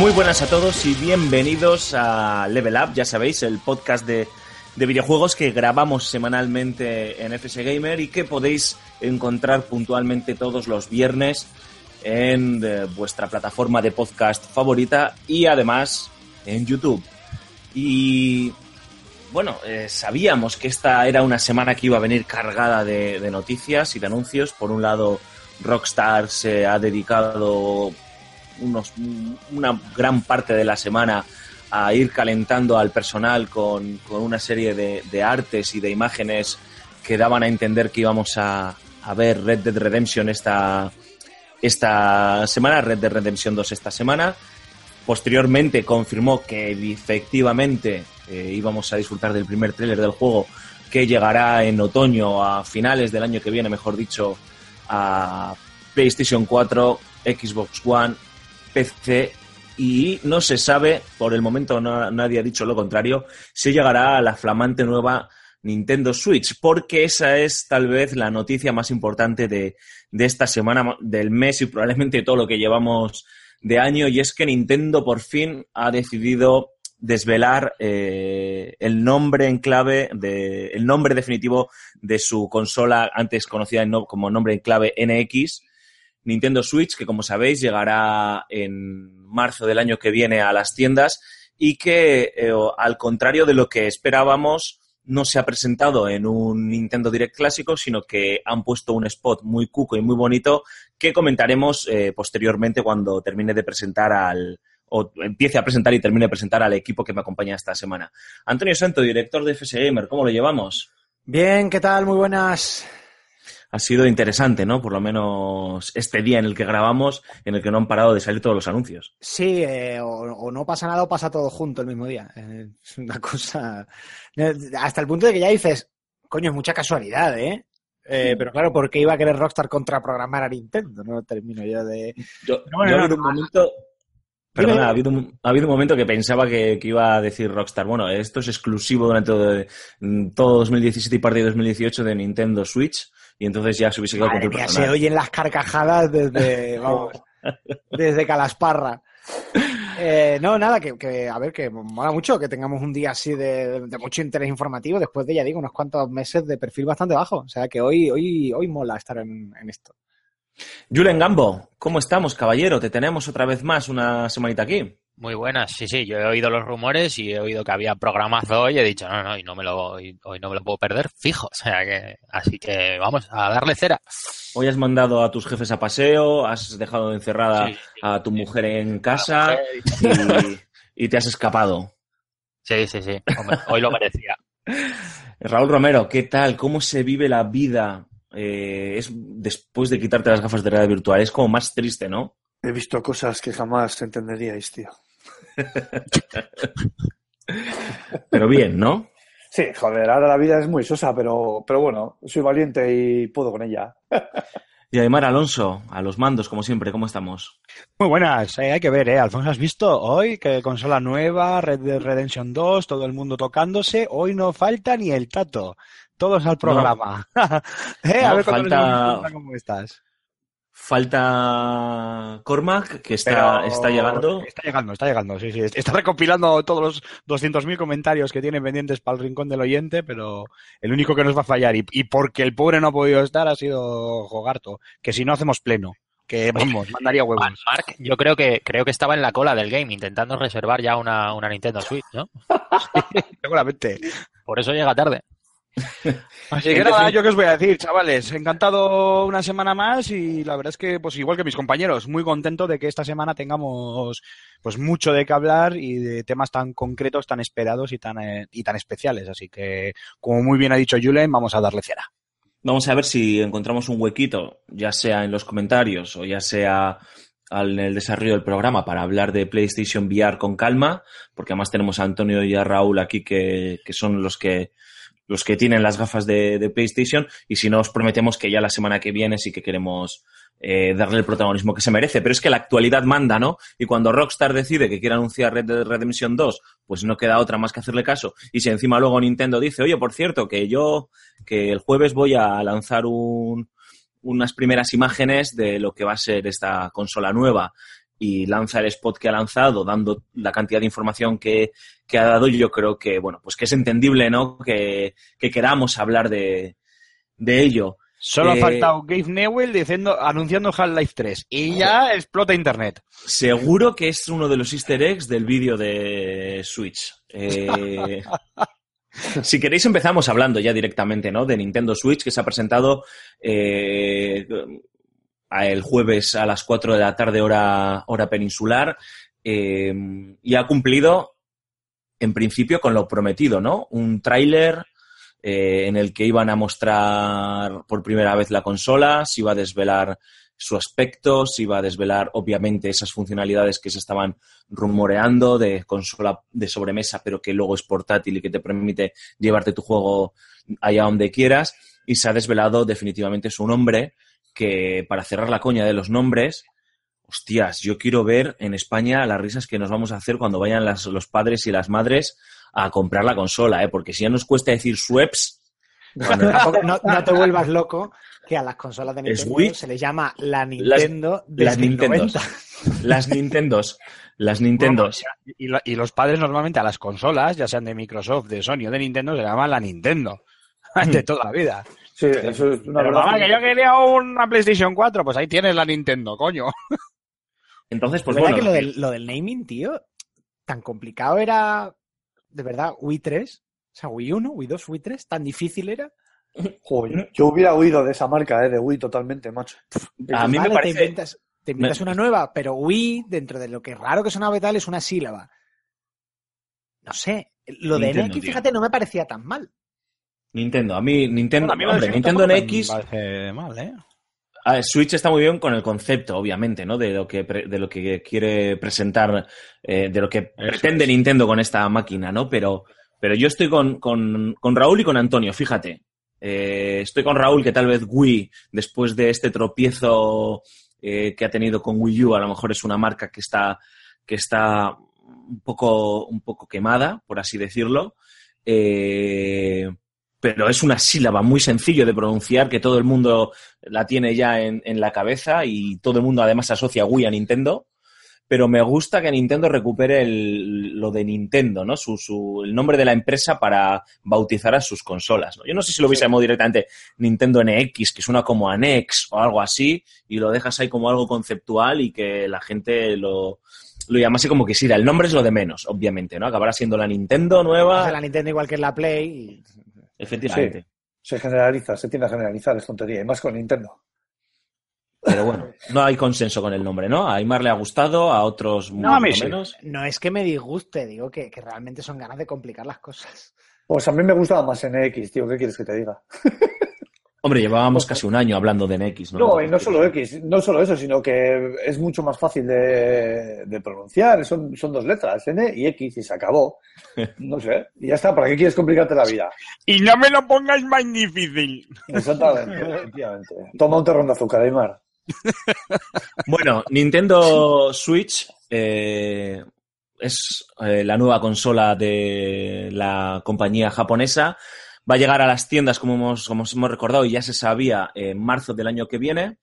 Muy buenas a todos y bienvenidos a Level Up, ya sabéis, el podcast de, de videojuegos que grabamos semanalmente en FS Gamer y que podéis encontrar puntualmente todos los viernes en eh, vuestra plataforma de podcast favorita y además en YouTube. Y bueno, eh, sabíamos que esta era una semana que iba a venir cargada de, de noticias y de anuncios. Por un lado, Rockstar se ha dedicado unos, una gran parte de la semana a ir calentando al personal con, con una serie de, artes y de imágenes que daban a entender que íbamos a, a ver Red Dead Redemption esta, esta semana, Red Dead Redemption 2 esta semana. Posteriormente confirmó que efectivamente eh, íbamos a disfrutar del primer tráiler del juego que llegará en otoño a finales del año que viene, mejor dicho, a PlayStation 4, Xbox One, PC y no se sabe, por el momento no- nadie ha dicho lo contrario, si llegará a la flamante nueva Nintendo Switch, porque esa es tal vez la noticia más importante de, de esta semana, del mes y probablemente todo lo que llevamos de año, y es que Nintendo por fin ha decidido desvelar eh, el nombre en clave, de, el nombre definitivo de su consola antes conocida como nombre en clave NX, Nintendo Switch, que como sabéis llegará en marzo del año que viene a las tiendas y que, eh, al contrario de lo que esperábamos, no se ha presentado en un Nintendo Direct clásico, sino que han puesto un spot muy cuco y muy bonito que comentaremos eh, posteriormente cuando termine de presentar al o empiece a presentar y termine de presentar al equipo que me acompaña esta semana. Antonio Santo, director de FS Gamer, ¿cómo lo llevamos? Bien, ¿qué tal? Muy buenas. Ha sido interesante, ¿no? Por lo menos este día en el que grabamos, en el que no han parado de salir todos los anuncios. Sí, eh, o, o no pasa nada o pasa todo junto el mismo día. Eh, es una cosa. eh, Hasta el punto de que ya dices, coño, es mucha casualidad, ¿eh? Eh, pero claro, ¿por qué iba a querer Rockstar contraprogramar a Nintendo? No termino yo de. Yo, bueno, yo ha no, habido un momento. Perdona, ha habido, un, ha habido un momento que pensaba que, que iba a decir Rockstar, bueno, esto es exclusivo durante todo, mm, todo 2017 y parte de 2018 de Nintendo Switch, y entonces ya se hubiese quedado Madre con mía, se oyen las carcajadas desde, vamos, desde Calasparra. Eh, no, nada, que, que, a ver, que mola mucho que tengamos un día así de, de mucho interés informativo después de, ya digo, unos cuantos meses de perfil bastante bajo. O sea que hoy, hoy, hoy mola estar en, en esto. Julen Gambo, ¿cómo estamos, caballero? Te tenemos otra vez más una semanita aquí. Muy buenas, sí, sí, yo he oído los rumores y he oído que había programazo hoy y he dicho, no, no, y no me lo, hoy, hoy no me lo puedo perder, fijo, o sea que, así que vamos a darle cera. Hoy has mandado a tus jefes a paseo, has dejado encerrada Sí, sí, a tu sí. mujer en casa mujer y, y te has escapado. Sí, sí, sí, hombre, hoy lo merecía. Raúl Romero, ¿qué tal? ¿Cómo se vive la vida eh, es después de quitarte las gafas de realidad virtual? Es como más triste, ¿no? He visto cosas que jamás entenderíais, tío. Pero bien, ¿no? Sí, joder, ahora la vida es muy sosa, pero, pero bueno, soy valiente y puedo con ella. Y Aymar Alonso, a los mandos, como siempre, ¿cómo estamos? Muy buenas, eh, hay que ver, ¿eh? Alfonso, ¿has visto hoy que consola nueva, Red Dead Redemption 2, todo el mundo tocándose? Hoy no falta ni el tato. Todos al programa. ¿Eh? a No, ver falta- nos demos cuenta cómo estás. Falta Cormac, que está, Pero- está llegando. Está llegando, está llegando, sí, sí. Está recopilando todos los 200.000 comentarios que tiene pendientes para el rincón del oyente, pero el único que nos va a fallar, y, y porque el pobre no ha podido estar, ha sido Jogarto, que si no hacemos pleno. Que vamos, mandaría huevos. Mark, yo creo que, creo que estaba en la cola del game intentando reservar ya una, una Nintendo Switch, ¿no? Seguramente. Por eso llega tarde. Así que nada, yo qué os voy a decir, chavales. Encantado una semana más y la verdad es que, pues igual que mis compañeros, muy contento de que esta semana tengamos pues mucho de qué hablar y de temas tan concretos, tan esperados y tan, eh, y tan especiales. Así que, como muy bien ha dicho Julen, vamos a darle cera. Vamos a ver si encontramos un huequito, ya sea en los comentarios o ya sea al- en el desarrollo del programa para hablar de PlayStation VR con calma, porque además tenemos a Antonio y a Raúl aquí que, que son los que los que tienen las gafas de, PlayStation y si no os prometemos que ya la semana que viene sí que queremos eh, darle el protagonismo que se merece. Pero es que la actualidad manda, ¿no? Y cuando Rockstar decide que quiere anunciar Red Dead Redemption 2, pues no queda otra más que hacerle caso. Y si encima luego Nintendo dice, oye, por cierto, que yo, que el jueves voy a lanzar un, unas primeras imágenes de lo que va a ser esta consola nueva y lanza el spot que ha lanzado, dando la cantidad de información que, que ha dado, yo creo que, bueno, pues que es entendible, ¿no? Que, que queramos hablar de, de ello. Solo Eh, ha faltado Gabe Newell diciendo, anunciando Half-Life 3 y ya explota internet. Seguro que es uno de los easter eggs del vídeo de Switch. Eh, si queréis empezamos hablando ya directamente, ¿no? De Nintendo Switch que se ha presentado eh, el jueves a las 4 de la tarde hora, hora peninsular eh, y ha cumplido en principio con lo prometido, ¿no? Un tráiler eh, en el que iban a mostrar por primera vez la consola, se iba a desvelar su aspecto, se iba a desvelar obviamente esas funcionalidades que se estaban rumoreando de consola de sobremesa, pero que luego es portátil y que te permite llevarte tu juego allá donde quieras. Y se ha desvelado definitivamente su nombre, que para cerrar la coña de los nombres, hostias, yo quiero ver en España las risas que nos vamos a hacer cuando vayan las- los padres y las madres a comprar la consola, ¿eh? porque si ya nos cuesta decir Sweps, Tampoco- no, no te vuelvas loco que a las consolas de Nintendo Wii. se les llama la Nintendo las el Nintendos. 90. las Nintendos, las Nintendos. Y, la- y los padres normalmente a las consolas, ya sean de Microsoft, de Sony o de Nintendo, se llaman la Nintendo. De toda la vida. Sí, eso es una Pero verdad. mamá, que yo quería una PlayStation 4, pues ahí tienes la Nintendo, coño. Entonces, pues de bueno, que lo del, lo del naming, tío, tan complicado era, de verdad, Wii 3, o sea, Wii 1, Wii 2, Wii 3, tan difícil era. Joder, yo hubiera huido de esa marca, eh, de Wii totalmente, macho. a mí me Vale, parece... Te inventas, te inventas me- una nueva, pero Wii, dentro de lo que es raro que sonaba y tal, es una sílaba. No sé, lo de Nintendo, NX, tío. fíjate, no me parecía tan mal. Nintendo, a mí Nintendo, Bueno, a mí hombre, Nintendo NX, parece mal, ¿eh? Switch está muy bien con el concepto, obviamente, ¿no? De lo que pre- de lo que quiere presentar, eh, de lo que pretende es. Nintendo con esta máquina, ¿no? Pero, pero yo estoy con, con, con Raúl y con Antonio, fíjate. Eh, estoy con Raúl que tal vez Wii, después de este tropiezo eh, que ha tenido con Wii U, a lo mejor es una marca que está, que está un poco, un poco quemada, por así decirlo. Eh, pero es una sílaba muy sencillo de pronunciar que todo el mundo la tiene ya en, en la cabeza y todo el mundo además asocia Wii a Nintendo. Pero me gusta que Nintendo recupere el- lo de Nintendo, ¿no? Su, su- el nombre de la empresa para bautizar a sus consolas. ¿no? Yo no sé si lo hubiese llamado directamente Nintendo NX, que suena como Anex o algo así, y lo dejas ahí como algo conceptual y que la gente lo, lo llamase como quisiera. El nombre es lo de menos, obviamente, ¿no? Acabará siendo la Nintendo nueva. la Nintendo igual que la Play. y- Efectivamente. Se generaliza, se tiende a generalizar, es tontería, y más con Nintendo. Pero bueno, no hay consenso con el nombre, ¿no? A Aymar le ha gustado, a otros No, a mí sí. menos. No es que me disguste, digo que, que realmente son ganas de complicar las cosas. Pues a mí me gustaba más NX, tío, ¿qué quieres que te diga? Hombre, llevábamos casi un año hablando de NX, ¿no? No, y no solo X, no solo eso, sino que es mucho más fácil de, de pronunciar. Son, son dos letras, N y X, y se acabó. No sé, y ya está, ¿para qué quieres complicarte la vida? Y no me lo pongas más difícil. Exactamente, efectivamente. Toma un terrón de azúcar, Aymar. Bueno, Nintendo Switch eh, es eh, la nueva consola de la compañía japonesa. Va a llegar a las tiendas, como hemos, como os hemos recordado, y ya se sabía, en marzo del año que viene.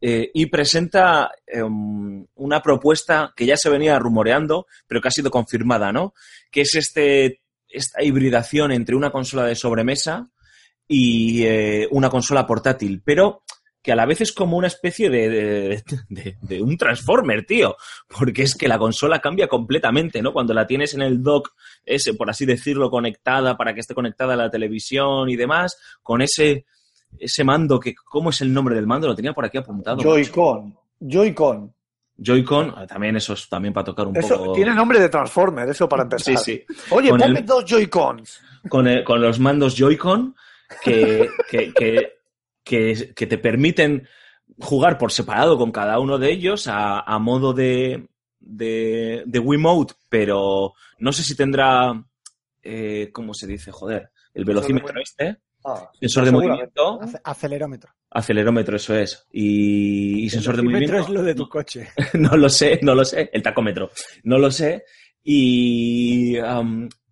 eh, y presenta eh, una propuesta que ya se venía rumoreando, pero que ha sido confirmada, ¿no? Que es este, esta hibridación entre una consola de sobremesa y eh, una consola portátil, pero que a la vez es como una especie de, de, de- de un Transformer, tío. Porque es que la consola cambia completamente, ¿no? Cuando la tienes en el dock, ese, por así decirlo, conectada para que esté conectada a la televisión y demás, con ese, ese mando que, ¿cómo es el nombre del mando? Lo tenía por aquí apuntado. Joy-Con. Joy-Con. Joy-Con, ah, también eso es también para tocar un Eso poco. tiene nombre de Transformer, eso para empezar. Sí, sí. Oye, Con ponme el- dos Joy-Cons. con, el- con los mandos Joy-Con que, que, que, que- que te permiten jugar por separado con cada uno de ellos a, a modo de, de, de Wiimote, pero no sé si tendrá, eh, ¿cómo se dice? Joder, el velocímetro este, Ah, sensor de seguramente. movimiento, Ace- Acelerómetro. acelerómetro, eso es, y, y sensor de El movimiento. es lo de tu coche. no lo sé, no lo sé, el tacómetro, no lo sé, y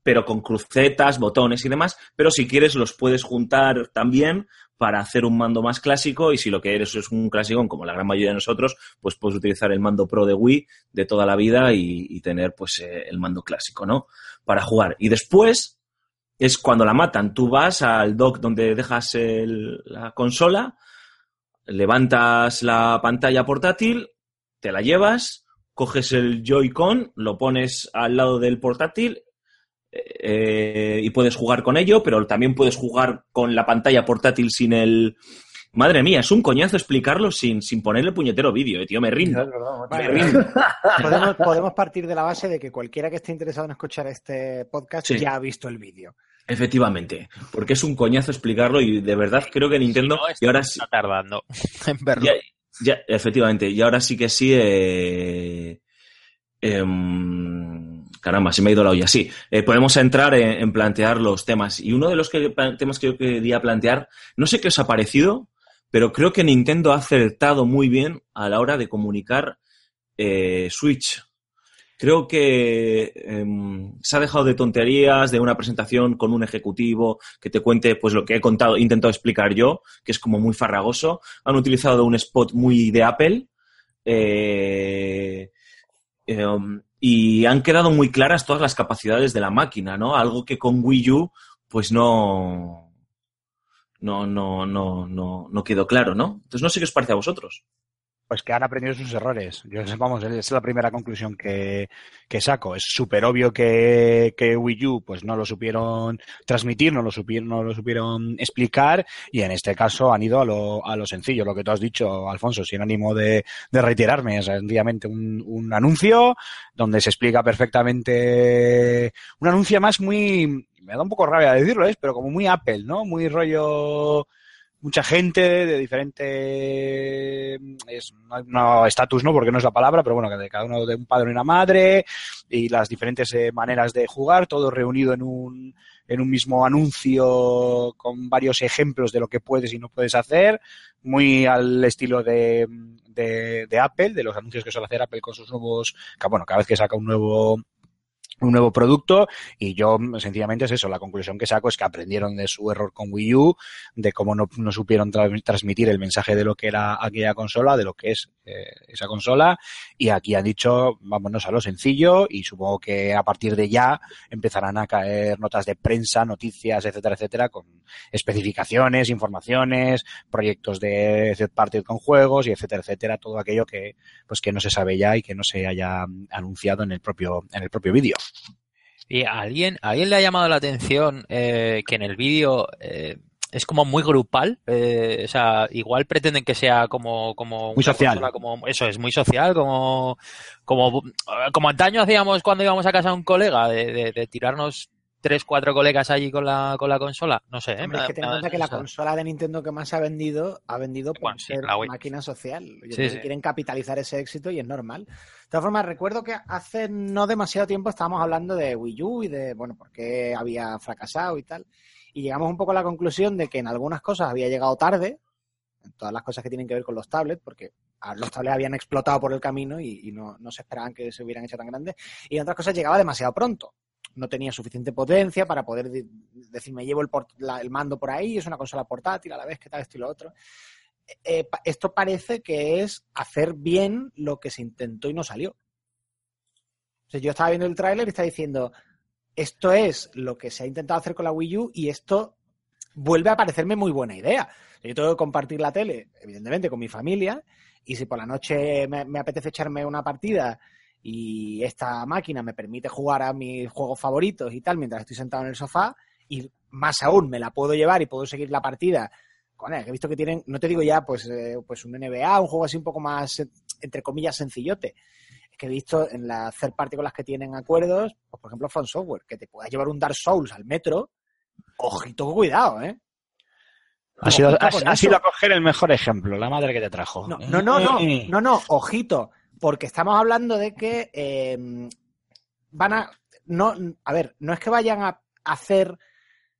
pero con crucetas, botones y demás, pero si quieres los puedes juntar también para hacer un mando más clásico y si lo que eres es un clásico, como la gran mayoría de nosotros, pues puedes utilizar el mando Pro de Wii de toda la vida y, tener pues eh, el mando clásico, ¿no? Para jugar. Y después es cuando la matan, tú vas al dock donde dejas la consola, levantas la pantalla portátil, te la llevas, coges el Joy-Con, lo pones al lado del portátil eh, y puedes jugar con ello, pero también puedes jugar con la pantalla portátil sin el... Madre mía, es un coñazo explicarlo sin, sin ponerle puñetero vídeo, eh, tío, me rindo. Me rindo. Podemos, podemos partir de la base de que cualquiera que esté interesado en escuchar este podcast Sí. ya ha visto el vídeo. Efectivamente, porque es un coñazo explicarlo y de verdad creo que Nintendo... No, y ahora está sí, tardando en verlo. Ya, ya, efectivamente. Y ahora sí que sí. eh, em, caramba, se me ha ido la olla. Sí, eh, podemos entrar en, plantear los temas. Y uno de los temas que yo quería plantear, no sé qué os ha parecido, pero creo que Nintendo ha acertado muy bien a la hora de comunicar eh, Switch. Creo que em, se ha dejado de tonterías de una presentación con un ejecutivo que te cuente pues lo que he contado, intentado explicar yo, que es como muy farragoso. Han utilizado un spot muy de Apple eh, em, y han quedado muy claras todas las capacidades de la máquina, ¿no? Algo que con Wii U pues no no no no no no quedó claro, ¿no? Entonces no sé qué os parece a vosotros. Pues que han aprendido sus errores. Yo, vamos, esa es la primera conclusión que, que saco. Es súper obvio que, que Wii U pues no lo supieron transmitir, no lo supieron, no lo supieron explicar y en este caso han ido a lo, a lo sencillo, lo que tú has dicho, Alfonso, sin ánimo de, de reiterarme. Es un, un anuncio donde se explica perfectamente un anuncio más muy, me da un poco rabia decirlo, ¿eh? pero como muy Apple, ¿no? Muy rollo mucha gente de diferente es, no, estatus no porque no es la palabra pero bueno de cada uno de un padre y una madre y las diferentes eh, maneras de jugar todo reunido en un en un mismo anuncio con varios ejemplos de lo que puedes y no puedes hacer muy al estilo de, de, Apple de los anuncios que suele hacer Apple con sus nuevos bueno cada vez que saca un nuevo un nuevo producto y yo sencillamente es eso, la conclusión que saco es que aprendieron de su error con Wii U, de cómo no, no supieron tra- transmitir el mensaje de lo que era aquella consola, de lo que es eh, esa consola y aquí han dicho vámonos a lo sencillo y supongo que a partir de ya empezarán a caer notas de prensa, noticias, etcétera, etcétera, con especificaciones, informaciones, proyectos de third party con juegos y etcétera, etcétera, todo aquello que pues que no se sabe ya y que no se haya mm, anunciado en el propio en el propio vídeo. ¿Y a alguien, a alguien le ha llamado la atención eh, que en el vídeo eh, es como muy grupal? Eh, o sea, igual pretenden que sea como... como Muy social. consola como, eso es, muy social, como, como, como antaño hacíamos cuando íbamos a casa de un colega, de, de- de tirarnos tres, cuatro colegas allí con la, con la consola. No sé, ¿eh? Hombre, es que ten en cuenta que la consola de Nintendo que más ha vendido, ha vendido por Bueno, sí, ser máquina social. Sí, sí. quieren capitalizar ese éxito y es normal. De todas formas, recuerdo que hace no demasiado tiempo estábamos hablando de Wii U y de, bueno, por qué había fracasado y tal. Y llegamos un poco a la conclusión de que en algunas cosas había llegado tarde, en todas las cosas que tienen que ver con los tablets, porque a- los tablets habían explotado por el camino y, y no, no se esperaban que se hubieran hecho tan grandes. Y en otras cosas llegaba demasiado pronto. No tenía suficiente potencia para poder di- decir, me llevo el, la- el mando por ahí, es una consola portátil a la vez, que tal, esto y lo otro. Eh, pa- esto parece que es hacer bien lo que se intentó y no salió. Yo estaba viendo el tráiler y estaba diciendo, esto es lo que se ha intentado hacer con la Wii U y esto vuelve a parecerme muy buena idea. Yo tengo que compartir la tele, evidentemente, con mi familia, y si por la noche me, me apetece echarme una partida y esta máquina me permite jugar a mis juegos favoritos y tal mientras estoy sentado en el sofá, y más aún me la puedo llevar y puedo seguir la partida. Con he visto que tienen, no te digo ya, pues, eh, pues un NBA, un juego así un poco más, eh, entre comillas, sencillote. Es que he visto en la third party con las que tienen acuerdos, pues por ejemplo, From Software, que te puedas llevar un Dark Souls al metro. Ojito, cuidado, ¿eh? Ha sido, ha, sido a coger el mejor ejemplo, la madre que te trajo. No, no, no, no, Eh, no, no, ojito, porque estamos hablando de que eh, van a, no, a ver, no es que vayan a hacer,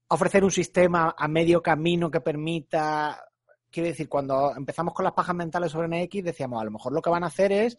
ofrecer un sistema a medio camino que permita, quiero decir, cuando empezamos con las pajas mentales sobre NX, decíamos, a lo mejor lo que van a hacer es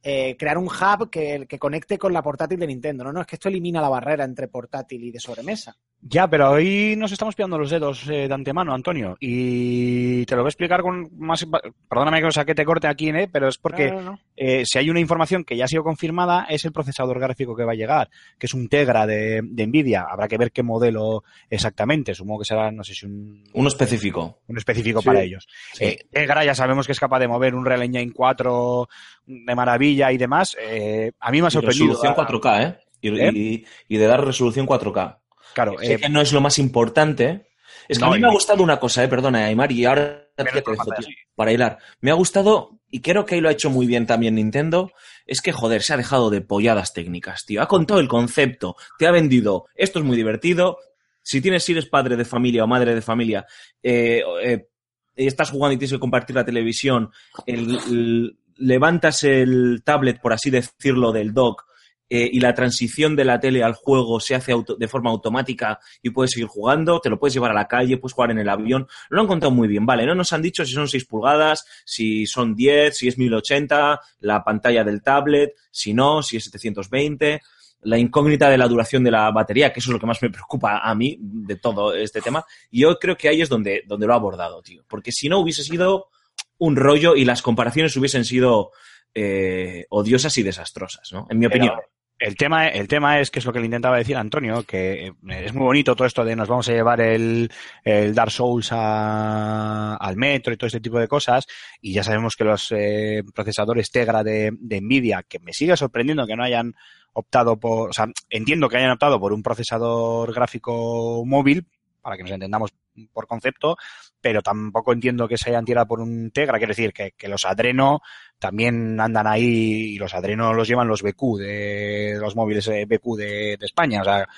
eh, crear un hub que, que conecte con la portátil de Nintendo. No, no, es que esto elimina la barrera entre portátil y de sobremesa. Ya, pero hoy nos estamos pillando los dedos eh, de antemano, Antonio. Y te lo voy a explicar con más. Perdóname que, o sea, que te corte aquí, ¿eh? pero es porque No, no, no. eh, si hay una información que ya ha sido confirmada, es el procesador gráfico que va a llegar, que es un Tegra de, de Nvidia. Habrá que ver qué modelo exactamente. Supongo que será, no sé si un, Uno específico. un específico Sí. para ellos. Sí. Eh, Tegra ya sabemos que es capaz de mover un Real Engine 4 de maravilla y demás. Eh, a mí me ha Y sorprendido. resolución ah, 4K, ¿eh? Y, ¿Eh? y- y de dar resolución 4K. Claro, Sé eh, que no es lo más importante. Es que No, a mí me ha gustado una cosa, eh, perdona, Aymar, y ahora te dejo, tío, para hilar. Me ha gustado, y creo que ahí lo ha hecho muy bien también Nintendo, es que, joder, se ha dejado de polladas técnicas, tío. Ha contado el concepto, te ha vendido, esto es muy divertido. Si tienes, si eres padre de familia o madre de familia, eh, eh, estás jugando y tienes que compartir la televisión, el- el- levantas el tablet, por así decirlo, del dock, eh, y la transición de la tele al juego se hace auto- de forma automática y puedes seguir jugando, te lo puedes llevar a la calle, puedes jugar en el avión. Lo han contado muy bien, vale, no nos han dicho si son 6 pulgadas, si son 10, si es 1080, la pantalla del tablet, si no, si es 720, la incógnita de la duración de la batería, que eso es lo que más me preocupa a mí de todo este tema. Y yo creo que ahí es donde, donde lo ha abordado, tío. Porque si no hubiese sido un rollo y las comparaciones hubiesen sido eh, odiosas y desastrosas, ¿no? En mi Pero- opinión. El tema, el tema es que es lo que le intentaba decir Antonio, que eh, es muy bonito todo esto de nos vamos a llevar el, el Dark Souls a- al metro y todo este tipo de cosas, y ya sabemos que los eh, procesadores Tegra de, de Nvidia, que me sigue sorprendiendo que no hayan optado por, o sea, entiendo que hayan optado por un procesador gráfico móvil, para que nos entendamos por concepto, pero tampoco entiendo que se hayan tirado por un Tegra, quiero decir que, los Adreno también andan ahí y los Adreno los llevan los BQ de los móviles eh, BQ de, España. O sea,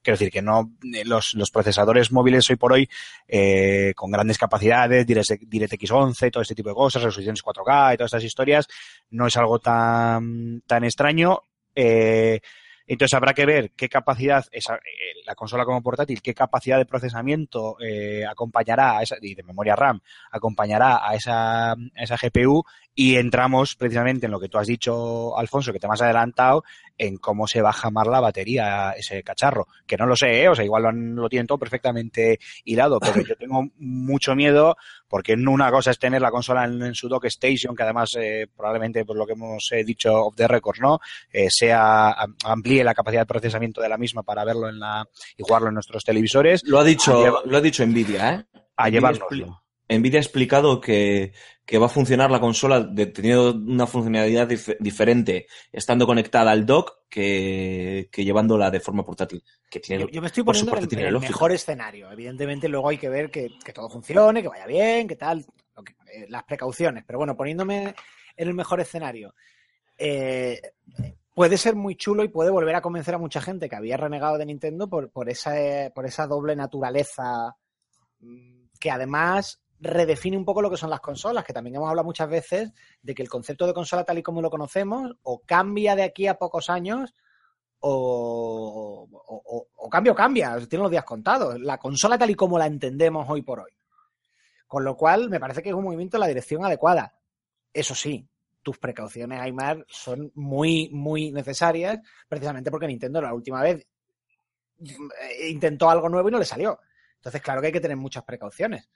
quiero decir que no eh, los, procesadores móviles hoy por hoy eh, con grandes capacidades, Direct- DirectX 11, todo este tipo de cosas, resoluciones 4K y todas estas historias, no es algo tan, tan extraño. Entonces habrá que ver qué capacidad, esa, eh, la consola como portátil, qué capacidad de procesamiento eh, acompañará a esa, y de memoria RAM acompañará a esa, a esa GPU y entramos precisamente en lo que tú has dicho, Alfonso, que te has adelantado, en cómo se va a jamar la batería ese cacharro. Que no lo sé, ¿eh? o sea, igual lo, han- lo tienen todo perfectamente hilado, pero yo tengo mucho miedo porque una cosa es tener la consola en, en su dock station, que además eh, probablemente por lo que hemos eh, dicho off the record, ¿no? Eh, sea am- amplíe la capacidad de procesamiento de la misma para verlo en la y jugarlo en nuestros televisores, Lo ha dicho, lo ha dicho Nvidia, ¿eh? a expli- Nvidia ha explicado que, que va a funcionar la consola de- teniendo una funcionalidad dif- diferente estando conectada al dock que, que llevándola de forma portátil. Que tiene, Yo, yo me estoy poniendo en, el mejor escenario. Evidentemente, luego hay que ver que, que todo funcione, que vaya bien, que tal, eh, las precauciones. Pero bueno, poniéndome en el mejor escenario, eh, puede ser muy chulo y puede volver a convencer a mucha gente que había renegado de Nintendo por, por, esa, eh, por esa doble naturaleza mm, que además redefine un poco lo que son las consolas, que también hemos hablado muchas veces de que el concepto de consola tal y como lo conocemos o cambia de aquí a pocos años o, o, o- cambia o cambia, tiene los días contados. La consola tal y como la entendemos hoy por hoy. Con lo cual, me parece que es un movimiento en la dirección adecuada. Eso sí, tus precauciones, Aymar, son muy, muy necesarias, precisamente porque Nintendo la última vez eh, intentó algo nuevo y no le salió. Entonces, claro que hay que tener muchas precauciones.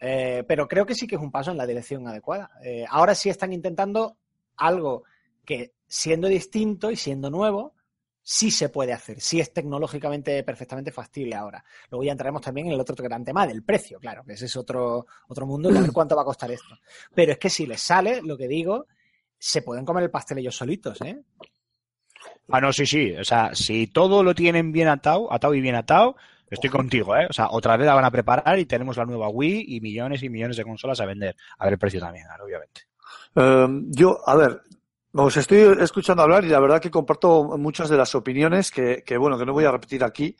Eh, pero creo que sí que es un paso en la dirección adecuada. Eh, ahora sí están intentando algo que, siendo distinto y siendo nuevo, sí se puede hacer, sí es tecnológicamente perfectamente factible ahora. Luego ya entraremos también en el otro gran tema del precio, claro, que ese es otro, otro mundo, y a ver cuánto va a costar esto. Pero es que si les sale, lo que digo, se pueden comer el pastel ellos solitos, ¿eh? Ah, no, sí, sí. O sea, si todo lo tienen bien atado, atado y bien atado, estoy contigo, ¿eh? O sea, otra vez la van a preparar y tenemos la nueva Wii y millones y millones de consolas a vender. A ver el precio también, obviamente. Eh, yo, a ver, os estoy escuchando hablar y la verdad que comparto muchas de las opiniones que, que bueno, que no voy a repetir aquí,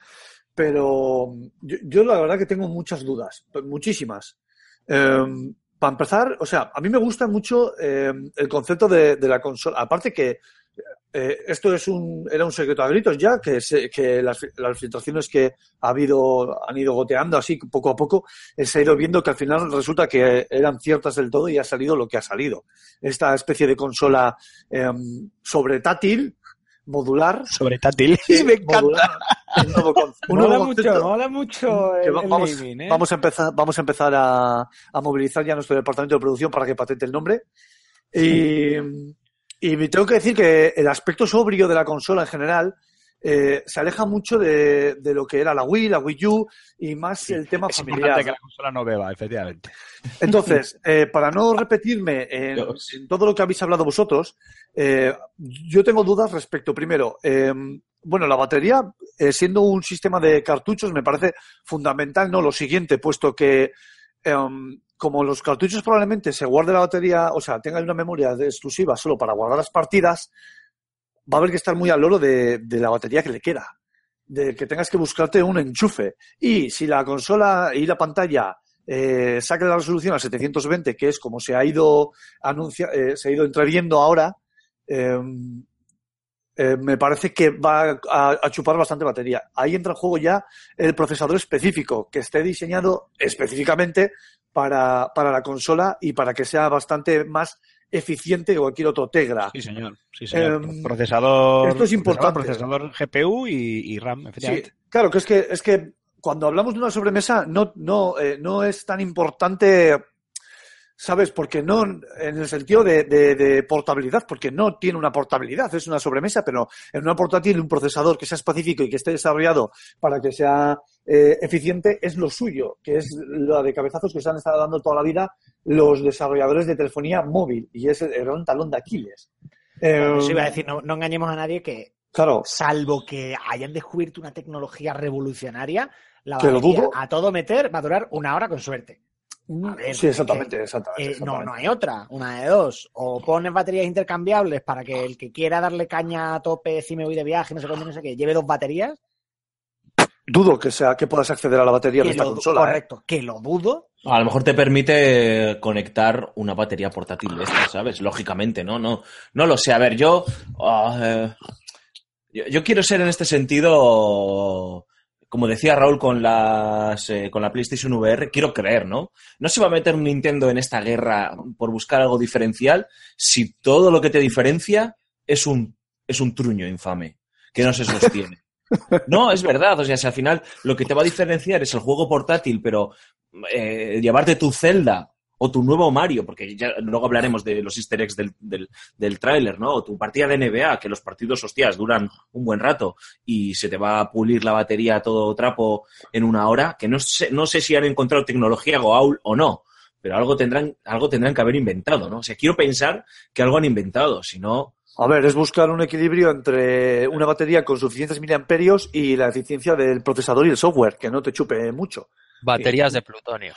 pero yo, yo la verdad que tengo muchas dudas, muchísimas. Eh, para empezar, o sea, a mí me gusta mucho el concepto de, de la consola. Aparte que eh, esto es un, era un secreto a gritos ya, que, se- que las, las filtraciones que ha habido han ido goteando así poco a poco, eh, se ha ido viendo que al final resulta que eran ciertas del todo y ha salido lo que ha salido. Esta especie de consola eh, sobre táctil, modular. Sobre táctil. Sí, me encanta. modular, un nuevo Mola mucho, mola mucho el, va- el vamos, naming, ¿eh? vamos a empezar, vamos a empezar a, a movilizar ya nuestro departamento de producción para que patente el nombre. Y, y me tengo que decir que el aspecto sobrio de la consola en general eh, se aleja mucho de, de lo que era la Wii, la Wii U y más el tema Es familiar. importante que la consola no beba, efectivamente. Entonces, eh, para no repetirme en, todo lo que habéis hablado vosotros, eh, yo tengo dudas respecto, primero, eh, bueno, la batería, eh, siendo un sistema de cartuchos, me parece fundamental, no lo siguiente, puesto que em, como los cartuchos probablemente se guarde la batería, o sea, tengan una memoria exclusiva solo para guardar las partidas, va a haber que estar muy al loro de, de la batería que le queda, de que tengas que buscarte un enchufe. Y si la consola y la pantalla eh, saca la resolución a 720, que es como se ha ido anuncia, eh, se ha ido entreviendo ahora, eh, eh, me parece que va a, a chupar bastante batería. Ahí entra en juego ya el procesador específico, que esté diseñado específicamente para, para la consola y para que sea bastante más eficiente que cualquier otro Tegra. Sí, señor. Sí, señor. Em, procesador. esto es importante. Procesador, GPU y, y RAM, Sí, efectivamente. claro, que es que, es que cuando hablamos de una sobremesa no, no, eh, no es tan importante, ¿sabes? Porque no, en el sentido de, de- de portabilidad, porque no tiene una portabilidad, es una sobremesa, pero en una portátil un procesador que sea específico y que esté desarrollado para que sea eh, eficiente es lo suyo, que es la de cabezazos que se han estado dando toda la vida los desarrolladores de telefonía móvil y es el, gran talón de Aquiles. Eh, Eso iba a decir, no, no engañemos a nadie que, claro, salvo que hayan descubierto una tecnología revolucionaria, la lo a todo meter va a durar una hora con suerte. A ver, sí, exactamente, que, exactamente, eh, no, exactamente. no hay otra, una de dos. O pones baterías intercambiables para que el que quiera darle caña a tope, si me voy de viaje, no sé cuándo, no sé qué, lleve dos baterías. Dudo que sea que puedas acceder a la batería de esta lo, consola. ¿eh? correcto, que lo dudo. A lo mejor te permite conectar una batería portátil de estas, ¿sabes? Lógicamente, ¿no? No, no lo sé. A ver, yo, ah, eh, yo. yo quiero ser en este sentido. Como decía Raúl con las eh, con la PlayStation VR, quiero creer, ¿no? No se va a meter Nintendo en esta guerra por buscar algo diferencial si todo lo que te diferencia es un es un truño infame que no se sostiene. No, es verdad. O sea, si al final lo que te va a diferenciar es el juego portátil, pero eh, llevarte tu Zelda o tu nuevo Mario, porque ya luego hablaremos de los easter eggs del, del, del tráiler, ¿no? O tu partida de NBA, que los partidos, hostias, duran un buen rato y se te va a pulir la batería a todo trapo en una hora, que no sé, no sé si han encontrado tecnología Goa'uld o no, pero algo tendrán, algo tendrán que haber inventado, ¿no? O sea, quiero pensar que algo han inventado, si no... A ver, es buscar un equilibrio entre una batería con suficientes miliamperios y la eficiencia del procesador y el software, que no te chupe mucho. Baterías de plutonio.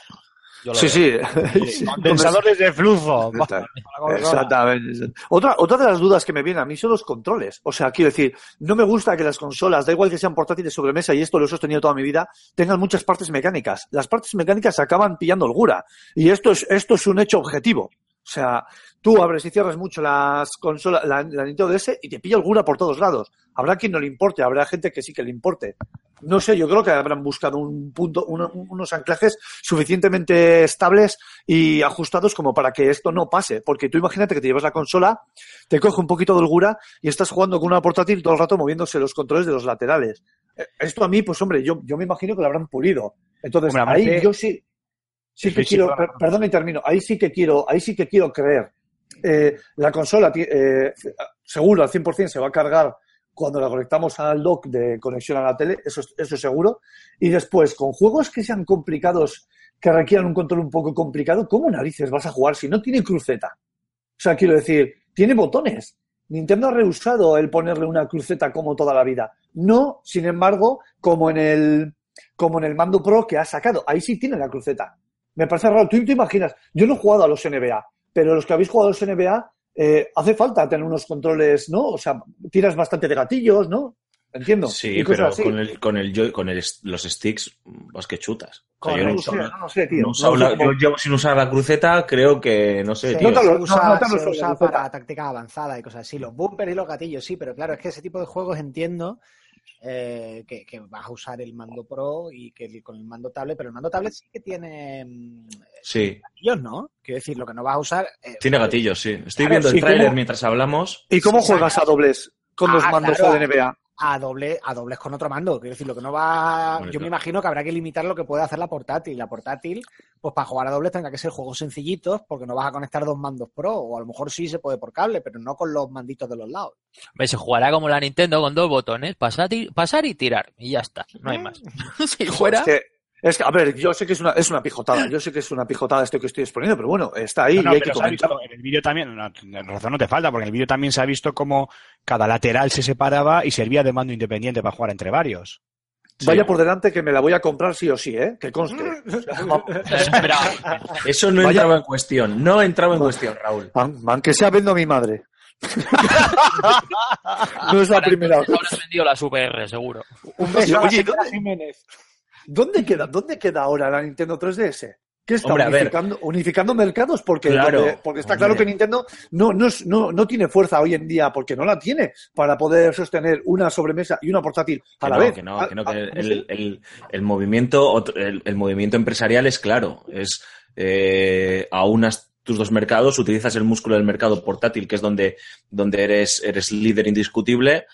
Yo lo Sí, veo. sí. Condensadores de flujo. Exactamente. Otra, otra de las dudas que me viene a mí son los controles. O sea, quiero decir, no me gusta que las consolas, da igual que sean portátiles sobremesa, y esto lo he sostenido toda mi vida, tengan muchas partes mecánicas. Las partes mecánicas se acaban pillando holgura. Y esto es, esto es un hecho objetivo. O sea, tú abres y cierras mucho las consolas, la, la Nintendo DS y te pilla holgura por todos lados. Habrá quien no le importe, habrá gente que sí que le importe. No sé, yo creo que habrán buscado un punto, uno- unos anclajes suficientemente estables y ajustados como para que esto no pase. Porque tú imagínate que te llevas la consola, te coge un poquito de holgura y estás jugando con una portátil todo el rato moviéndose los controles de los laterales. Eh, Esto a mí, pues hombre, yo, yo me imagino que lo habrán pulido. Entonces, Hombre, ahí yo sí, sí que quiero, per- perdón y termino, ahí sí que quiero, ahí sí que quiero creer. Eh, la consola, eh, seguro al 100% se va a cargar cuando la conectamos al dock de conexión a la tele, eso, es- eso es seguro. Y después, con juegos que sean complicados, que requieran un control un poco complicado, ¿cómo narices vas a jugar si no tiene cruceta? O sea, quiero decir, tiene botones. Nintendo ha rehusado el ponerle una cruceta como toda la vida. No, sin embargo, como en el, como en el mando Pro que ha sacado. Ahí sí tiene la cruceta. Me parece raro. Tú te imaginas, yo no he jugado a los NBA, pero los que habéis jugado a los NBA, eh, hace falta tener unos controles, ¿no? O sea, tiras bastante de gatillos, ¿no? Entiendo. Sí, pero así. con el, con el joy- con el, los sticks, pues que chutas. O sea, yo no usado- no, sé, tío. no No yo llevo sin usar la cruceta, creo que, no sé, Sí, tío. No te lo- usa, no te lo se sé, usa la para tácticas avanzadas y cosas así. Los bumpers y los gatillos, sí, pero claro, es que ese tipo de juegos entiendo eh, que, que vas a usar el mando Pro y que el- con el mando tablet, pero el mando tablet sí que tiene mm, Sí, gatillos, ¿no? Quiero decir, lo que no vas a usar. eh, tiene gatillos, sí. Estoy Claro, viendo sí, el tráiler ¿cómo? mientras hablamos. ¿Y cómo Sí, juegas a dobles con los Ah, mandos claro. de NBA? A doble a dobles con otro mando. Quiero decir, lo que no va. Yo me imagino que habrá que limitar lo que puede hacer la portátil. La portátil, pues para jugar a dobles tendrá que ser juegos sencillitos, porque no vas a conectar dos mandos pro, o a lo mejor sí se puede por cable, pero no con los manditos de los lados. Hombre, Se jugará como la Nintendo con dos botones, pasar, y- pasar y tirar. Y ya está, no hay más. si fuera... Es que, es que, a ver, yo sé que es una, es una pijotada, yo sé que es una pijotada esto que estoy exponiendo, pero bueno, está ahí No, no, y hay que pero se ha comentar. visto, en el vídeo también, no, razón no te falta, porque en el vídeo también se ha visto cómo cada lateral se separaba y servía de mando independiente para jugar entre varios. Vaya por delante que me la voy a comprar sí o sí, ¿eh? Que conste. Eso no Vaya- entraba en cuestión. No entraba en cuestión, Raúl. Man, man, que sea vendo a mi madre. no es la primera vez. habrás vendido las UPR, seguro. Un beso la oye, señora ¿dónde- Jiménez. ¿Dónde queda, ¿Dónde queda ahora la Nintendo 3DS? ¿Qué está Hombre, a unificando, unificando mercados? Porque, Claro, porque está claro que Nintendo no, no, no, no tiene fuerza hoy en día, porque no la tiene, para poder sostener una sobremesa y una portátil a Que la no, vez. que no, Ah, que no, que ah, el, ¿sí? el- el movimiento, el, el movimiento empresarial es claro. Es eh, aunas tus dos mercados, utilizas el músculo del mercado portátil, que es donde, donde eres, eres líder indiscutible,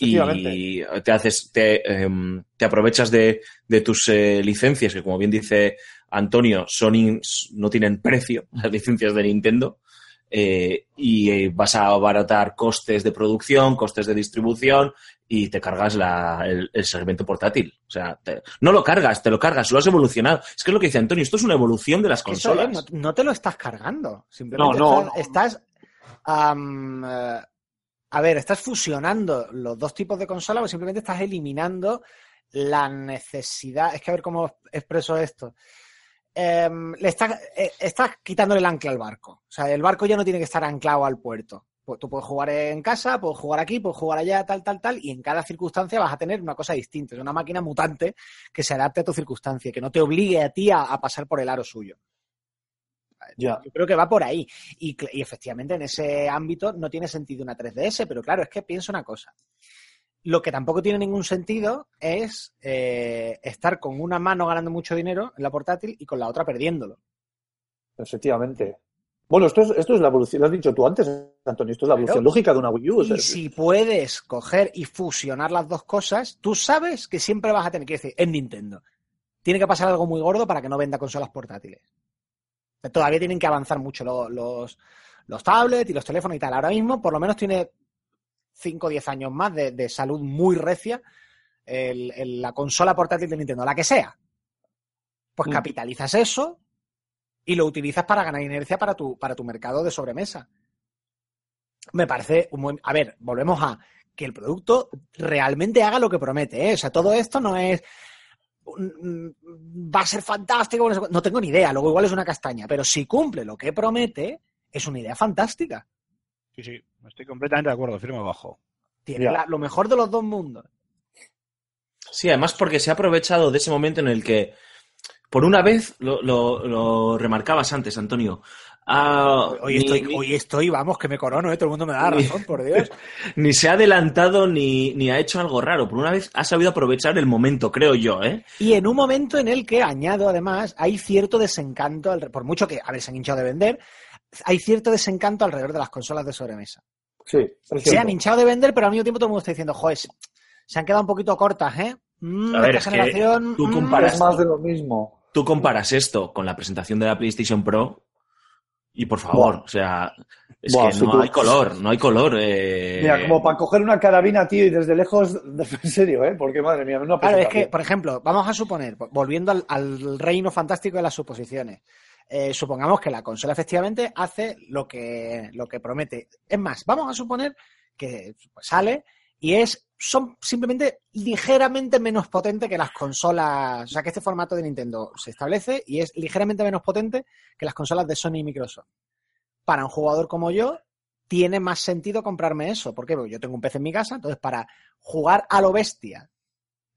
y te haces, te, em, te aprovechas de, de tus eh, licencias, que como bien dice Antonio, son in- no tienen precio, las licencias de Nintendo, eh, y eh, vas a abaratar costes de producción, costes de distribución, y te cargas la- el, el segmento portátil. O sea, te- no lo cargas, te lo cargas, lo has evolucionado. Es que es lo que dice Antonio, esto es una evolución de las eso consolas. no, no te lo estás cargando. Simplemente No, no, estás. no. estás, a ver, estás fusionando los dos tipos de consolas o simplemente estás eliminando la necesidad. Es que a ver cómo expreso esto. Em, le estás, eh, estás quitándole el ancla al barco. O sea, el barco ya no tiene que estar anclado al puerto. Pues tú puedes jugar en casa, puedes jugar aquí, puedes jugar allá, tal, tal, tal, y en cada circunstancia vas a tener una cosa distinta. Es una máquina mutante que se adapte a tu circunstancia, que no te obligue a ti a pasar por el aro suyo. Yo creo que va por ahí. Y, efectivamente en ese ámbito no tiene sentido una 3DS, pero claro, es que pienso una cosa. Lo que tampoco tiene ningún sentido es eh, estar con una mano ganando mucho dinero en la portátil y con la otra perdiéndolo. Efectivamente. Bueno, esto es, esto es la evolución, lo has dicho tú antes, Antonio, esto es la evolución Claro. lógica de una Wii U. o sea, Y si puedes coger y fusionar las dos cosas, tú sabes que siempre vas a tener que decir, en Nintendo. Tiene que pasar algo muy gordo para que no venda consolas portátiles. Todavía tienen que avanzar mucho lo- los, los tablets y los teléfonos y tal. Ahora mismo, por lo menos, tiene 5 o 10 años más de, de salud muy recia el- el- la consola portátil de Nintendo, la que sea. Pues Mm. capitalizas eso y lo utilizas para ganar inercia para tu, para tu mercado de sobremesa. Me parece un buen... A ver, volvemos a que el producto realmente haga lo que promete. ¿eh? O sea, todo esto no es... Va a ser fantástico. no tengo ni idea. Luego igual es una castaña. Pero si cumple lo que promete, es una idea fantástica. Sí, sí, estoy completamente de acuerdo, firme bajo. Tiene la- lo mejor de los dos mundos. Sí, además porque se ha aprovechado de ese momento en el que, por una vez, lo, lo- lo remarcabas antes, Antonio. ah, Hoy ni- estoy, ni- hoy estoy, vamos, que me corono, ¿eh? todo el mundo me da Ni- razón, por Dios. ni se ha adelantado ni, ni ha hecho algo raro. Por una vez ha sabido aprovechar el momento, creo yo, ¿eh? Y en un momento en el que, añado además, hay cierto desencanto, alre- por mucho que, a ver, se han hinchado de vender, hay cierto desencanto alrededor de las consolas de sobremesa. sí, Se han hinchado de vender, pero al mismo tiempo todo el mundo está diciendo, joder, se han quedado un poquito cortas, ¿eh? Mm, A ver, esta es que generación. tú mm, comparas- Es más de lo mismo. Tú comparas esto con la presentación de la PlayStation Pro Y por favor, Buah. o sea, es Buah, que si no tú- hay color, no hay color. eh, Mira, como para coger una carabina, tío, y desde lejos, en serio, ¿eh? Porque madre mía, no Claro, es que, por ejemplo, vamos a suponer, volviendo al, al reino fantástico de las suposiciones, eh, supongamos que la consola efectivamente hace lo que, lo que promete. Es más, vamos a suponer que sale y es son simplemente ligeramente menos potente que las consolas. O sea, que este formato de Nintendo se establece y es ligeramente menos potente que las consolas de Sony y Microsoft. Para un jugador como yo, tiene más sentido comprarme eso. Porque yo tengo un PC en mi casa, entonces para jugar a lo bestia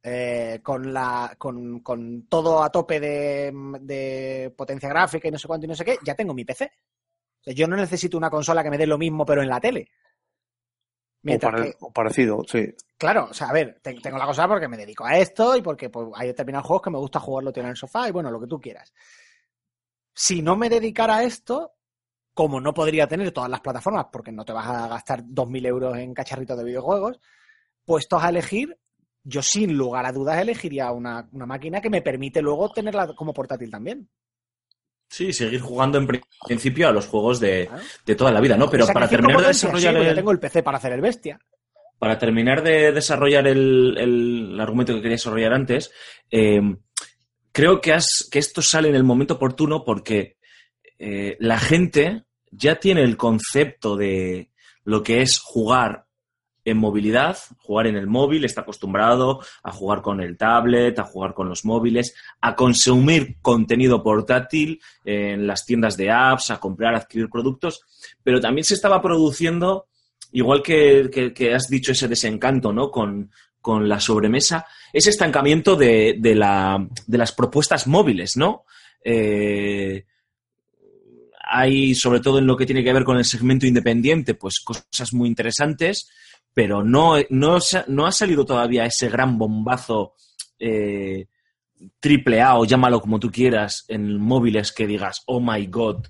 eh, con, la, con, con todo a tope de, potencia gráfica y no sé cuánto y no sé qué, ya tengo mi PC. Yo no necesito una consola que me dé lo mismo, pero en la tele. O, Mientras pare- que, o parecido, sí. claro, o sea, a ver, te- tengo la consola porque me dedico a esto y porque pues, hay determinados juegos que me gusta jugarlo tío, en el sofá y bueno, lo que tú quieras. Si no me dedicara a esto, como no podría tener todas las plataformas porque no te vas a gastar 2.000 euros en cacharritos de videojuegos, puestos a elegir, yo sin lugar a dudas elegiría una, una máquina que me permite luego tenerla como portátil también. Sí, seguir jugando en pri- principio a los juegos de, de toda la vida, ¿no? Pero para terminar de desarrollar sí, el, tengo el PC para hacer el bestia. para terminar de desarrollar el, el argumento que quería desarrollar antes, eh, creo que, has, que esto sale en el momento oportuno porque eh, la gente ya tiene el concepto de lo que es jugar en movilidad, jugar en el móvil, está acostumbrado a jugar con el tablet, a jugar con los móviles, a consumir contenido portátil en las tiendas de apps, a comprar, adquirir productos, pero también se estaba produciendo igual que, que- que has dicho ese desencanto, ¿no? Con, con la sobremesa, ese estancamiento de, de la- de las propuestas móviles, ¿no? Eh, hay, sobre todo en lo que tiene que ver con el segmento independiente, pues cosas muy interesantes, pero no, no, no ha salido todavía ese gran bombazo eh, triple A o llámalo como tú quieras en móviles que digas, oh my god,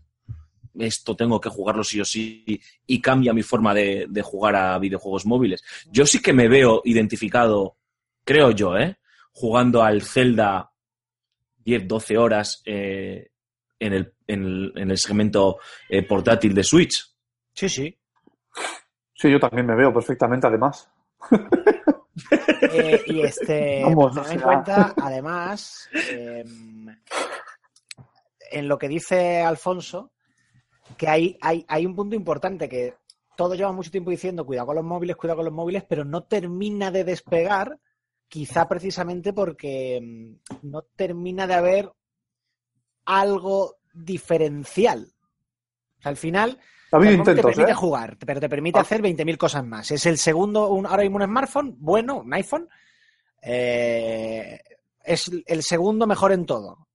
esto tengo que jugarlo sí o sí y cambia mi forma de, jugar a videojuegos móviles. Yo sí que me veo identificado, creo yo, ¿eh? jugando al Zelda 10, 12 horas eh, en, el, en, el, en el segmento eh, portátil de Switch. Sí, sí. Sí, yo también me veo perfectamente, además. Eh, y este, Vamos, tened o en cuenta, además, eh, en lo que dice Alfonso, que hay, hay, hay un punto importante que todos llevan mucho tiempo diciendo cuidado con los móviles, cuidado con los móviles, pero no termina de despegar, quizá precisamente porque mm, no termina de haber algo diferencial. O sea, al final, Ha habido intentos, te permite ¿eh? jugar, pero te permite Ah. hacer 20.000 cosas más. Es el segundo, un, ahora mismo un smartphone, bueno, un iPhone. eh, es el segundo mejor en todo.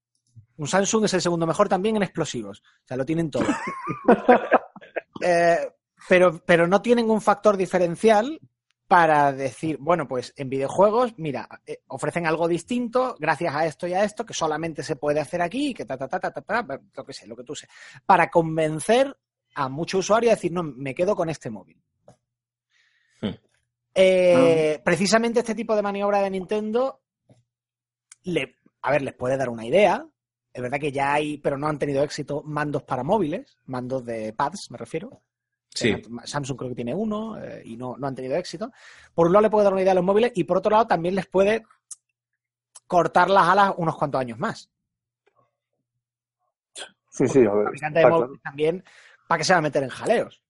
Un Samsung es el segundo mejor también en explosivos. O sea, lo tienen todo. Eh, pero, pero no tienen un factor diferencial para decir, bueno, pues en videojuegos, mira, eh, ofrecen algo distinto gracias a esto y a esto que solamente se puede hacer aquí que ta, ta, ta, ta, ta, ta, lo que sé, lo que tú sé. Para convencer a muchos usuarios a decir, no, me quedo con este móvil. Hmm. Eh, Precisamente este tipo de maniobra de Nintendo, le, a ver, les puede dar una idea. Es verdad que ya hay, pero no han tenido éxito, mandos para móviles, mandos de pads, me refiero. Sí. Samsung creo que tiene uno eh, y no, no han tenido éxito. Por un lado le puede dar una idea a los móviles y por otro lado también les puede cortar las alas unos cuantos años más. Sí, sí, a ver. fabricante de está móviles claro. también, ¿para qué se va a meter en jaleos?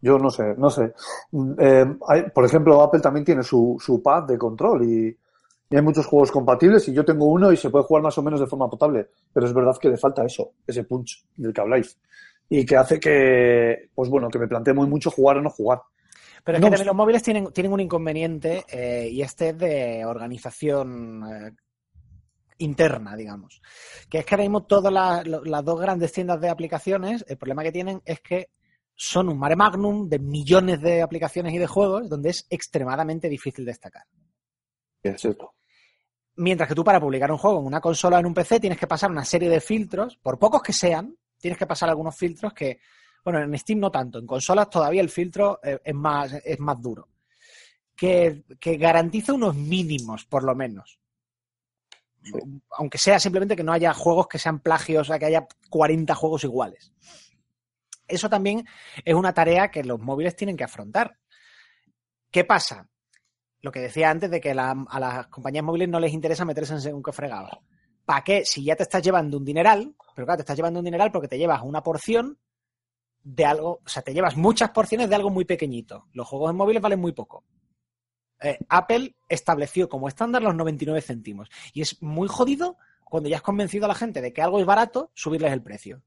Yo no sé, no sé. Eh, hay- por ejemplo, Apple también tiene su, su pad de control y, y hay muchos juegos compatibles y yo tengo uno y se puede jugar más o menos de forma potable. Pero es verdad que le falta eso, ese punch del que habláis. Y que hace que, pues bueno, que me plantee muy mucho jugar o no jugar. Pero es No, que también los móviles tienen, tienen un inconveniente eh, y este es de organización eh, interna, digamos. Que es que ahora mismo todas las, las dos grandes tiendas de aplicaciones, el problema que tienen es que son un mare magnum de millones de aplicaciones y de juegos donde es extremadamente difícil destacar. Es cierto. Mientras que tú para publicar un juego en una consola o en un PC tienes que pasar una serie de filtros, por pocos que sean, tienes que pasar algunos filtros que, bueno, en Steam no tanto, en consolas todavía el filtro eh, es más, es más duro. Que, que garantiza unos mínimos, por lo menos. Aunque sea simplemente que no haya juegos que sean plagios, o sea, que haya 40 juegos iguales. Eso también es una tarea que los móviles tienen que afrontar. ¿Qué pasa? Lo que decía antes de que a las compañías móviles no les interesa meterse en según qué. ¿Para qué? Si ya te estás llevando un dineral, pero claro, te estás llevando un dineral porque te llevas una porción de algo, o sea, te llevas muchas porciones de algo muy pequeñito. Los juegos en móviles valen muy poco. Eh, Apple estableció como estándar los 99 céntimos. Y es muy jodido cuando ya has convencido a la gente de que algo es barato, subirles el precio.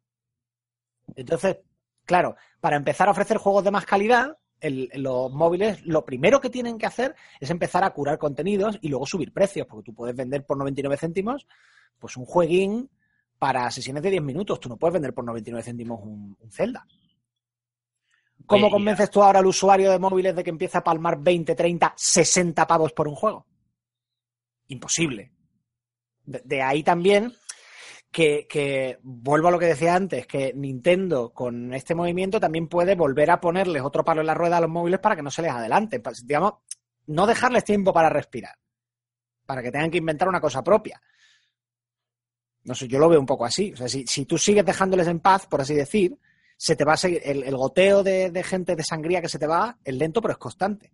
Entonces, claro, para empezar a ofrecer juegos de más calidad, el- los móviles lo primero que tienen que hacer es empezar a curar contenidos y luego subir precios, porque tú puedes vender por 99 céntimos pues un jueguín para sesiones de 10 minutos. Tú no puedes vender por 99 céntimos un, un Zelda. ¿Cómo convences tú ahora al usuario de móviles de que empiece a palmar 20, 30, 60 pavos por un juego? Imposible. De, de ahí también que, que, vuelvo a lo que decía antes, que Nintendo con este movimiento también puede volver a ponerles otro palo en la rueda a los móviles para que no se les adelante. Pues, digamos, no dejarles tiempo para respirar. Para que tengan que inventar una cosa propia. No sé, yo lo veo un poco así. O sea, si, si tú sigues dejándoles en paz, por así decir, se te va a seguir, el, el goteo de, de gente de sangría que se te va es lento, pero es constante.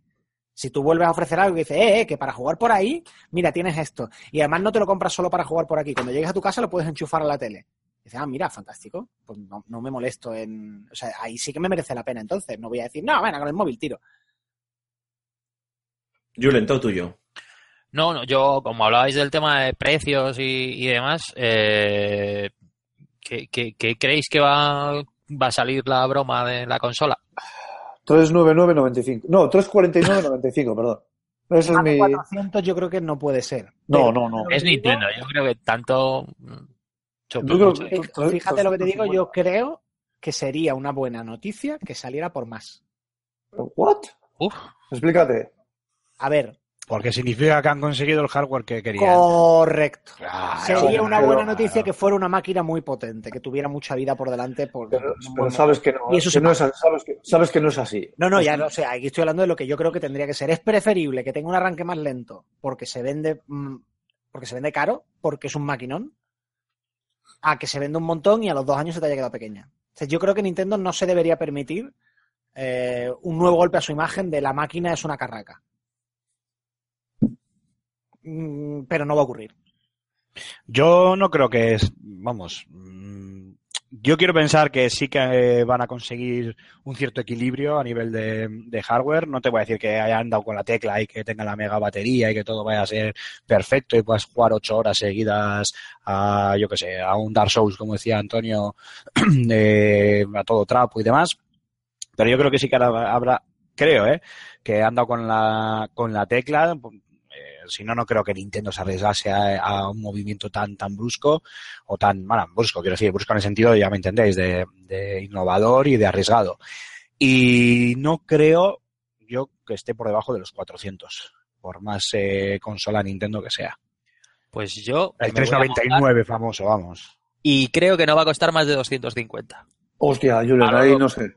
Si tú vuelves a ofrecer algo y dices, eh, eh, que para jugar por ahí, mira, tienes esto. Y además no te lo compras solo para jugar por aquí. Cuando llegues a tu casa lo puedes enchufar a la tele. Y dices, ah, mira, fantástico. Pues no, no me molesto en. O sea, ahí sí que me merece la pena entonces. No voy a decir, no, bueno, con el móvil tiro. Julen, todo tuyo. No, no, yo, como hablabais del tema de precios y, y demás, eh, ¿qué, qué- qué creéis que va, va a salir la broma de la consola? 399.95. No, 349.95, perdón. Ese es mi... 400 yo creo que no puede ser. No, Pero- no, no. Es Nintendo, yo creo que tanto... mm, creo Fíjate lo que te digo, yo creo que sería una buena noticia que saliera por más. ¿What? Uf, Explícate. A ver, Porque significa que han conseguido el hardware que querían. correcto. Claro, Sería una pero- buena noticia que fuera una máquina muy potente, que tuviera mucha vida por delante. Por, Pero, sabes que no, Y eso que se no es, sabes, que, sabes que no es así. No, no, ya no sé, aquí estoy hablando de lo que yo creo que tendría que ser. Es preferible que tenga un arranque más lento porque se vende mm, porque se vende caro, porque es un maquinón, a que se vende un montón y a los dos años se te haya quedado pequeña. O sea, yo creo que Nintendo no se debería permitir eh, un nuevo golpe a su imagen de la máquina es una carraca. Mm, pero no va a ocurrir. Yo no creo que es, vamos, mm, yo quiero pensar que sí que eh, van a conseguir un cierto equilibrio a nivel de, de hardware. No te voy a decir que hayan dado con la tecla y que tenga la mega batería y que todo vaya a ser perfecto y puedas jugar ocho horas seguidas a, yo que sé, a un Dark Souls, como decía Antonio, eh, a todo trapo y demás. Pero yo creo que sí que habrá- creo, ¿eh? que han dado con la, con la tecla. Eh, si no, no creo que Nintendo se arriesgase a, a un movimiento tan, tan brusco o tan, bueno, brusco, quiero decir, brusco en el sentido, ya me entendéis, de, de innovador y de arriesgado. Y no creo yo que esté por debajo de los 400, por más eh, consola Nintendo que sea. pues yo... El me voy a mojar 399 famoso, vamos. Y creo que no va a costar más de 250. Hostia, Ahora ahí lo- no sé.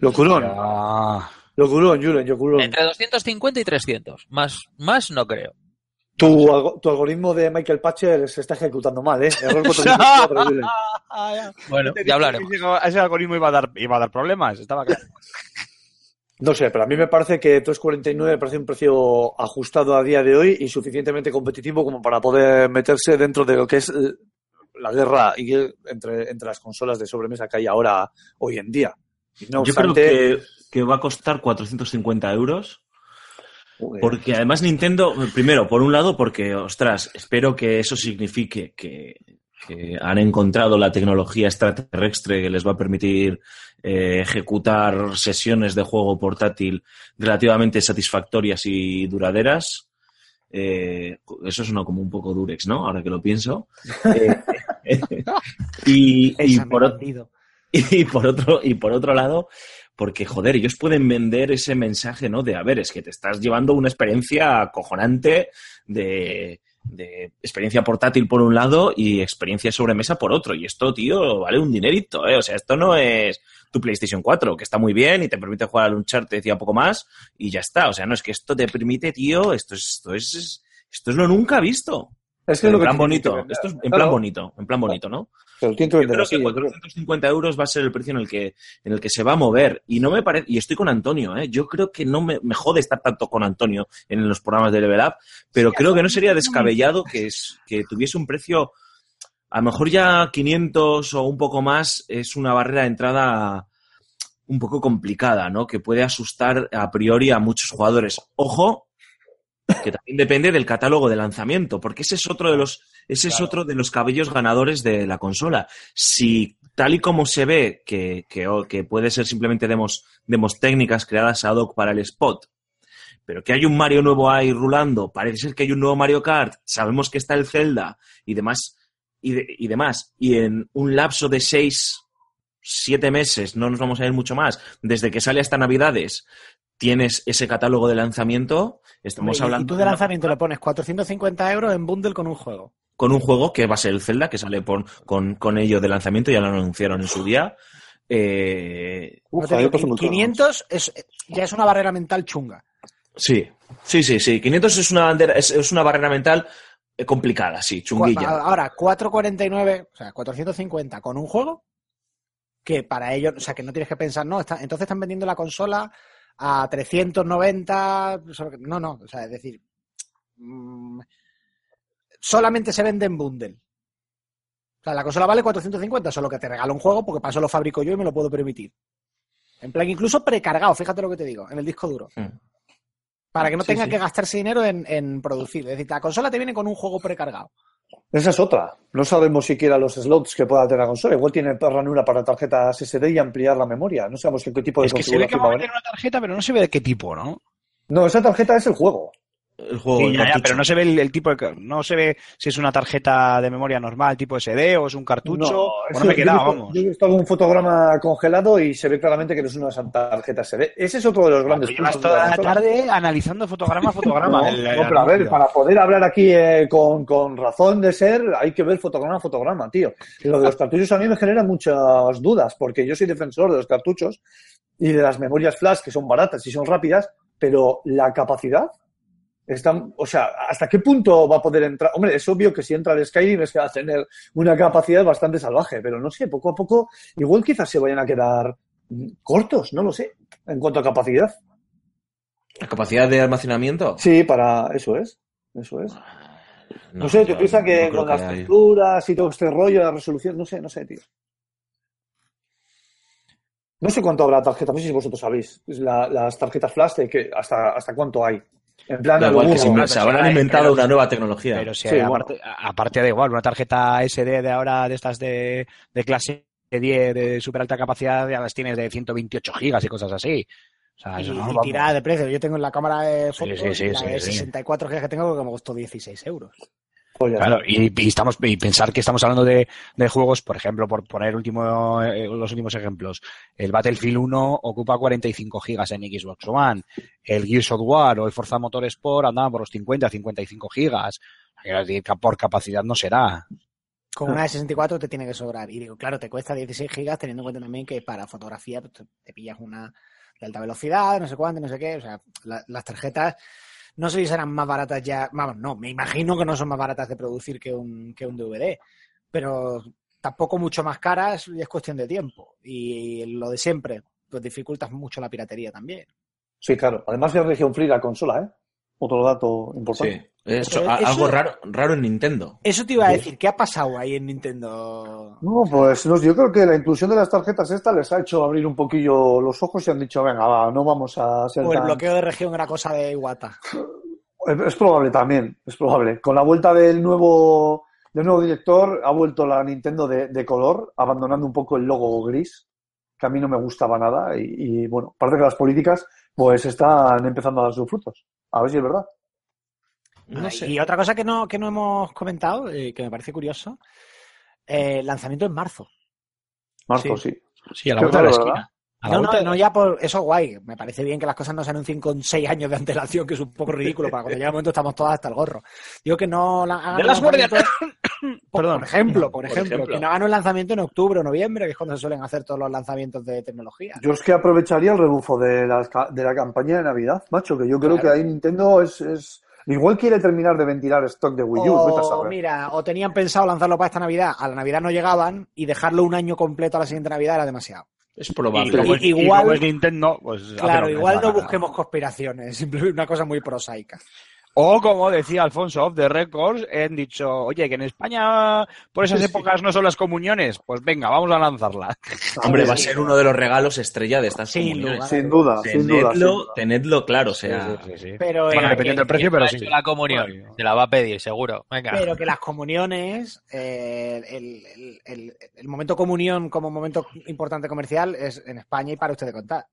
Locurón, Ya. Locurón, Julen, locurón. Entre 250 y 300. Más, más no creo. Tu, algo- tu algoritmo de Michael Patcher se está ejecutando mal, ¿eh? Error 404, Julen. Bueno, ya hablaremos. Ese algoritmo iba a dar, iba a dar problemas, estaba claro. No sé, pero a mí me parece que 349 me parece un precio ajustado a día de hoy y suficientemente competitivo como para poder meterse dentro de lo que es la guerra entre, entre las consolas de sobremesa que hay ahora, hoy en día. Y no Yo creo obstante, que, que va a costar 450 euros. Porque además Nintendo, primero, por un lado, porque, ostras, espero que eso signifique que, que han encontrado la tecnología extraterrestre que les va a permitir eh, ejecutar sesiones de juego portátil relativamente satisfactorias y duraderas. Eh, eso suena como un poco durex, ¿no? Ahora que lo pienso. Eh, y, y por, y por otro, y por otro lado, porque joder, ellos pueden vender ese mensaje, ¿no? De a ver, es que te estás llevando una experiencia acojonante de, de experiencia portátil por un lado y experiencia sobre mesa por otro. Y esto, tío, vale un dinerito, ¿eh? O sea, esto no es tu PlayStation 4, que está muy bien y te permite jugar al Uncharted y a poco más y ya está. O sea, no es que esto te permite, tío, esto es, esto es, esto es lo nunca visto. Es que en es lo que plan que bonito. Esto es en Claro, plan bonito, en plan bonito, ¿no? Pero Yo vender creo así, que yo creo. 450 euros va a ser el precio en el que en el que se va a mover y no me parece y estoy con Antonio, ¿eh? Yo creo que no me, me jode estar tanto con Antonio en los programas de Level Up, pero creo que no sería descabellado que es que tuviese un precio a lo mejor ya 500 o un poco más es una barrera de entrada un poco complicada, ¿no? Que puede asustar a priori a muchos jugadores. Ojo, que también depende del catálogo de lanzamiento, porque ese es otro de los ese es otro de los cabellos ganadores de la consola. Si tal y como se ve que, que, puede ser simplemente demos, demos técnicas creadas ad hoc para el spot, pero que hay un Mario nuevo ahí rulando, parece ser que hay un nuevo Mario Kart, sabemos que está el Zelda y demás, y, de- y demás, y en un lapso de seis, siete meses, no nos vamos a ir mucho más, desde que sale hasta Navidades, tienes ese catálogo de lanzamiento, estamos Y- hablando Y tú de lanzamiento le pones 450 euros en bundle con un juego. con un juego que va a ser el Zelda, que sale por, con, con ello de lanzamiento, ya lo anunciaron en su día. Eh, Uf, No te a mí me digo, parece muy caro. 500 es, ya es una barrera mental chunga. sí, sí, sí, sí. 500 es una, bandera- es, es una barrera mental eh, complicada, sí, chunguilla. Ahora, 449, o sea, 450 con un juego que para ellos, o sea, que no tienes que pensar, no, está- entonces están vendiendo la consola a 390, solo que- no, no, o sea, es decir, mm, solamente se vende en bundle. O sea, la consola vale 450, solo que te regalo un juego porque para eso lo fabrico yo y me lo puedo permitir. En plan, incluso precargado, fíjate lo que te digo, en el disco duro. Para que no Sí, tenga sí. que gastarse dinero en, en producir. Es decir, la consola te viene con un juego precargado. Esa es otra. No sabemos siquiera los slots que pueda tener la consola. Igual tiene ranura para tarjetas SD y ampliar la memoria. No sabemos qué, tipo de Es que se ve que va a meter una tarjeta, pero no se ve de qué tipo, ¿no? No, esa tarjeta es el juego. El juego, Sí, el ya, pero no se ve el, el tipo de, no se ve si es una tarjeta de memoria normal tipo SD o es un cartucho. No, o es no me yo he visto- vamos. Yo he visto algún fotograma congelado y se ve claramente que no es una tarjeta SD. Ese es otro de los grandes llevas toda la tarde analizando fotograma a fotograma. No, el- no, el pero a ver, anuncio. para poder hablar aquí eh, con, con razón de ser, hay que ver fotograma a fotograma, tío. Y lo de los cartuchos a mí me genera muchas dudas, porque yo soy defensor de los cartuchos y de las memorias flash, que son baratas y son rápidas, pero la capacidad está, o sea, ¿hasta qué punto va a poder entrar? Hombre, es obvio que si entra el Skyrim es que va a tener una capacidad bastante salvaje, pero no sé, poco a poco, igual quizás se vayan a quedar mm, cortos, no lo sé, en cuanto a capacidad. ¿La capacidad de almacenamiento? Sí, para eso es, eso es. No, No, sé, ¿te yo piensas que con las hay. texturas y todo este rollo, la resolución, no sé, no sé, tío. No sé cuánto habrá tarjetas, no sé si vosotros sabéis. La- las tarjetas flash, de que hasta, ¿hasta cuánto hay? En plan, Da igual que se, habrán Pero- inventado una nueva tecnología. Pero si Sí, aparte, a- aparte da igual, una tarjeta SD de ahora, de estas de, de clase 10 de super alta capacidad, ya las tienes de 128 gigas y cosas así. O sea, y, eso no, y tirada de precio. Yo tengo en la cámara de fotos sí, sí, la sí, de sí. 64 GB que tengo que me costó 16 euros. Pues Claro, y, y estamos y pensar que estamos hablando de, de juegos, por ejemplo, por poner último, eh, los últimos ejemplos, el Battlefield 1 ocupa 45 gigas en Xbox One, el Gears of War o el Forza Motorsport andaban por los 50, 55 gigas. Quiero decir, que por capacidad no será. Con una de 64 te tiene que sobrar. Y digo, claro, te cuesta 16 gigas teniendo en cuenta también que para fotografía pues, te, te pillas una de alta velocidad, no sé cuánto, no sé qué. O sea, la- las tarjetas no sé si serán más baratas ya. Vamos, no, me imagino que no son más baratas de producir que un, que un DVD. Pero tampoco mucho más caras y es cuestión de tiempo. Y lo de siempre, pues dificultas mucho la piratería también. Sí, claro. Además es región free la consola, ¿eh? Otro dato importante. Sí. Eso, Pero a- eso- algo raro, raro en Nintendo. Eso te iba a decir, ¿qué ha pasado ahí en Nintendo? No, pues no, yo creo que la inclusión de las tarjetas esta les ha hecho abrir un poquillo los ojos y han dicho, venga, va, no vamos a ser O el tan- bloqueo de región era cosa de Iwata. Es probable también, es probable. Con la vuelta del nuevo, del nuevo director, ha vuelto la Nintendo de, de color, abandonando un poco el logo gris, que a mí no me gustaba nada. Y, y, bueno, parece que las políticas pues están empezando a dar sus frutos. A ver si es verdad. No sé. Y otra cosa que no, que no hemos comentado, eh, que me parece curioso, eh, lanzamiento en marzo. Marzo, sí. Sí, a la vuelta de la esquina. No, no, ya por eso guay. Me parece bien que las cosas no se anuncien con seis años de antelación, que es un poco ridículo, para cuando llegue el momento estamos todas hasta el gorro. Digo que no la- hagan De las guardias. por, Perdón. por ejemplo, por Por ejemplo, ejemplo. que no hagan un lanzamiento en octubre o noviembre, que es cuando se suelen hacer todos los lanzamientos de tecnología. Yo es que aprovecharía el rebufo de la, de la campaña de Navidad, macho, que yo creo Claro. que ahí Nintendo es, es Igual quiere terminar de ventilar stock de Wii U. a O, saber. mira, o tenían pensado lanzarlo para esta Navidad, a la Navidad no llegaban y dejarlo un año completo a la siguiente Navidad era demasiado. Es Y probable. como, es- y igual- como es Nintendo, pues... Claro, igual no busquemos conspiraciones, simplemente una cosa muy prosaica. O como decía Alfonso of the Records, han dicho, oye, que en España por esas épocas no son las comuniones, pues venga, vamos a lanzarla. Hombre, va a ser uno de los regalos estrella de estas Sin comuniones. lugar. Sin duda, sin duda. sin Tenedlo, duda. tenedlo claro, o sea... Sí, sí, sí. Pero, Bueno, eh, dependiendo del precio, ¿Quién pero sí. la comunión? Bueno. Se la va a pedir, seguro. Venga. pero que las comuniones, eh, el, el- el- el momento comunión como momento importante comercial es en España y para usted de contar.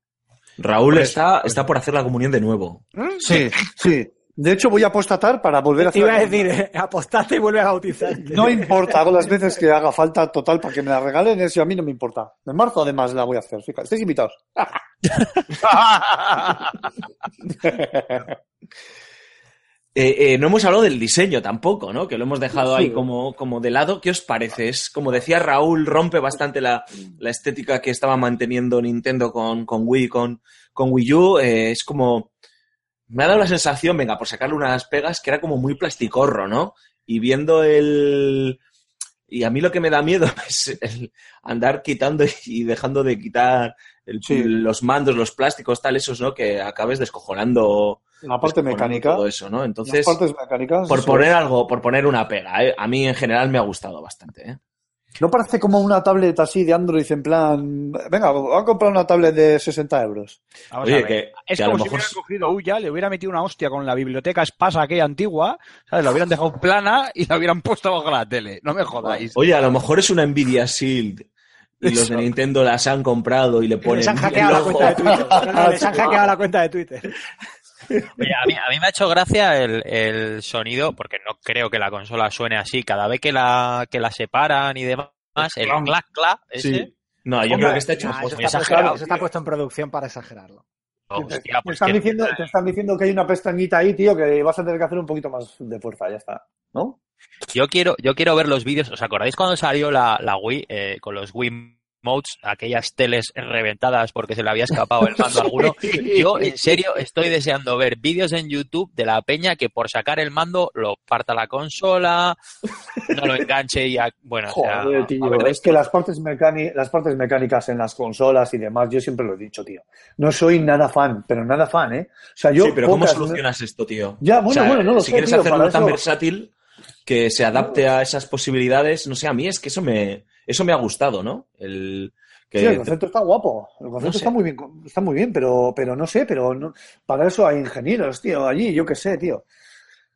Raúl está, está por hacer la comunión de nuevo. Sí, sí. De hecho, voy a apostatar para volver a hacer. iba a decir, eh, apostaste y vuelve a bautizarte. No importa, hago las veces que haga falta total para que me la regalen, eso a mí no me importa. En marzo además la voy a hacer, fíjate, estáis invitados. Eh, eh, no hemos hablado del diseño tampoco, ¿no? Que lo hemos dejado ahí como, como de lado. ¿Qué os parece? Es, como decía Raúl, rompe bastante la, la estética que estaba manteniendo Nintendo con, con Wii, con, con Wii U. Eh, es como... Me ha dado la sensación, venga, por sacarle unas pegas, que era como muy plasticorro, ¿no? Y viendo el... Y a mí lo que me da miedo es el andar quitando y dejando de quitar el- Sí. los mandos, los plásticos, tal, esos, ¿no? Que acabes descojonando La parte descojonando mecánica. todo eso, ¿no? Las Entonces, partes mecánicas. por poner es. algo, por poner una pega, ¿eh? a mí en general me ha gustado bastante. ¿eh? No parece como una tablet así de Android en plan. Venga, voy a comprar una tablet de 60 euros. Vamos Oye, a ver. que, Es que a como lo si mejor hubieran cogido Uya, le hubiera metido una hostia con la biblioteca Espasa aquella antigua, ¿sabes? La hubieran dejado plana y la hubieran puesto bajo la tele. No me jodáis. Oye, a lo mejor es una Nvidia Shield y los de Nintendo las han comprado y le ponen Les han hackeado la logo. cuenta de Twitter. No, no, les han hackeado la cuenta de Twitter. Oye, a mí, a mí me ha hecho gracia el, el sonido, porque no creo que la consola suene así. Cada vez que la, que la separan y demás, el clac clac ese. Sí. No, yo Hombre, creo que está hecho Nah, a eso, está exagerado, puesto, eso está puesto en producción para exagerarlo. Hostia, te, pues están que- diciendo, te están diciendo que hay una pestañita ahí, tío, que vas a tener que hacer un poquito más de fuerza, ya está. ¿No? Yo quiero, yo quiero ver los vídeos. ¿Os acordáis cuando salió la, la Wii eh, con los Wii Modes, aquellas teles reventadas porque se le había escapado el mando a alguno? Yo, en serio, estoy deseando ver vídeos en YouTube de la peña que por sacar el mando lo parta la consola, no lo enganche y ya, bueno, o sea, a tío, ver es que las partes, las partes mecánicas en las consolas y demás, yo siempre lo he dicho, tío. No soy nada fan, pero nada fan, ¿eh? O sea, yo. sí, pero ¿cómo solucionas esto, tío? Ya, bueno, bueno, no lo si sé, quieres tío, hacerlo tan eso- versátil que se adapte a esas posibilidades, no sé, a mí es que eso me, eso me ha gustado, ¿no? El que Sí, el concepto está guapo. El concepto No sé. está muy bien, está muy bien, pero, pero no sé, pero no, para eso hay ingenieros, tío, allí, yo qué sé, tío.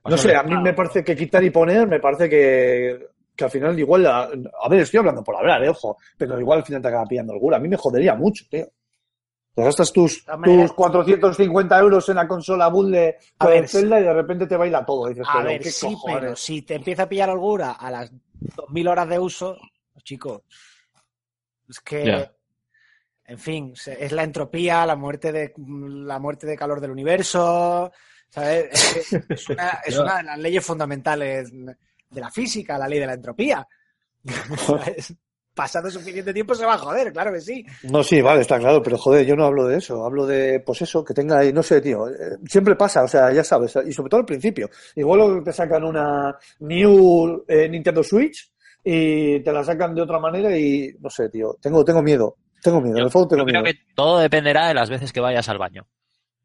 No sé, a mí me parece que quitar y poner, me parece que, que al final igual, a ver, estoy hablando por hablar, eh, ojo, pero igual al final te acaba pillando el gula. A mí me jodería mucho, tío. Te gastas tus, tus 450 euros en la consola bundle A con ver, Zelda y de repente te baila todo. Dices, A pero ver, ¿qué sí, cojones? pero si te empieza a pillar holgura a las 2000 horas de uso, chico, es que, en fin, es la entropía, la muerte de la muerte de calor del universo, ¿sabes? Es, una, es una de las leyes fundamentales de la física, la ley de la entropía. ¿Sabes? Pasado suficiente tiempo se va a joder, claro que sí. No, sí, vale, está claro, pero joder, yo no hablo de eso, hablo de, pues eso, que tenga ahí, no sé, tío, eh, siempre pasa, o sea, ya sabes, y sobre todo al principio. Igual te sacan una New eh, Nintendo Switch y te la sacan de otra manera y, no sé, tío, tengo, tengo miedo, tengo miedo, Yo, el fondo tengo yo creo miedo. que todo dependerá de las veces que vayas al baño.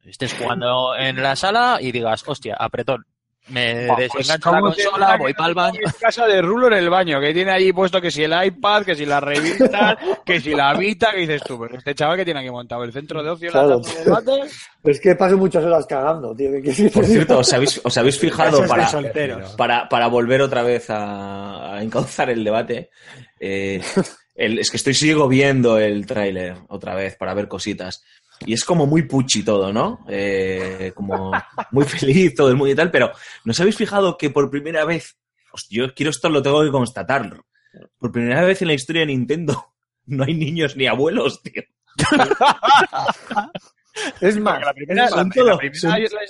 Estés jugando en la sala y digas, hostia, apretón. Me Buah, pues, la ¿cómo te consola, voy para el baño. Casa de Rulo en el baño, que tiene ahí puesto que si el iPad, que si la revista, que si la Vita, que dices tú, pero este chaval que tiene aquí montado el centro de ocio, Claro. la de debate. Es que paso muchas horas cagando, tío. que- que- Por cierto, ¿os habéis, os habéis fijado para, para, para volver otra vez a, a encauzar el debate? eh, el- es que estoy sigo viendo el tráiler otra vez para ver cositas. Y es como muy puchi todo, ¿no? Eh, como muy feliz todo el mundo y tal, pero ¿nos habéis fijado que por primera vez, hostia, yo quiero esto, lo tengo que constatarlo, por primera vez en la historia de Nintendo no hay niños ni abuelos, tío? Es más, La primera, la- la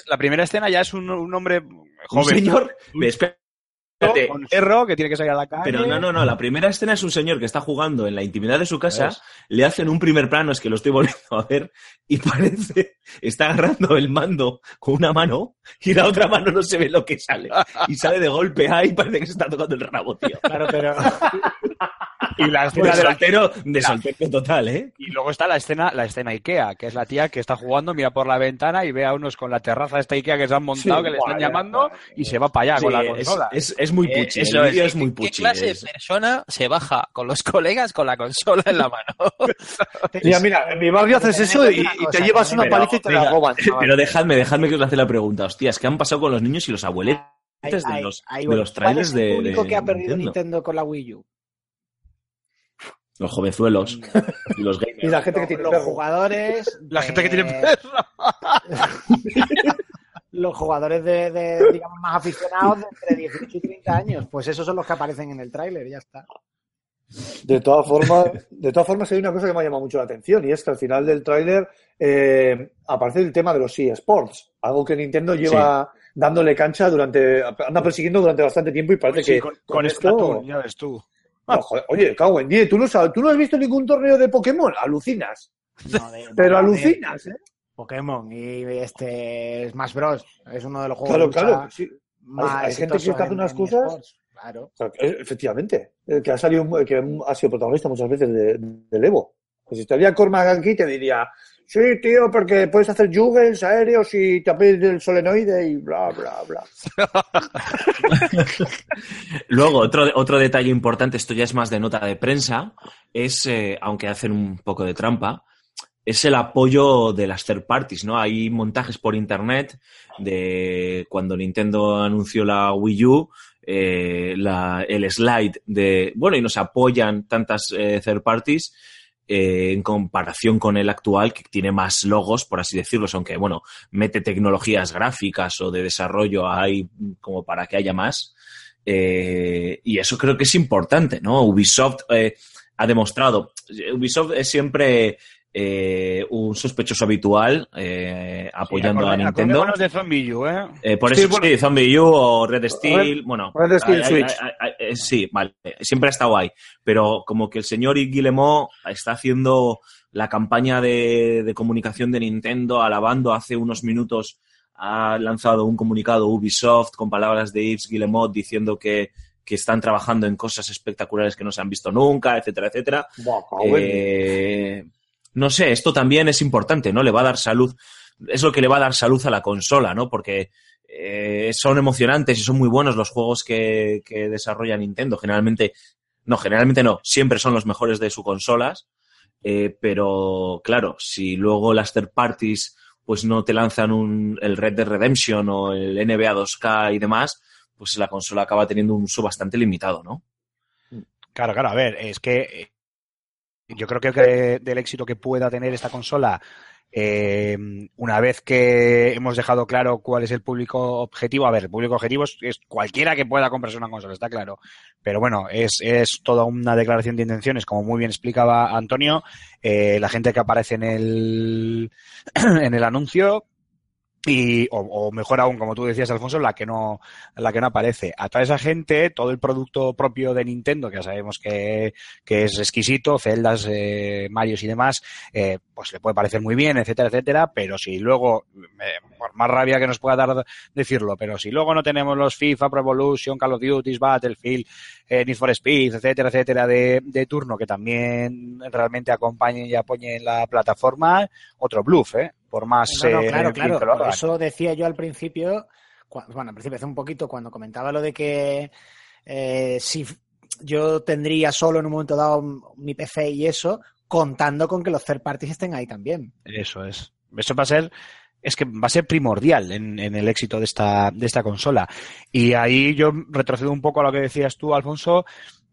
la escena ya es un, un hombre Un joven. señor, espera, Espérate. con cerro que tiene que salir a la calle. Pero no, no, no. La primera escena es un señor que está jugando en la intimidad de su casa. ¿Ves? Le hacen un primer plano, es que lo estoy volviendo a ver. Y parece, está agarrando el mando con una mano y la otra mano no se ve lo que sale. Y sale de golpe ahí, parece que se está tocando el rabo, tío. Claro, pero Y la De escena de soltero, de soltero total, ¿eh? Y luego está la escena, la escena Ikea, que es la tía que está jugando, mira por la ventana y ve a unos con la terraza de esta Ikea que se han montado, Sí, que le están vaya, llamando y se va para allá con la Sí, es, consola. es- es muy Eh, puchi. eso el es. es muy ¿Qué puchi. clase es- de persona se baja con los colegas con la consola en la mano? Mira, mira, en mi barrio haces eso y, y te llevas una paliza y te la roban. chaval. Pero dejadme, dejadme que os hace la pregunta. Hostias, ¿qué han pasado con los niños y los abueletes Ahí- de ahí- los, ahí de los ¿Cuál trailers es de, el público de que ha perdido Nintendo? Nintendo con la Wii U? Los jovenzuelos y los gamers. Y la gente que tiene los jugadores. La gente que de- tiene perro. los jugadores de, de, digamos, más aficionados de entre 18 y 30 años. Pues esos son los que aparecen en el tráiler, ya está. De todas formas, de todas formas hay una cosa que me ha llamado mucho la atención y es que al final del tráiler eh, aparece el tema de los eSports, algo que Nintendo lleva dándole cancha durante, anda persiguiendo durante bastante tiempo y parece Sí, que con, con con esto, Splatoon, ya ves tú. No, joder, oye, cago en 10, ¿tú no, sabes, tú no has visto ningún torneo de Pokémon, alucinas, No, de- pero de- alucinas, ¿eh? Pokémon y este Smash Bros. Es uno de los juegos Claro, de claro, sí. más Hay- gente que hace en- unas en cosas-. Claro. Eh, efectivamente, eh, que ha salido, que ha sido protagonista muchas veces de- del Evo. Pues si estaría Cormac aquí te diría, sí, tío, porque puedes hacer juggles aéreos y te aprietas el solenoide y bla, bla, bla. Luego, otro, otro detalle importante, esto ya es más de nota de prensa, es, eh, aunque hacen un poco de trampa, es el apoyo de las third parties, ¿no? Hay montajes por internet de cuando Nintendo anunció la Wii U, eh, la- el slide de, bueno, y nos apoyan tantas eh, third parties eh, en comparación con el actual, que tiene más logos, por así decirlo, aunque, bueno, mete tecnologías gráficas o de desarrollo ahí como para que haya más. Eh, y eso creo que es importante, ¿no? Ubisoft eh, ha demostrado, Ubisoft es siempre eh, un sospechoso habitual eh, apoyando a Acordé- Nintendo. de Zombie U, ¿eh? Eh, por Sí, eso bueno. sí, Zombie U o Red Steel, bueno, Red Steel hay- Switch. hay- hay- eh, sí, vale, siempre ha estado ahí, pero como que el señor Guillemot está haciendo la campaña de, de comunicación de Nintendo, alabando hace unos minutos, ha lanzado un comunicado Ubisoft con palabras de Yves Guillemot diciendo que, que están trabajando en cosas espectaculares que no se han visto nunca, etcétera, etcétera. Eh, no sé, esto también es importante, ¿no? Le va a dar salud, es lo que le va a dar salud a la consola, ¿no? Porque eh, son emocionantes y son muy buenos los juegos que, que desarrolla Nintendo. Generalmente, no, generalmente no, siempre son los mejores de sus consolas. Eh, pero claro, si luego las third parties pues no te lanzan un, el Red Dead Redemption o el NBA 2K y demás, pues la consola acaba teniendo un uso bastante limitado, ¿no? Claro, claro, a ver, es que eh, yo creo que, del éxito que pueda tener esta consola, eh, una vez que hemos dejado claro cuál es el público objetivo, a ver, el público objetivo es, es cualquiera que pueda comprarse una consola, está claro. Pero bueno, es, es toda una declaración de intenciones, como muy bien explicaba Antonio, eh, la gente que aparece en el, en el anuncio. Y, o, o mejor aún, como tú decías, Alfonso, la que no, la que no aparece. A toda esa gente, todo el producto propio de Nintendo, que ya sabemos que, que es exquisito, celdas, eh, Marios y demás, eh, pues le puede parecer muy bien, etcétera, etcétera, pero si luego, eh, por más rabia que nos pueda dar decirlo, pero si luego no tenemos los FIFA, Pro Evolution, Call of Duty, Battlefield, eh, Need for Speed, etcétera, etcétera, de, de turno, que también realmente acompañen y apoyen la plataforma, otro bluff, ¿eh? Por más... No, no, eh, claro, claro. Por eso decía yo al principio, bueno, al principio hace un poquito, cuando comentaba lo de que eh, si yo tendría solo en un momento dado mi PC y eso, contando con que los third parties estén ahí también. Eso es. Eso va a ser, es que va a ser primordial en, en el éxito de esta, de esta consola. Y ahí yo retrocedo un poco a lo que decías tú, Alfonso,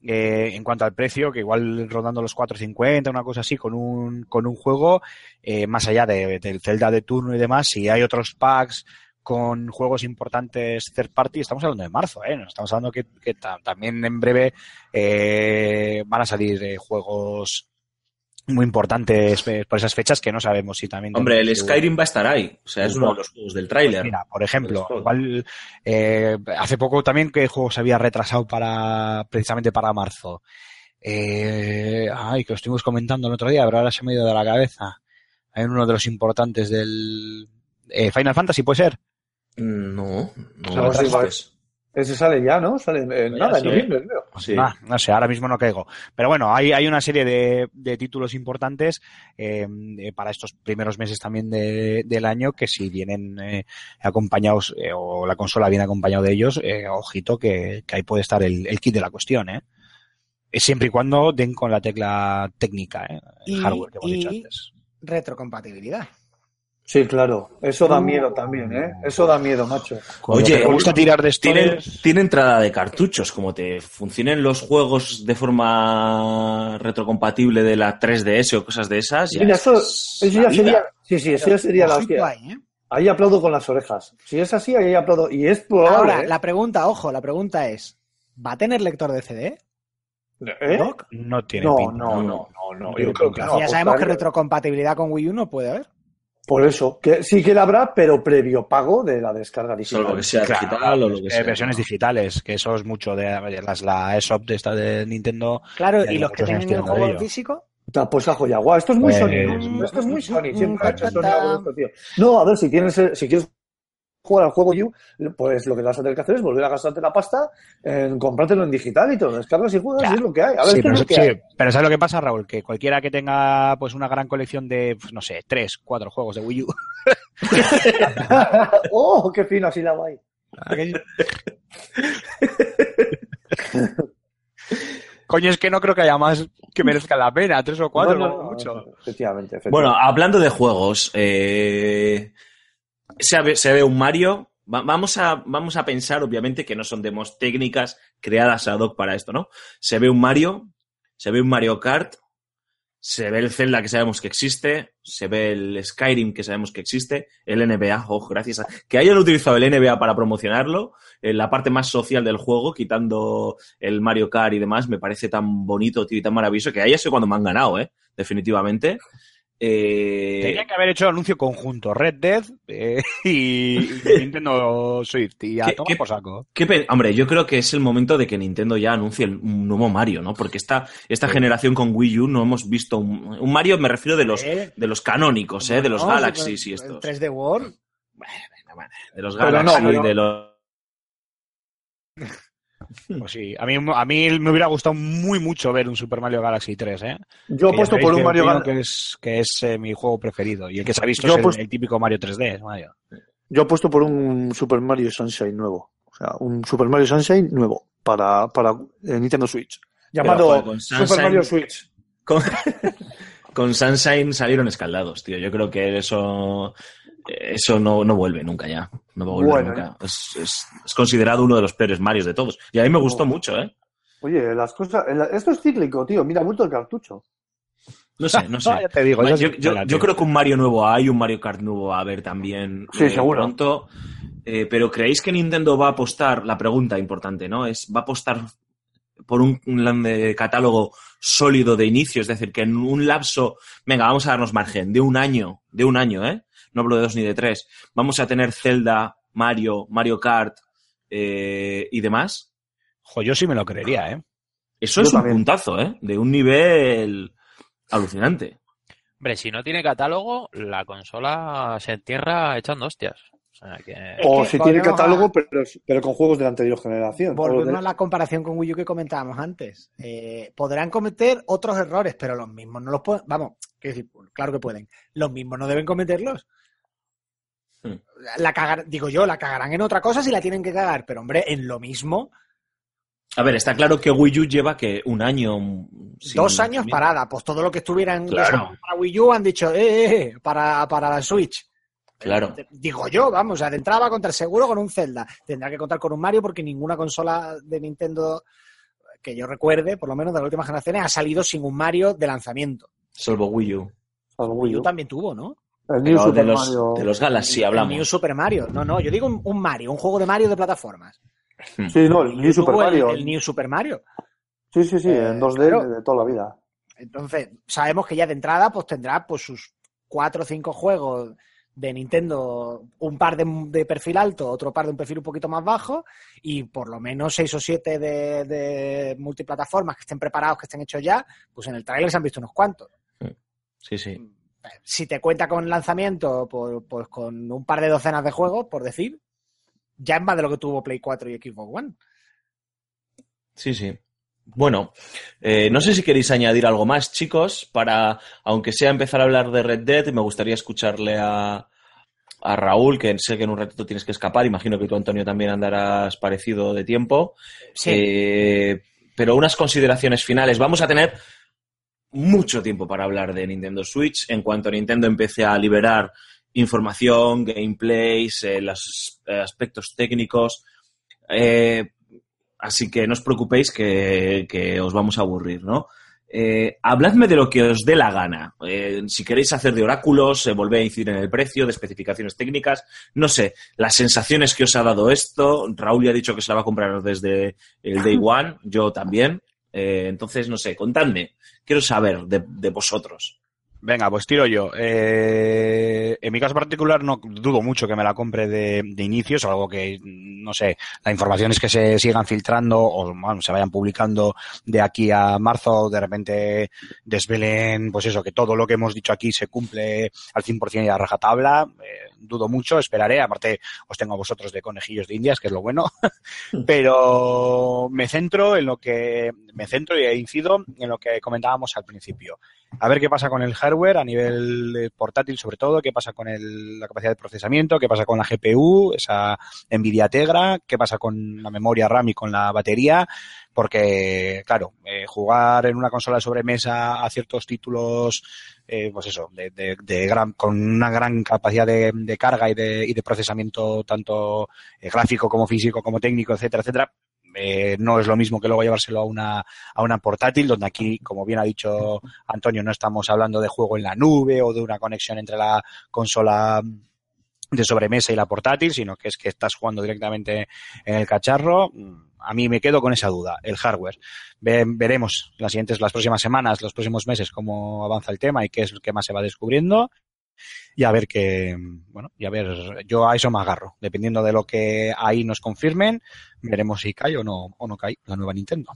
eh, en cuanto al precio, que igual rondando los 4.50, una cosa así, con un, con un juego, eh, más allá de- del Zelda de turno y demás, si hay otros packs con juegos importantes third party, estamos hablando de marzo, ¿eh? Estamos hablando que, que ta- también en breve eh, van a salir juegos muy importantes eh, por esas fechas que no sabemos si también... Hombre, el Skyrim va a estar ahí. O sea, es uno de los juegos del tráiler. Mira, por ejemplo, Pues, igual eh, hace poco también que juego se había retrasado para precisamente para marzo. Eh, ay, que lo estuvimos comentando el otro día, pero ahora se me ha ido de la cabeza. Hay uno de los importantes del eh, Final Fantasy, ¿puede ser? Mm, No, no, Ese sale ya, ¿no? Sale en nada, en noviembre, creo. Sí. Ah, no sé, ahora mismo no caigo. Pero bueno, hay, hay una serie de, de títulos importantes eh, eh, para estos primeros meses también de- del año que si vienen eh, acompañados eh, o la consola viene acompañado de ellos, eh, ojito que, que ahí puede estar el, el kit de la cuestión, ¿eh? Siempre y cuando den con la tecla técnica, ¿eh? El Y- hardware que hemos dicho antes. Retrocompatibilidad. Sí, claro. Eso da miedo también, ¿eh? Eso da miedo, macho. Oye, me gusta tirar de Tiene, tiene entrada de cartuchos, como te funcionen los juegos de forma retrocompatible de la 3DS o cosas de esas. ya Mira, es eso, eso ya vida. sería. Sí, sí, eso ya sería la hostia. ahí, ¿eh? Ahí aplaudo con las orejas. Si es así, ahí aplaudo. Y es probable. Ahora, ¿eh? la pregunta, ojo, la pregunta es, ¿va a tener lector de CD? ¿Eh? No tiene No, pinta. no, no, no, no. tiene Yo creo que pinta. no. ya sabemos que retrocompatibilidad con Wii U no puede haber. Por eso, que sí que la habrá, pero previo pago de la descarga digital. Solo que sea Claro, digital o lo que eh, sea. versiones digitales, que eso es mucho de las, la ESOP de esta de Nintendo. Claro, y los que años tienen el juego ello. físico, Pues a joya, guau, esto es muy Pues- Sony. Esto es muy Sony. Siempre ha hecho Sony algo de esto, tío. No, a ver, si tienes, si quieres jugar al juego You, pues lo que vas a tener que hacer es volver a gastarte la pasta en comprártelo en digital y te lo descargas y juegas y es lo que hay. A ver, Sí, pero, es lo que sí, hay. pero ¿sabes lo que pasa, Raúl? Que cualquiera que tenga pues una gran colección de, pues, no sé, tres, cuatro juegos de Wii U, ¡Oh, qué fino así la va ahí! coño, es que no creo que haya más que merezca la pena, tres o cuatro, No, no, mucho. Efectivamente, efectivamente. Bueno, hablando de juegos, eh, se, ve, se ve un Mario. Va- vamos, a, vamos a pensar, obviamente, que no son demos técnicas creadas ad hoc para esto, ¿no? Se ve un Mario, se ve un Mario Kart, se ve el Zelda que sabemos que existe, se ve el Skyrim que sabemos que existe, el NBA, oh, gracias a que hayan utilizado el NBA para promocionarlo, en la parte más social del juego, quitando el Mario Kart y demás, me parece tan bonito, tío, y tan maravilloso, que ahí ya cuando me han ganado, ¿eh? Definitivamente. Eh, Tenían que haber hecho anuncio conjunto, Red Dead eh, y, y Nintendo Swift, y a ¿Qué- tomar qué- por saco. qué Hombre, yo creo que es el momento de que Nintendo ya anuncie el- un nuevo Mario, ¿no? Porque esta, esta generación con Wii U no hemos visto un, un Mario, me refiero de los, Eh, de los canónicos, ¿eh? De los no, Galaxies sí, y estos. el 3D World. De los no, Galaxy y de los... Pues sí, a mí, a mí me hubiera gustado muy mucho ver un Super Mario Galaxy 3, ¿eh? Yo apuesto por un Mario Galaxy. que es, que es eh, mi juego preferido y el que se ha visto Yo es el, apuesto- el típico Mario 3D, Mario. Yo apuesto por un Super Mario Sunshine nuevo. O sea, un Super Mario Sunshine nuevo para, para eh, Nintendo Switch. Llamado joder, Super Mario Switch. Con, con Sunshine salieron escaldados, tío. Yo creo que eso eso no, no vuelve nunca ya. No va a volver Bueno, nunca. Es, es- es considerado uno de los peores Marios de todos. Y a mí me gustó Oh. mucho, ¿eh? Oye, las cosas. Esto es cíclico, tío. Mira, ha vuelto el cartucho. No sé, no sé. Ah, ya te digo, yo, creo que un Mario nuevo hay, un Mario Kart nuevo va a haber también Sí, eh, seguro. pronto. Eh, pero ¿creéis que Nintendo va a apostar? La pregunta importante, ¿no? Es, ¿va a apostar por un, un catálogo sólido de inicio? Es decir, que en un lapso, venga, vamos a darnos margen, de un año, de un año, ¿eh? No hablo de dos ni de tres. Vamos a tener Zelda, Mario, Mario Kart eh, y demás. Jo, yo sí me lo creería, ¿eh? Eso Yo es un puntazo, ¿eh? De un nivel alucinante. Hombre, si no tiene catálogo, la consola se entierra echando hostias. O sea que... O que si tiene catálogo, a- pero, pero con juegos de la anterior generación. Volvemos de- a la comparación con Wii U que comentábamos antes. Eh, podrán cometer otros errores, pero los mismos no los pueden. Vamos, decir, claro que pueden. Los mismos no deben cometerlos. La cagar, digo yo, la cagarán en otra cosa si la tienen que cagar, pero hombre, en lo mismo, A ver, está claro que Wii U lleva que un año. mm, sin dos años parada. Pues todo lo que estuvieran Claro. para Wii U han dicho, eh, eh, eh, para, para la Switch. Claro. Eh, Digo yo, vamos, o sea, de entrada va a contar seguro con un Zelda. Tendrá que contar con un Mario porque ninguna consola de Nintendo que yo recuerde, por lo menos de las últimas generaciones, ha salido sin un Mario de lanzamiento. Salvo Wii U. Salvo Wii U. también tuvo, ¿no? El New de Super los, Mario. de los Galaxy El hablamos. New Super Mario. No, no, yo digo un, un Mario, un juego de Mario de plataformas. Sí, no, el New Super el- Mario. El, New Super Mario. Sí, sí, sí, en Eh, 2D claro. de toda la vida. Entonces, sabemos que ya de entrada pues tendrá pues sus cuatro o cinco juegos de Nintendo, un par de, de perfil alto, otro par de un perfil un poquito más bajo y por lo menos seis o siete de, de multiplataformas que estén preparados, que estén hechos ya, pues en el trailer se han visto unos cuantos. Sí, sí. Si te cuenta con lanzamiento, pues, pues con un par de docenas de juegos, por decir, ya es más de lo que tuvo Play 4 y Xbox One. Sí, sí. Bueno, eh, no sé si queréis añadir algo más, chicos, para, aunque sea empezar a hablar de Red Dead, me gustaría escucharle a, a Raúl, que sé que en un ratito tienes que escapar, imagino que tú, Antonio, también andarás parecido de tiempo. Sí. Eh, pero unas consideraciones finales. Vamos a tener mucho tiempo para hablar de Nintendo Switch en cuanto Nintendo empiece a liberar información, gameplays, eh, los eh, aspectos técnicos. Eh, así que no os preocupéis que, que os vamos a aburrir, ¿no? Eh, habladme de lo que os dé la gana. Eh, si queréis hacer de oráculos, eh, volver a incidir en el precio, de especificaciones técnicas, no sé, las sensaciones que os ha dado esto. Raúl ya ha dicho que se la va a comprar desde el day one, yo también. Eh, entonces, no sé, contadme. Quiero saber de, vosotros. Venga, pues tiro yo. Eh, en mi caso particular no dudo mucho que me la compre de, de inicio, es algo que, no sé, las informaciones que se sigan filtrando o bueno, se vayan publicando de aquí a marzo, de repente desvelen, pues eso, que todo lo que hemos dicho aquí se cumple al 100% y a rajatabla. Eh, dudo mucho, esperaré. Aparte, os tengo a vosotros de conejillos de indias, que es lo bueno. Pero me centro en lo que, me centro y incido en lo que comentábamos al principio. A ver qué pasa con el hardware a nivel portátil, sobre todo, qué pasa con el- la capacidad de procesamiento, qué pasa con la GPU, esa Nvidia Tegra, qué pasa con la memoria RAM y con la batería, porque, claro, eh, jugar en una consola de sobremesa a ciertos títulos, eh, pues eso, de, de- de gran, con una gran capacidad de, carga y de, y de procesamiento tanto eh, gráfico como físico como técnico, etcétera, etcétera, eh, no es lo mismo que luego llevárselo a una, a una portátil, donde aquí, como bien ha dicho Antonio, no estamos hablando de juego en la nube o de una conexión entre la consola de sobremesa y la portátil, sino que es que estás jugando directamente en el cacharro. A mí me quedo con esa duda, el hardware. Ve- veremos las siguientes, las próximas semanas, los próximos meses cómo avanza el tema y qué es lo que más se va descubriendo. Y a ver qué, bueno, y a ver, yo a eso me agarro. Dependiendo de lo que ahí nos confirmen, veremos si cae o no, o no cae la nueva Nintendo.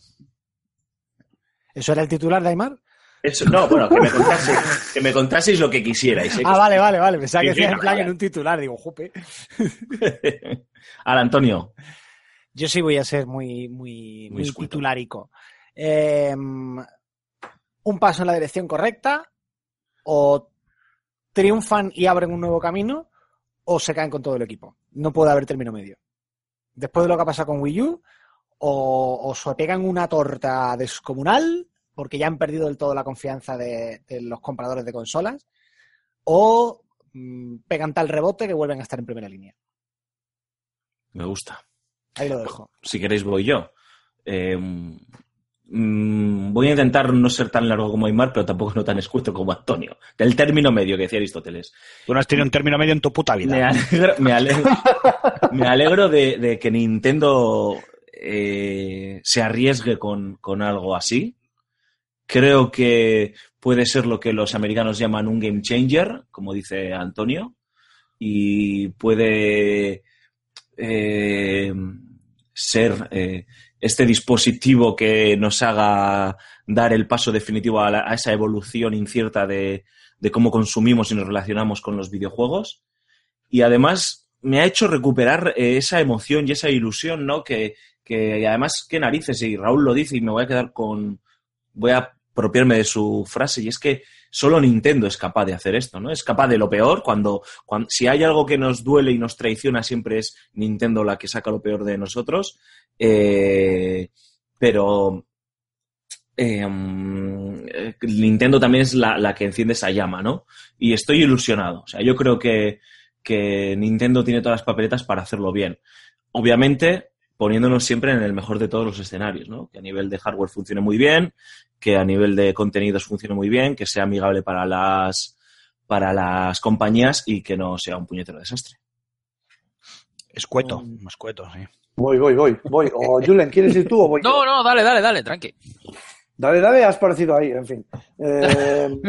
¿Eso era el titular de Aymar? Eso, no, bueno, que me contaseis, que me contaseis lo que quisierais. ¿eh? Ah, vale, vale, vale. Pensaba que en no, plan en un titular. Digo, jupe. Ahora, Antonio. Yo sí voy a ser muy, muy, Muy titulárico. Eh, un paso en la dirección correcta, o triunfan y abren un nuevo camino, o se caen con todo el equipo. No puede haber término medio. Después de lo que ha pasado con Wii U, o, o se pegan una torta descomunal, porque ya han perdido del todo la confianza de, de los compradores de consolas, o mm, pegan tal rebote que vuelven a estar en primera línea. Me gusta. Ahí lo dejo. Si queréis, voy yo. Eh, mm, voy a intentar no ser tan largo como Aymar, pero tampoco no tan escueto como Antonio. Del término medio que decía Aristóteles. Tú no has tenido un término medio en tu puta vida. Me alegro, me alegro, me alegro de, de que Nintendo eh, se arriesgue con, con algo así. Creo que puede ser lo que los americanos llaman un game changer, como dice Antonio, y puede eh, ser eh, este dispositivo que nos haga dar el paso definitivo a, la- a esa evolución incierta de, de cómo consumimos y nos relacionamos con los videojuegos. Y además me ha hecho recuperar eh, esa emoción y esa ilusión, ¿no? Que, que además, qué narices, y Raúl lo dice y me voy a quedar con... Voy a apropiarme de su frase y es que solo Nintendo es capaz de hacer esto, ¿no? Es capaz de lo peor cuando, cuando si hay algo que nos duele y nos traiciona siempre es Nintendo la que saca lo peor de nosotros, eh, pero eh, Nintendo también es la, la que enciende esa llama, ¿no? Y estoy ilusionado. O sea, yo creo que, que Nintendo tiene todas las papeletas para hacerlo bien. Obviamente, poniéndonos siempre en el mejor de todos los escenarios, ¿no? Que a nivel de hardware funcione muy bien, que a nivel de contenidos funcione muy bien, que sea amigable para las para las compañías y que no sea un puñetero desastre. Escueto, Mm. escueto, sí. Voy, voy, voy, voy. O Julen, ¿quieres ir tú o voy yo? No, no, dale, dale, dale, tranqui. Dale, dale, has parecido ahí, en fin. Eh,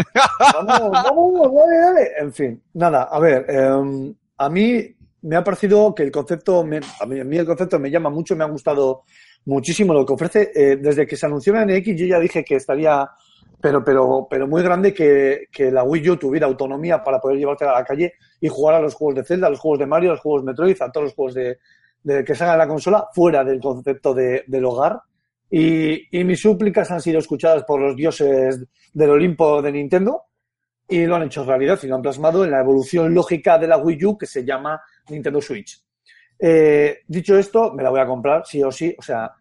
vamos, vamos, dale, dale. En fin, nada, a ver, eh, a mí me ha parecido que el concepto, me- a, mí, a mí el concepto me llama mucho, me ha gustado muchísimo lo que ofrece. Eh, desde que se anunció en NX yo ya dije que estaría, pero, pero, pero muy grande que, que la Wii U tuviera autonomía para poder llevarte a la calle y jugar a los juegos de Zelda, a los juegos de Mario, a los juegos Metroid, a todos los juegos de, de que salgan en la consola, fuera del concepto de, del hogar. Y, y mis súplicas han sido escuchadas por los dioses del Olimpo de Nintendo y lo han hecho realidad y lo han plasmado en la evolución lógica de la Wii U que se llama Nintendo Switch. Eh, dicho esto, me la voy a comprar, sí o sí. O sea,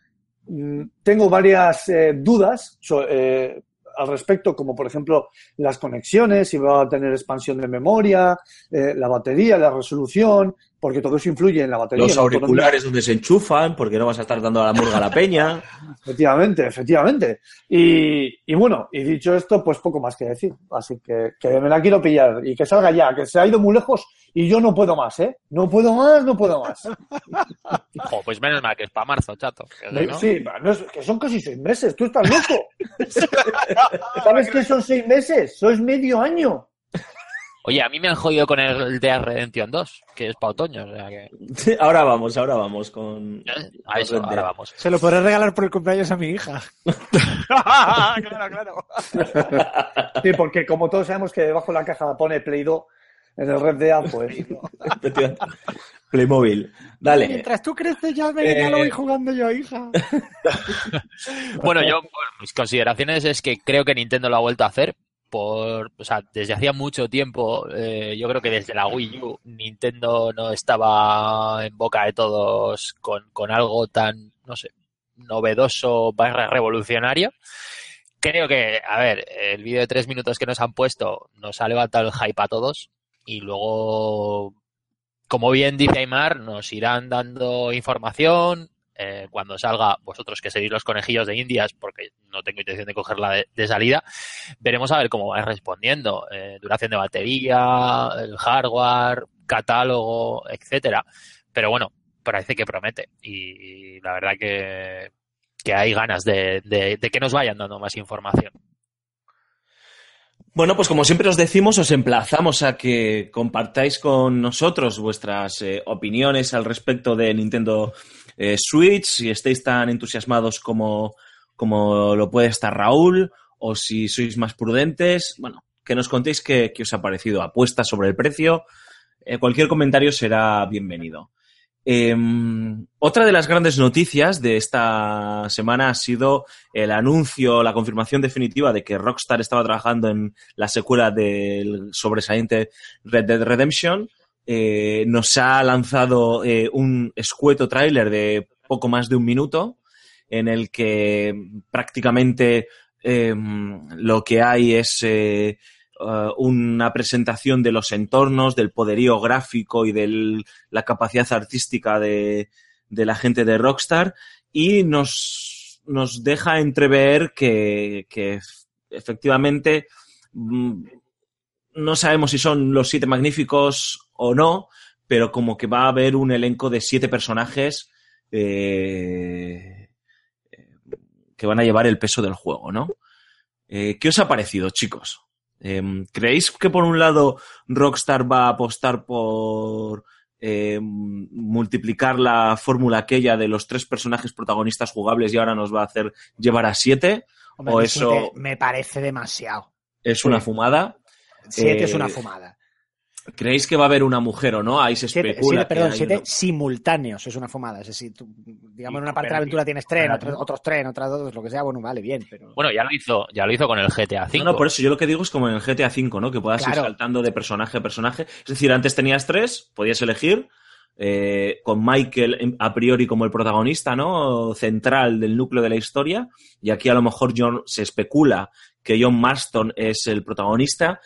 mm, tengo varias eh, dudas eh, al respecto, como por ejemplo las conexiones, si va a tener expansión de memoria, la batería, la resolución, porque todo eso influye en la batería. Los auriculares donde se enchufan, porque no vas a estar dando a la murga a la peña. Efectivamente, efectivamente. Y, y bueno, y dicho esto, pues poco más que decir. Así que, que me la quiero pillar y que salga ya, que se ha ido muy lejos y yo no puedo más, ¿eh? No puedo más, no puedo más. Jo, pues menos mal que es para marzo, chato. Que no- Sí, no es- que son casi seis meses, tú estás loco. ¿Sabes qué son seis meses? Eso es medio año. Oye, a mí me han jodido con el de Redemption 2, que es para otoño. O sea que... ahora vamos, ahora vamos con... A eso, ahora vamos. Se lo podré regalar por el cumpleaños a mi hija. claro, claro. Sí, porque como todos sabemos que debajo de la caja pone Play 2 en el Red Dead, pues. Playmobil. Dale. Mientras tú creces ya, me, ya Eh, lo voy jugando yo, hija. Bueno, yo, bueno, mis consideraciones es que creo que Nintendo lo ha vuelto a hacer. Por, o sea, desde hacía mucho tiempo, eh, yo creo que desde la Wii U, Nintendo no estaba en boca de todos con, con algo tan, no sé, novedoso barra revolucionario. Creo que, a ver, el vídeo de tres minutos que nos han puesto nos ha levantado el hype a todos y luego, como bien dice Aymar, nos irán dando información, eh, cuando salga, vosotros que seguís los conejillos de Indias, porque no tengo intención de cogerla de, salida, veremos a ver cómo va respondiendo. Eh, duración de batería, el hardware, catálogo, etcétera. Pero bueno, parece que promete. Y, la verdad que, que hay ganas de, de- de que nos vayan dando más información. Bueno, pues como siempre os decimos, os emplazamos a que compartáis con nosotros vuestras eh, opiniones al respecto de Nintendo eh, Switch, si estáis tan entusiasmados como, como lo puede estar Raúl, o si sois más prudentes. Bueno, que nos contéis qué, os ha parecido, apuestas sobre el precio. Eh, cualquier comentario será bienvenido. Eh, otra de las grandes noticias de esta semana ha sido el anuncio, la confirmación definitiva de que Rockstar estaba trabajando en la secuela del sobresaliente Red Dead Redemption. Eh, nos ha lanzado eh, un escueto tráiler de poco más de un minuto en el que prácticamente eh, lo que hay es eh, uh, una presentación de los entornos, del poderío gráfico y de la capacidad artística de, la gente de Rockstar y nos, nos deja entrever que, que efectivamente mm, no sabemos si son los siete magníficos o no, pero como que va a haber un elenco de siete personajes eh, que van a llevar el peso del juego, ¿no? Eh, ¿Qué os ha parecido, chicos? Eh, ¿Creéis que por un lado Rockstar va a apostar por eh, multiplicar la fórmula aquella de los tres personajes protagonistas jugables y ahora nos va a hacer llevar a siete? Hombre, o eso siete me parece demasiado. es una fumada. Siete Eh, es una fumada. ¿Creéis que va a haber una mujer o no? Ahí se Siete, especula. siete, perdón, hay siete una- simultáneos es una fumada. Es decir, tú, digamos, en una parte de la aventura tienes tres, en pero- otros, otros tres, en otras dos, lo que sea, bueno, vale, bien, pero... Bueno, ya lo hizo, ya lo hizo con el GTA V. No, no, por eso yo lo que digo es como en el GTA V, ¿no? Que puedas ir saltando de personaje a personaje. Es decir, antes tenías tres, podías elegir, eh, con Michael a priori como el protagonista, ¿no? Central del núcleo de la historia. Y aquí a lo mejor John, se especula que John Marston es el protagonista.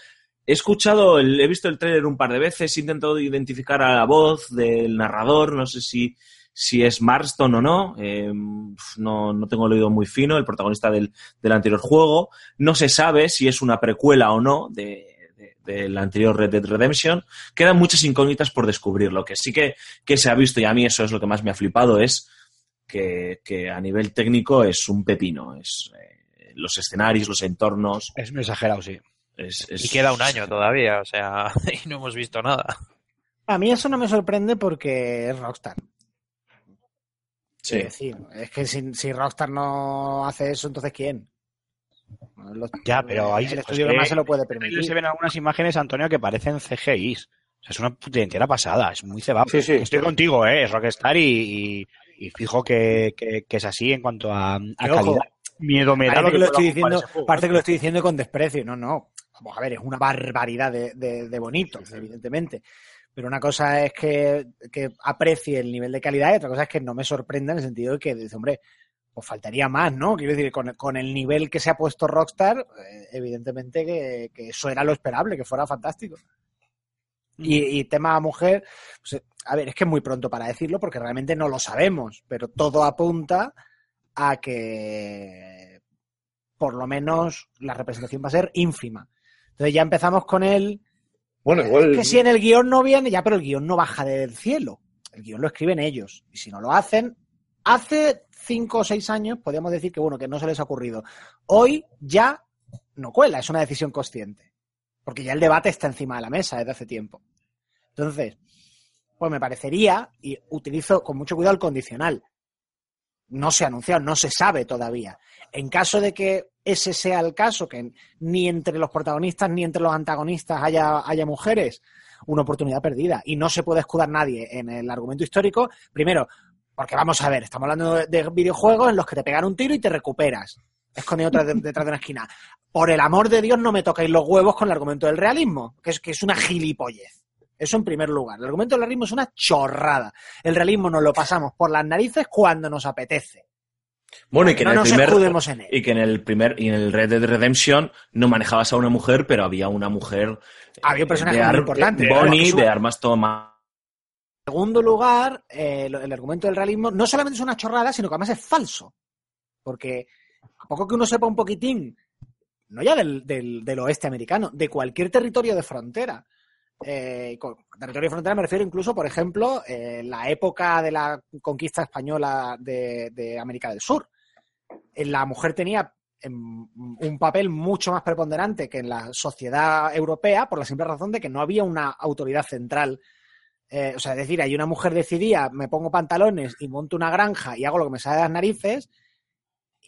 He escuchado, el- he visto el tráiler un par de veces, he intentado identificar a la voz del narrador, no sé si, si es Marston o no, eh, no, no tengo el oído muy fino, el protagonista del, del anterior juego. No se sabe si es una precuela o no de, de- del anterior Red Dead Redemption. Quedan muchas incógnitas por descubrir. Lo que sí que, que se ha visto, y a mí eso es lo que más me ha flipado, es que, que a nivel técnico es un pepino. Es, eh, los escenarios, los entornos. Es exagerado, sí. Es, es- Y queda un año todavía, o sea, y no hemos visto nada. A mí eso no me sorprende porque es Rockstar. Sí. Es decir, es que si, si Rockstar no hace eso, entonces ¿quién? Los- Ya, pero ahí el se- estudio pues que más se lo puede Se permitir. ven algunas imágenes, Antonio, que parecen CGIs. O sea, es una puñetera pasada, es muy cebado. Sí, sí. Estoy contigo, ¿eh? Es Rockstar y, y- y fijo que, que- que es así en cuanto a, calidad. Miedo me da Parece que lo estoy diciendo, ese juego, parece que lo estoy diciendo con desprecio. No, no. Vamos a ver, es una barbaridad de, de, de bonito, evidentemente. Pero una cosa es que, que aprecie el nivel de calidad y otra cosa es que no me sorprenda en el sentido de que dice, hombre, pues faltaría más, ¿no? Quiero decir, con, con el nivel que se ha puesto Rockstar, eh, evidentemente que, que eso era lo esperable, que fuera fantástico. Y, y tema mujer, pues, eh, a ver, es que es muy pronto para decirlo porque realmente no lo sabemos, pero todo apunta a que por lo menos la representación va a ser ínfima. Entonces ya empezamos con él. Bueno, igual. Es que si en el guion no viene, ya, pero el guion no baja del cielo. El guion lo escriben ellos. Y si no lo hacen, hace cinco o seis años podríamos decir que bueno, que no se les ha ocurrido. Hoy ya no cuela, es una decisión consciente. Porque ya el debate está encima de la mesa desde hace tiempo. Entonces, pues me parecería, y utilizo con mucho cuidado el condicional, no se ha anunciado, no se sabe todavía. En caso de que ese sea el caso, que ni entre los protagonistas ni entre los antagonistas haya, haya mujeres, una oportunidad perdida. Y no se puede escudar nadie en el argumento histórico. Primero, porque vamos a ver, estamos hablando de, de videojuegos en los que te pegan un tiro y te recuperas. Escondido detrás de, detrás de una esquina. Por el amor de Dios, no me toquéis los huevos con el argumento del realismo, que es, que es una gilipollez. Eso en primer lugar. El argumento del realismo es una chorrada. El realismo nos lo pasamos por las narices cuando nos apetece. Bueno, y que no en el primer en y que en el primer y en el Red Dead Redemption no manejabas a una mujer, pero había una mujer Había un personaje de muy importante. Bonnie, de armas toma. En segundo lugar, eh, el argumento del realismo no solamente es una chorrada, sino que además es falso. Porque a poco que uno sepa un poquitín, no ya del, del- del oeste americano, de cualquier territorio de frontera. Eh, con territorio de frontera me refiero incluso, por ejemplo, eh, la época de la conquista española de, América del Sur. Eh, La mujer tenía em, un papel mucho más preponderante que en la sociedad europea por la simple razón de que no había una autoridad central o sea, es decir, hay una mujer decidía, me pongo pantalones y monto una granja y hago lo que me sale de las narices,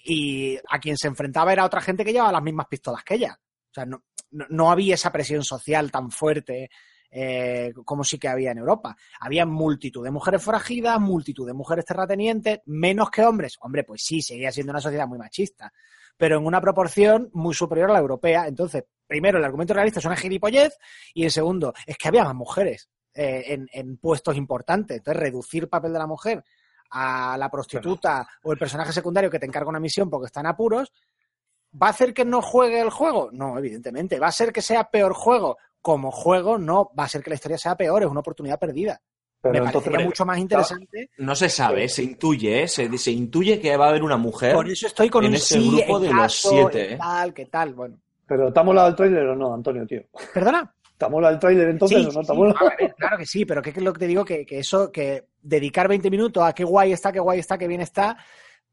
y a quien se enfrentaba era otra gente que llevaba las mismas pistolas que ella. O sea, no, no, no había esa presión social tan fuerte eh, como sí que había en Europa. Había multitud de mujeres forajidas, multitud de mujeres terratenientes, menos que hombres. Hombre, pues sí, seguía siendo una sociedad muy machista, pero en una proporción muy superior a la europea. Entonces, primero, el argumento realista es una gilipollez, y en segundo, es que había más mujeres eh, en, en puestos importantes. Entonces, reducir el papel de la mujer a la prostituta o el personaje secundario que te encarga una misión porque está en apuros, ¿va a hacer que no juegue el juego? No, evidentemente. ¿Va a ser que sea peor juego? Como juego, no. Va a ser que la historia sea peor, es una oportunidad perdida. Pero Me entonces, parecería mucho más interesante. No se sabe, se intuye, ¿eh? se, se intuye que va a haber una mujer. Por eso estoy con en un ese sí, grupo en de los caso, siete, en ¿eh? tal, que tal. Bueno, pero ¿te ha molado el tráiler o no, Antonio, tío? ¿perdona? ¿Te ha molado el tráiler entonces Sí, o no sí. molado? Ver, claro que sí, pero que es lo que te digo, que, que eso, que dedicar 20 minutos a qué guay está, qué guay está, qué bien está,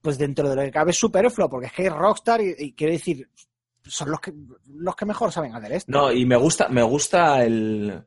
pues dentro de lo que cabe es superfluo, porque es que es Rockstar y, y quiero decir, son los que, los que mejor saben hacer esto. No, y me gusta, me gusta el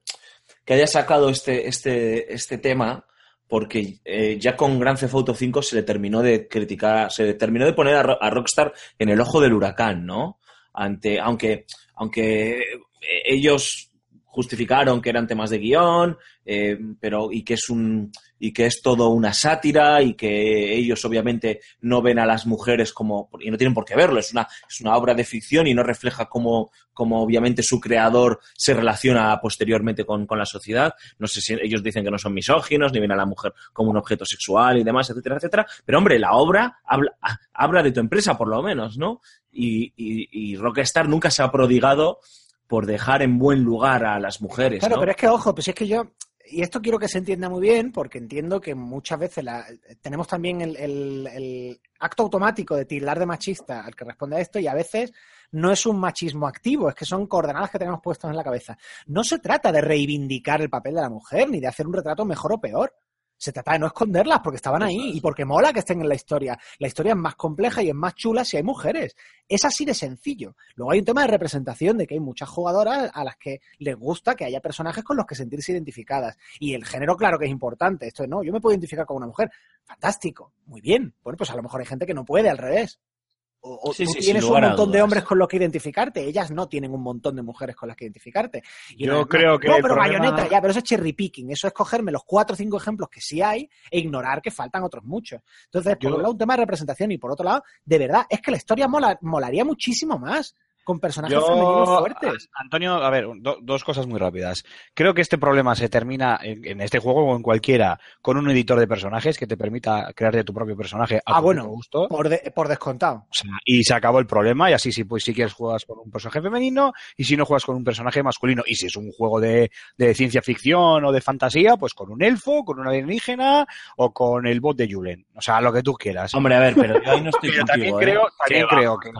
que haya sacado este, este, este tema, porque eh, ya con Grand Theft Auto 5 se le terminó de criticar, se le terminó de poner a, a Rockstar en el ojo del huracán, ¿no? Ante, aunque, aunque eh, ellos justificaron que eran temas de guion, eh, pero y que es un y que es todo una sátira y que ellos obviamente no ven a las mujeres como y no tienen por qué verlo es una es una obra de ficción y no refleja cómo, cómo obviamente su creador se relaciona posteriormente con, con la sociedad. No sé si ellos dicen que no son misóginos ni ven a la mujer como un objeto sexual y demás etcétera etcétera. Pero hombre la obra habla habla de tu empresa por lo menos no y, y, y Rockstar nunca se ha prodigado por dejar en buen lugar a las mujeres Claro, ¿no? pero es que, ojo, pues es que yo, y esto quiero que se entienda muy bien, porque entiendo que muchas veces la- tenemos también el, el- acto automático de tildar de machista al que responde a esto, y a veces no es un machismo activo, es que son coordenadas que tenemos puestas en la cabeza. No se trata de reivindicar el papel de la mujer, ni de hacer un retrato mejor o peor. Se trata de no esconderlas porque estaban ahí y porque mola que estén en la historia. La historia es más compleja y es más chula si hay mujeres. Es así de sencillo. Luego hay un tema de representación de que hay muchas jugadoras a las que les gusta que haya personajes con los que sentirse identificadas. Y el género, claro que es importante. Esto es, no, yo me puedo identificar con una mujer. Fantástico. Muy bien. Bueno, pues a lo mejor hay gente que no puede, al revés. O, o Sí, tú sí, tienes un montón de hombres con los que identificarte. Ellas no tienen un montón de mujeres con las que identificarte. Y Yo no, no, creo que No, pero problema- bayoneta, ya, pero eso es cherry picking. Eso es cogerme los cuatro o cinco ejemplos que sí hay e ignorar que faltan otros muchos. Entonces, por Yo- un lado, un tema de representación y por otro lado, de verdad, es que la historia mola- molaría muchísimo más con personajes femeninos fuertes. Antonio, a ver, do- dos cosas muy rápidas. Creo que este problema se termina en, en este juego o en cualquiera con un editor de personajes que te permita crearte tu propio personaje a Ah, tu bueno. gusto. Por, de- por descontado. O sea, y se acabó el problema y así si pues si quieres juegas con un personaje femenino y si no juegas con un personaje masculino y si es un juego de, de ciencia ficción o de fantasía pues con un elfo, con un alienígena o con el bot de Julen, o sea lo que tú quieras. Hombre, a ver, pero yo ahí no estoy Pero contigo, también ¿eh? creo, también creo que,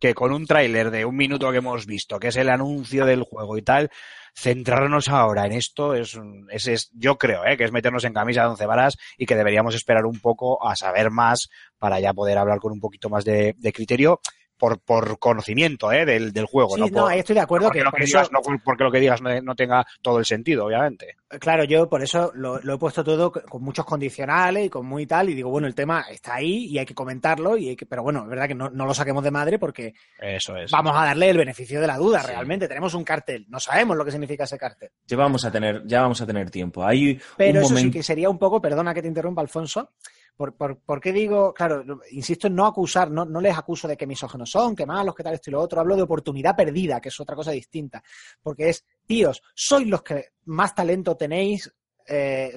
que, con un tráiler de un minuto que hemos visto, que es el anuncio del juego y tal, centrarnos ahora en esto es, es, es- yo creo ¿eh? que es meternos en camisa de once varas y que deberíamos esperar un poco a saber más para ya poder hablar con un poquito más de criterio por, por conocimiento ¿eh? del, del juego. Sí, no, no, por- ahí estoy de acuerdo porque que lo por que eso- digas, no porque lo que digas no, no tenga todo el sentido, obviamente. Claro, yo por eso lo, lo he puesto todo con muchos condicionales y con muy tal, y digo, bueno, el tema está ahí y hay que comentarlo, y hay que, pero bueno, es verdad que no, no lo saquemos de madre porque Eso es. vamos a darle el beneficio de la duda, Sí. realmente. Tenemos un cartel, no sabemos lo que significa ese cartel. Ya vamos a tener, ya vamos a tener tiempo. Hay Pero un eso sí que sería un poco, perdona que te interrumpa, Alfonso, por, por, ¿por qué digo, claro, insisto en no acusar, no, no les acuso de que misógenos son, que malos, que tal, esto y lo otro, hablo de oportunidad perdida, que es otra cosa distinta, porque es, tíos, sois los que más talento tenéis, eh,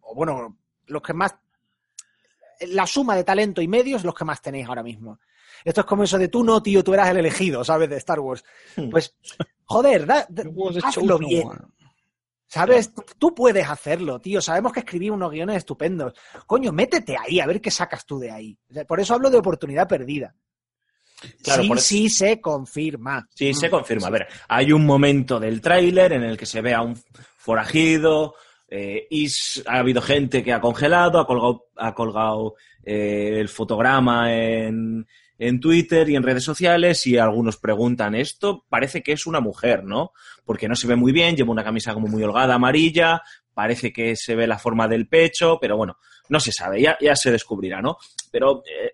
o bueno, los que más, la suma de talento y medios, los que más tenéis ahora mismo. Esto es como eso de tú no, tío, tú eras el elegido, ¿sabes? De Star Wars. Pues, joder, da- da- hazlo bien. ¿Sabes? Tú, tú puedes hacerlo, tío. Sabemos que escribí unos guiones estupendos. Coño, métete ahí, a ver qué sacas tú de ahí. O sea, Por eso hablo de oportunidad perdida. Claro, sí, por eso- sí se confirma. Sí, se Mm, confirma. A ver, hay un momento del tráiler en el que se ve a un forajido eh, y ha habido gente que ha congelado, ha colgado, ha colgado eh, el fotograma en, en Twitter y en redes sociales y algunos preguntan, esto parece que es una mujer, ¿no? Porque no se ve muy bien, lleva una camisa como muy holgada, amarilla, parece que se ve la forma del pecho, pero bueno, no se sabe, ya, ya se descubrirá, ¿no? Pero eh,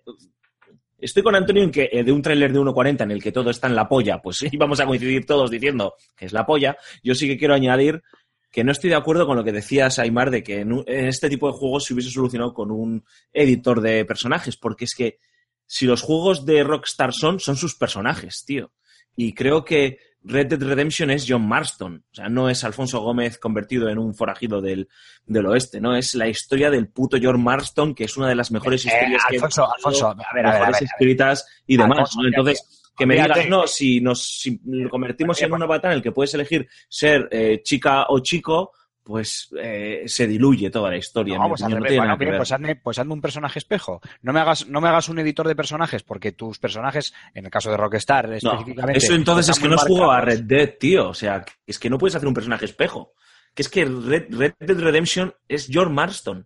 Estoy con Antonio en que eh, de un tráiler de 1.40 en el que todo está en la polla, pues sí, vamos a coincidir todos diciendo que es la polla. Yo sí que quiero añadir que no estoy de acuerdo con lo que decías, Aymar, de que en, este tipo de juegos se hubiese solucionado con un editor de personajes, porque es que si los juegos de Rockstar son, son sus personajes, tío. Y creo que Red Dead Redemption es John Marston. O sea, no es Alfonso Gómez convertido en un forajido del, del oeste, ¿no? Es la historia del puto John Marston, que es una de las mejores Eh, historias he Alfonso, Alfonso, a ver, a ver, a escritas y demás, Alfonso, ¿no? Entonces, que me digas, no, si nos si lo convertimos en una batalla en el que puedes elegir ser eh, chica o chico, pues eh, se diluye toda la historia. No, en mi pues, no Bueno, bien, pues, hazme, pues hazme un personaje espejo. No me hagas, no me hagas un editor de personajes, porque tus personajes, en el caso de Rockstar específicamente. eso entonces es que no jugado a. Red Dead, tío. O sea, es que no puedes hacer un personaje espejo. Que es que Red, Red Dead Redemption es George Marston.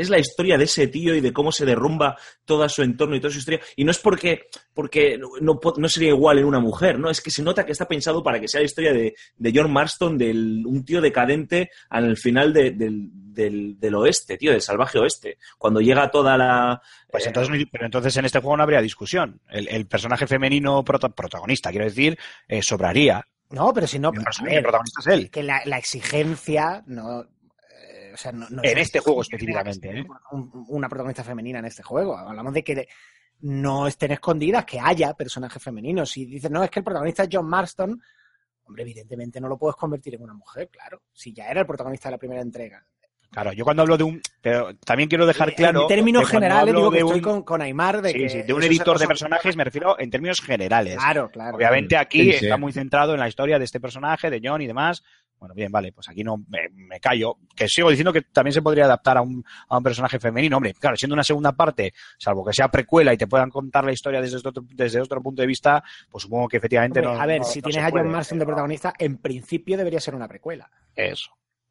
Es la historia de ese tío y de cómo se derrumba todo su entorno y toda su historia. Y no es porque, porque no, no po- no sería igual en una mujer, ¿no? Es que se nota que está pensado para que sea la historia de, de John Marston, de un tío decadente al final de- del, del- del oeste, tío, del salvaje oeste. Cuando llega toda la... Pues eh, entonces, pero entonces en este juego no habría discusión. El, el personaje femenino prota- protagonista, quiero decir, eh, sobraría. No, pero si no, el a personaje ver, protagonista es él. que la, la exigencia no. O sea, no, no En es este juego específicamente, ¿eh? un- una protagonista femenina en este juego. Hablamos de que no estén escondidas, que haya personajes femeninos. Si dices, no, es que el protagonista es John Marston, hombre, evidentemente no lo puedes convertir en una mujer, claro. Si ya era el protagonista de la primera entrega. Claro, yo cuando hablo de un. Pero también quiero dejar claro. en términos generales, digo que estoy con, con Aymar de sí, que sí, de un editor de personajes me refiero en términos generales. Claro, claro. Obviamente aquí Sí, sí. está muy centrado en la historia de este personaje, de John y demás. Bueno, bien, vale, pues aquí no me, me callo. Que sigo diciendo que también se podría adaptar a un, a un personaje femenino. Hombre, claro, siendo una segunda parte, salvo que sea precuela y te puedan contar la historia desde otro, desde otro punto de vista, pues supongo que efectivamente Hombre, no. a ver, no- si no tienes a John Marston de protagonista, en principio debería ser una precuela. Eso.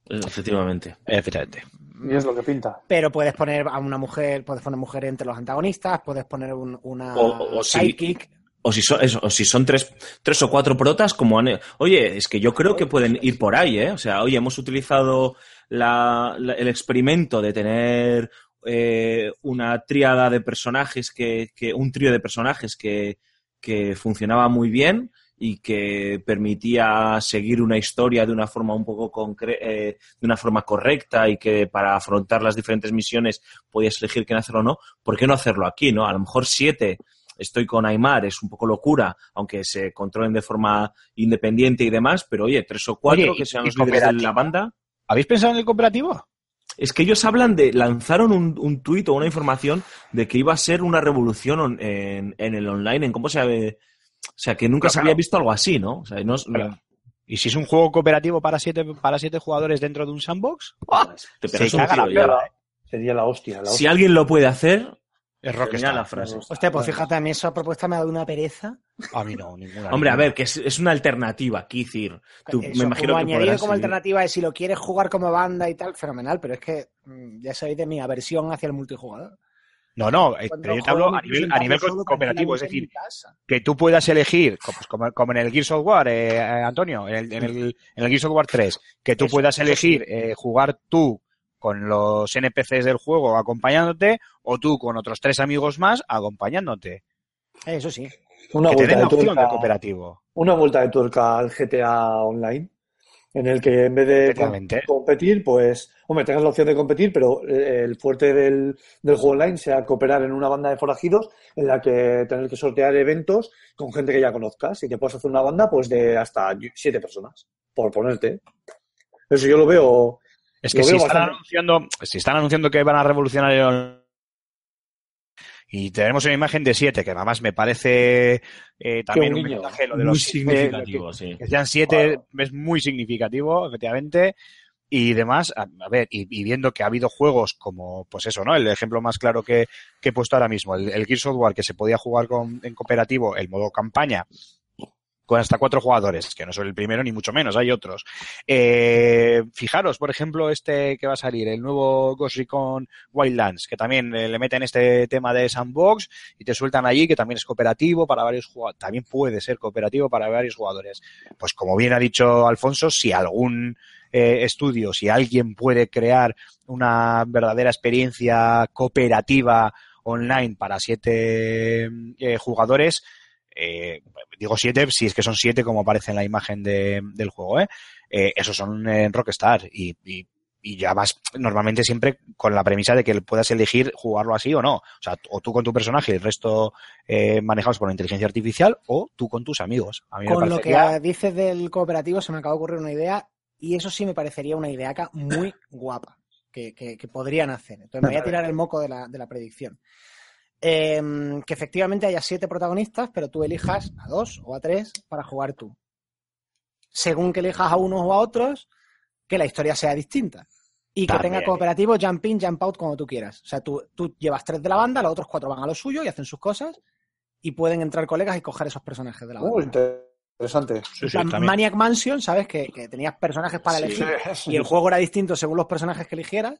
Efectivamente. Efectivamente. Y es lo que pinta. Pero puedes poner a una mujer, puedes poner mujer entre los antagonistas, puedes poner un- una O- o- o si- sidekick. O si son, o si son tres, tres o cuatro protas, como han... Oye, es que yo creo que pueden ir por ahí, ¿eh? O sea, oye, hemos utilizado la- la- el experimento de tener eh, una tríada de personajes que, que un trío de personajes que, que funcionaba muy bien y que permitía seguir una historia de una forma un poco concre- eh, de una forma correcta y que para afrontar las diferentes misiones podías elegir quién hacerlo o no, ¿por qué no hacerlo aquí, no? A lo mejor siete estoy con Aymar, es un poco locura, aunque se controlen de forma independiente y demás, pero oye, tres o cuatro Oye, que sean los líderes de la banda. ¿Habéis pensado en el cooperativo? Es que ellos hablan de, lanzaron un, un tuit o una información de que iba a ser una revolución on- en, en el online, en cómo se ve, o sea, que nunca Pero se claro. había visto algo así, ¿no? O sea, no, Claro. ¿Y si es un juego cooperativo para siete, para siete jugadores dentro de un sandbox? te Se caga la Sería la hostia. La Si alguien lo puede hacer, Es termina Rockstar. la frase. Hostia, pues fíjate, a mí esa propuesta me ha dado una pereza. A mí no, ninguna. Hombre, a ver, que es, es una alternativa, Kizir. Tú, Eso, me imagino como que añadido podrás como seguir. alternativa es si lo quieres jugar como banda y tal, fenomenal, pero es que mm, ya sabéis de mi aversión hacia el multijugador. No, no, eh, pero yo te hablo a nivel, a cooperativo, es decir, que tú puedas elegir, co- pues como, como en el Gears of War, eh, eh, Antonio, en el, en, el, en el Gears of War 3, que tú Eso, puedas elegir eh, jugar tú con los NPCs del juego acompañándote o tú con otros tres amigos más acompañándote. Eh, Eso sí. Una que te vuelta den de la opción tuerca- de cooperativo. una vuelta de tuerca al GTA Online, en el que en vez de competir, pues, hombre, tengas la opción de competir, pero eh, el fuerte del, del juego online sea cooperar en una banda de forajidos en la que tener que sortear eventos con gente que ya conozcas y que puedas hacer una banda pues de hasta siete personas, por ponerte. Eso yo lo veo. Es que si están, bastante. anunciando, si están anunciando que van a revolucionar el y tenemos una imagen de siete, que además me parece eh, también un mensaje lo de Muy los siete, significativo, sí. que sean siete Claro. es muy significativo, efectivamente. Y demás, a, a ver, y, y viendo que ha habido juegos como, pues eso, ¿no? El ejemplo más claro que, que he puesto ahora mismo, el, el Gears of War, que se podía jugar con, en cooperativo, el modo campaña, con hasta cuatro jugadores, que no soy el primero ni mucho menos, hay otros. Eh, fijaros, por ejemplo, este que va a salir, el nuevo Ghost Recon Wildlands, que también le meten este tema de sandbox y te sueltan allí, que también es cooperativo para varios jugadores, también puede ser cooperativo para varios jugadores. Pues como bien ha dicho Alfonso, si algún eh, estudio, si alguien puede crear una verdadera experiencia cooperativa online para siete eh, jugadores, eh, digo siete, si es que son siete como aparece en la imagen de- del juego, ¿eh? Eh, esos son en Rockstar y, y, y ya vas normalmente siempre con la premisa de que puedas elegir jugarlo así o no. O sea, o tú con tu personaje y el resto eh, manejados por la inteligencia artificial o tú con tus amigos. A mí me Con lo que dices del cooperativo se me acaba de ocurrir una idea y eso sí me parecería una ideaca muy guapa que, que- que podrían hacer. Entonces me voy a tirar el moco de la, de la predicción. Em, que efectivamente haya siete protagonistas, pero tú elijas a dos o a tres para jugar tú. Según que elijas a unos o a otros, que la historia sea distinta. Y que También. tenga cooperativo jump in, jump out como tú quieras. O sea, tú, tú llevas tres de la banda, los otros cuatro van a lo suyo y hacen sus cosas y pueden entrar colegas y coger esos personajes de la banda. Uh, interesante. Sí. Maniac Mansion, ¿sabes? Que, que tenías personajes para elegir y el juego era distinto según los personajes que eligieras,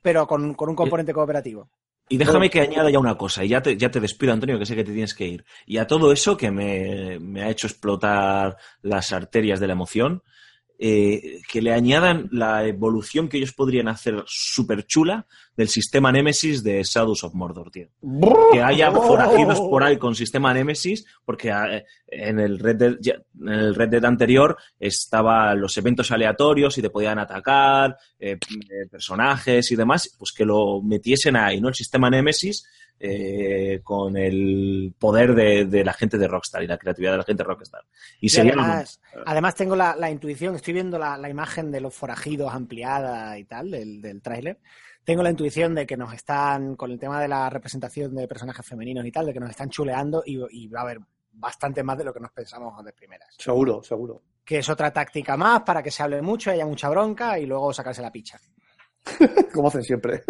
pero con, con un componente cooperativo. Y déjame que añada ya una cosa, y ya te, ya te despido, Antonio, que sé que te tienes que ir. Y a todo eso que me, me ha hecho explotar las arterias de la emoción, eh, que le añadan la evolución que ellos podrían hacer súper chula del sistema Nemesis de Shadows of Mordor, tío. Que haya forajidos por ahí con sistema Nemesis, porque eh, en el Red Dead, en el Red Dead anterior estaban los eventos aleatorios y te podían atacar eh, eh, personajes y demás, pues que lo metiesen ahí, ¿no? El sistema Nemesis eh, con el poder de, de la gente de Rockstar y la creatividad de la gente de Rockstar. Y Y sería además, además tengo la, la intuición, estoy viendo la, la imagen de los forajidos ampliada y tal, del, del tráiler. Tengo la intuición de que nos están, con el tema de la representación de personajes femeninos y tal, de que nos están chuleando y, y va a haber bastante más de lo que nos pensamos de primeras. Seguro, seguro. Que es otra táctica más para que se hable mucho, haya mucha bronca y luego sacarse la picha. Como hacen siempre.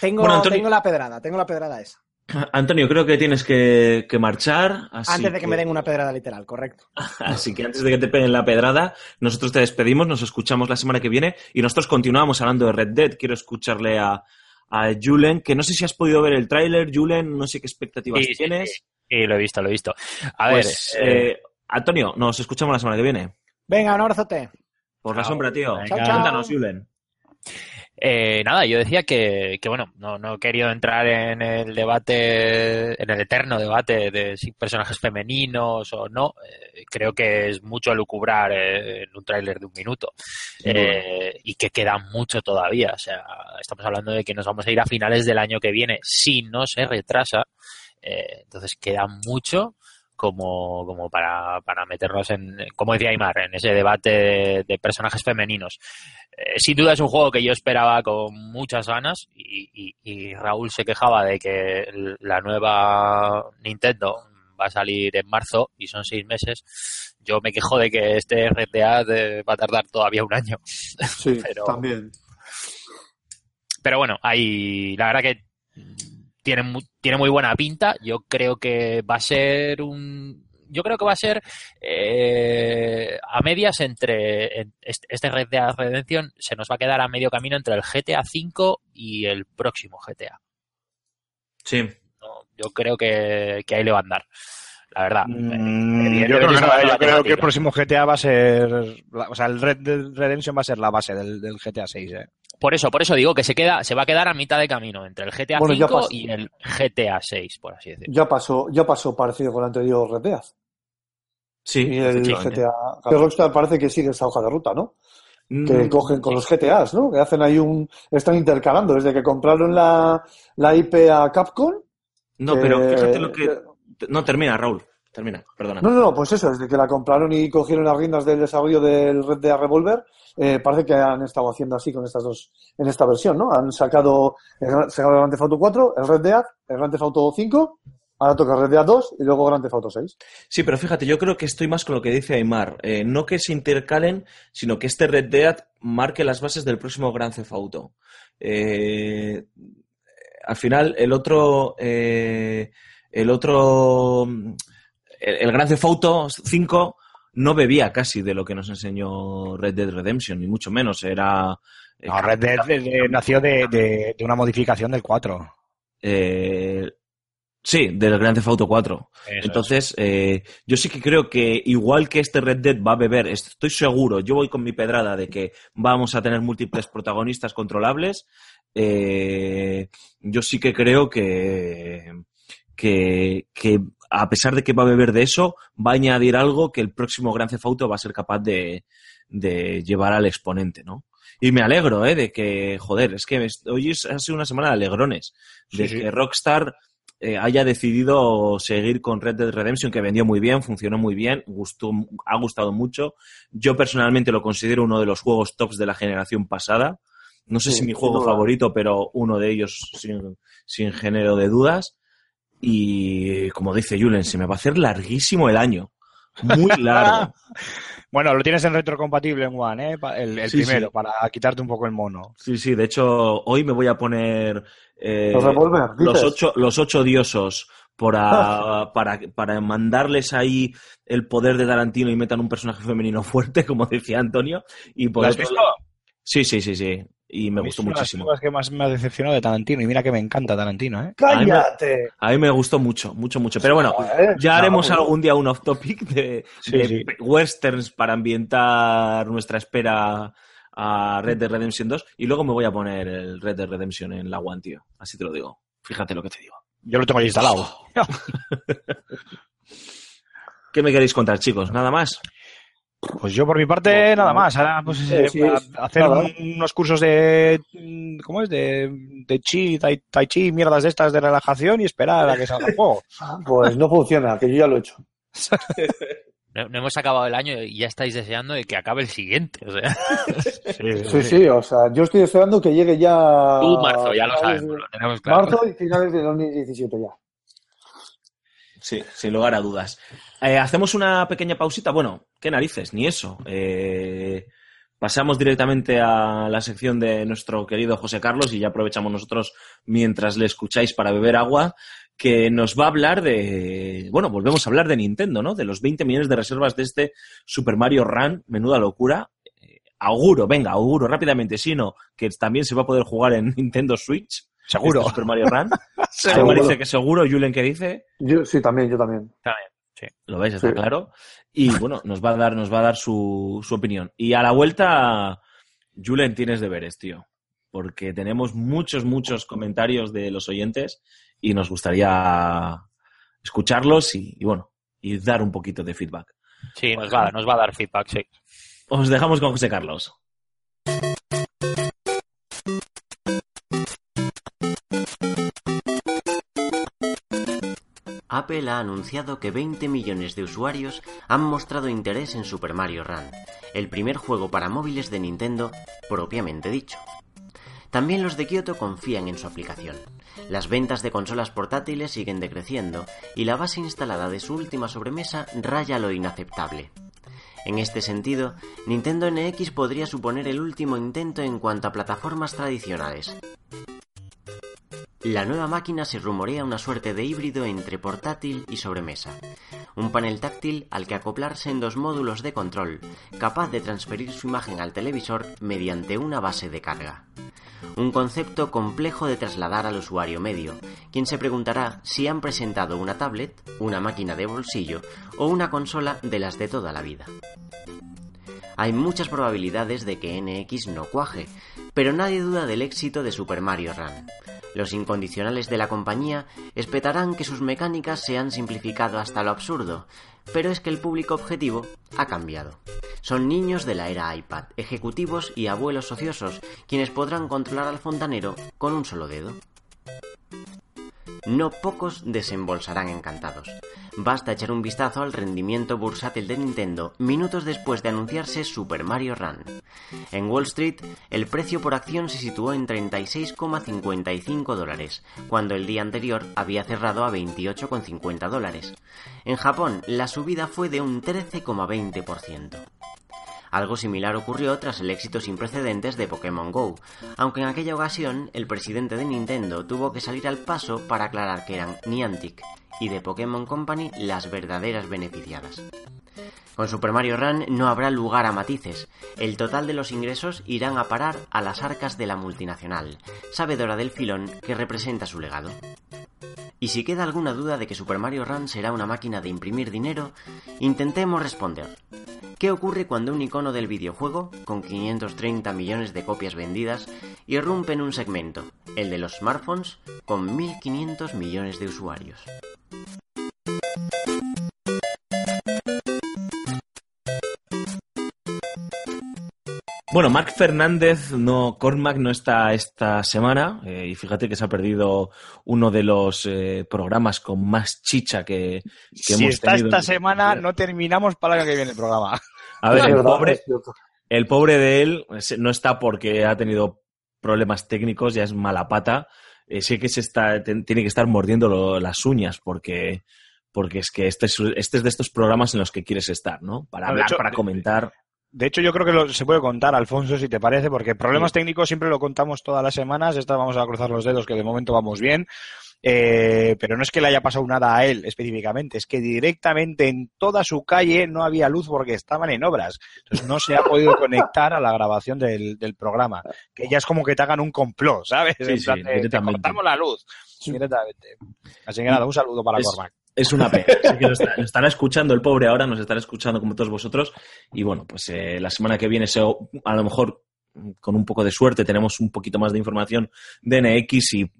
Tengo, Bueno, Antonio- tengo la pedrada, tengo la pedrada esa. Antonio, creo que tienes que, que marchar. así Antes de que me den una pedrada literal, correcto. Así que antes de que te peguen la pedrada, nosotros te despedimos, nos escuchamos la semana que viene y nosotros continuamos hablando de Red Dead. Quiero escucharle a, a Julen, que no sé si has podido ver el tráiler, Julen, no sé qué expectativas Sí, tienes. sí. Sí, lo he visto, lo he visto. A Pues, ver, eh, eh, Antonio, nos escuchamos la semana que viene. Venga, un abrazote. Por la sombra, tío. Venga. Chao, chao. Cuéntanos, Julen. Eh, nada, yo decía que, que bueno, no, no he querido entrar en el debate, en el eterno debate de si personajes femeninos o no. Eh, creo que es mucho lucubrar eh, en un tráiler de un minuto. Eh, y que queda mucho todavía. O sea, estamos hablando de que nos vamos a ir a finales del año que viene si no se retrasa. Entonces queda mucho como, como para, para meternos en, como decía Aymar, en ese debate de, de personajes femeninos. Eh, sin duda es un juego que yo esperaba con muchas ganas y, y- y Raúl se quejaba de que la nueva Nintendo va a salir en marzo y son seis meses. Yo me quejo de que este Dead eh, va a tardar todavía un año. Sí, Pero- también. Pero bueno, hay, la verdad que tiene, mu- tiene muy buena pinta. Yo creo que va a ser un, yo creo que va a ser eh, a medias entre en- este este Red Dead Redemption se nos va a quedar a medio camino entre el GTA V y el próximo GTA. Sí. ¿no? Yo creo que, que ahí le va a andar. La verdad. Mm, yo creo que es no, una yo creo que temática. el próximo GTA va a ser. o sea, el Red Dead Redemption va a ser la base del, del GTA 6, ¿eh? Por eso, por eso digo que se queda, se va a quedar a mitad de camino entre el GTA Bueno, ya V pasó. y el GTA 6, por así decirlo. Ya pasó, ya pasó parecido con el anterior Red Dead. Sí, Y el. GTA. que Rockstar parece que sigue esa hoja de ruta, ¿no? Que Mm, cogen con los GTAs, ¿no? Que hacen ahí un. Están intercalando. Desde que compraron la, la IP a Capcom. No, pero eh, fíjate lo que... No, termina, Raúl. Termina, perdona. No, no, no, pues eso, desde que la compraron y cogieron las riendas del desarrollo del Red Dead Revolver, eh, parece que han estado haciendo así con estas dos, en esta versión, ¿no? Han sacado el, sacado el Grand Theft Auto 4, el Red Dead, el Grand Theft Auto 5, ahora toca el Red Dead 2 y luego Grand Theft Auto 6. Sí, pero fíjate, yo creo que estoy más con lo que dice Aymar. Eh, no que se intercalen, sino que este Red Dead marque las bases del próximo Gran Theft Auto. Eh, al final, el otro... eh, el otro... El, Gran Theft Auto 5 no bebía casi de lo que nos enseñó Red Dead Redemption, ni mucho menos. Era... eh, No, Red Dead de- de- nació de, una modificación del 4. eh, sí, del Gran Theft Auto 4. Eso Entonces, eh, yo sí que creo que igual que este Red Dead va a beber, estoy seguro, yo voy con mi pedrada de que vamos a tener múltiples protagonistas controlables, eh, yo sí que creo que, que, que a pesar de que va a beber de eso, va a añadir algo que el próximo Gran Theft Auto va a ser capaz de, de llevar al exponente, ¿no? Y me alegro, ¿eh? De que, joder, es que hoy es- ha sido una semana de alegrones. De Sí, sí. que Rockstar eh, haya decidido seguir con Red Dead Redemption, que vendió muy bien, funcionó muy bien, gustó, ha gustado mucho. Yo personalmente lo considero uno de los juegos tops de la generación pasada. No sé Sí, si mi juego favorito, pero uno de ellos sin, sin género de dudas. Y como dice Julen, se me va a hacer larguísimo el año. Muy largo. Bueno, lo tienes en retrocompatible en One, ¿eh? El, el Sí, primero, sí. para quitarte un poco el mono. Sí, sí, de hecho, hoy me voy a poner eh, Los Revolver, los, dices. ocho, los ocho diosos para, para, para mandarles ahí el poder de Tarantino y metan un personaje femenino fuerte, como decía Antonio. Y por ¿Lo has otro visto? Sí, sí, sí, sí. Y me gustó es una de las muchísimo. cosas que más me ha decepcionado de Tarantino. Y mira que me encanta Tarantino, ¿eh? ¡Cállate! A mí me gustó mucho, mucho, mucho. Pero bueno, Joder, ya no, haremos algún día un off topic de, Sí, de sí. westerns para ambientar nuestra espera a Red Dead Redemption 2 y luego me voy a poner el Red Dead Redemption en la One, tío. Así te lo digo. Fíjate lo que te digo. Yo lo tengo ahí instalado. ¿Qué me queréis contar, chicos? ¿Nada más? Pues yo por mi parte nada más. Ahora pues Sí, eh, sí, hacer nada. un- unos cursos de ¿cómo es? De, de chi, tai, tai chi, mierdas de estas de relajación y esperar a que salga el juego. Pues no funciona, que yo ya lo he hecho. No, no hemos acabado el año y ya estáis deseando de que acabe el siguiente. O sea, Sí, sí, o sea, yo estoy esperando que llegue ya. tú, marzo, ya lo de- lo tenemos claro. Marzo y finales de 2017 ya. Sí, sin lugar a dudas. Eh, Hacemos una pequeña pausita. Bueno, qué narices, ni eso. Eh, pasamos directamente a la sección de nuestro querido José Carlos y ya aprovechamos nosotros mientras le escucháis para beber agua, que nos va a hablar de, bueno, volvemos a hablar de Nintendo, ¿no? De los 20 millones de reservas de este Super Mario Run, menuda locura. Eh, auguro, venga, auguro rápidamente, si no, que también se va a poder jugar en Nintendo Switch. Seguro. este Super Mario Run. Seguro. Dice que seguro, Julen, ¿qué dice? Yo, sí, también, yo también. Lo veis, está Sí. claro. Y bueno, nos va a dar, nos va a dar su, su opinión. Y a la vuelta, Julen, tienes deberes, tío. Porque tenemos muchos, muchos comentarios de los oyentes y nos gustaría escucharlos y, y bueno, y dar un poquito de feedback. Sí, nos va, nos va a dar feedback, sí. Os dejamos con José Carlos. Apple ha anunciado que 20 millones de usuarios han mostrado interés en Super Mario Run, el primer juego para móviles de Nintendo propiamente dicho. También los de Kyoto confían en su aplicación. Las ventas de consolas portátiles siguen decreciendo y la base instalada de su última sobremesa raya lo inaceptable. En este sentido, Nintendo NX podría suponer el último intento en cuanto a plataformas tradicionales, la nueva máquina se rumorea una suerte de híbrido entre portátil y sobremesa. Un panel táctil al que acoplarse en dos módulos de control, capaz de transferir su imagen al televisor mediante una base de carga. Un concepto complejo de trasladar al usuario medio, quien se preguntará si han presentado una tablet, una máquina de bolsillo o una consola de las de toda la vida. Hay muchas probabilidades de que NX no cuaje, pero nadie duda del éxito de Super Mario Run. Los incondicionales de la compañía esperarán que sus mecánicas se han simplificado hasta lo absurdo, pero es que el público objetivo ha cambiado. Son niños de la era iPad, ejecutivos y abuelos ociosos, quienes podrán controlar al fontanero con un solo dedo. No pocos desembolsarán encantados. Basta echar un vistazo al rendimiento bursátil de Nintendo minutos después de anunciarse Super Mario Run. En Wall Street, el precio por acción se situó en 36,55 dólares, cuando el día anterior había cerrado a 28,50 dólares. En Japón, la subida fue de un 13,20%. Algo similar ocurrió tras el éxito sin precedentes de Pokémon Go, aunque en aquella ocasión el presidente de Nintendo tuvo que salir al paso para aclarar que eran Niantic y de Pokémon Company las verdaderas beneficiadas. Con Super Mario Run no habrá lugar a matices. El total de los ingresos irán a parar a las arcas de la multinacional, sabedora del filón que representa su legado. Y si queda alguna duda de que Super Mario Run será una máquina de imprimir dinero, intentemos responder. ¿Qué ocurre cuando un icono del videojuego, con 530 millones de copias vendidas, irrumpe en un segmento, el de los smartphones, con 1.500 millones de usuarios? Bueno, Marc Fernández, no, Cormac no está esta semana eh, y fíjate que se ha perdido uno de los eh, programas con más chicha que, que Si hemos está tenido. esta semana, no terminamos para el año que viene el programa. A ver, el pobre, el pobre de él no está porque ha tenido problemas técnicos, ya es mala pata. Eh, sí que se está, tiene que estar mordiendo lo- las uñas porque, porque es que este es, este es de estos programas en los que quieres estar, ¿no? Para hablar, hecho, para de- comentar. De hecho, yo creo que lo- se puede contar, Alfonso, si te parece, porque problemas técnicos siempre lo contamos todas las semanas. Esta vamos a cruzar los dedos, que de momento vamos bien. Eh, pero no es que le haya pasado nada a él específicamente, es que directamente en toda su calle no había luz porque estaban en obras. Entonces no se ha podido conectar a la grabación del, del programa. Que ya es como que te hagan un complot, ¿sabes? Sí, sí, te cortamos la luz. Directamente. Así que nada, un saludo para Es- Cormac. Es una pena. Así que lo estará escuchando el pobre ahora, nos estará escuchando como todos vosotros. Y bueno, pues eh, la semana que viene, se- a lo mejor con un poco de suerte, tenemos un poquito más de información de NX y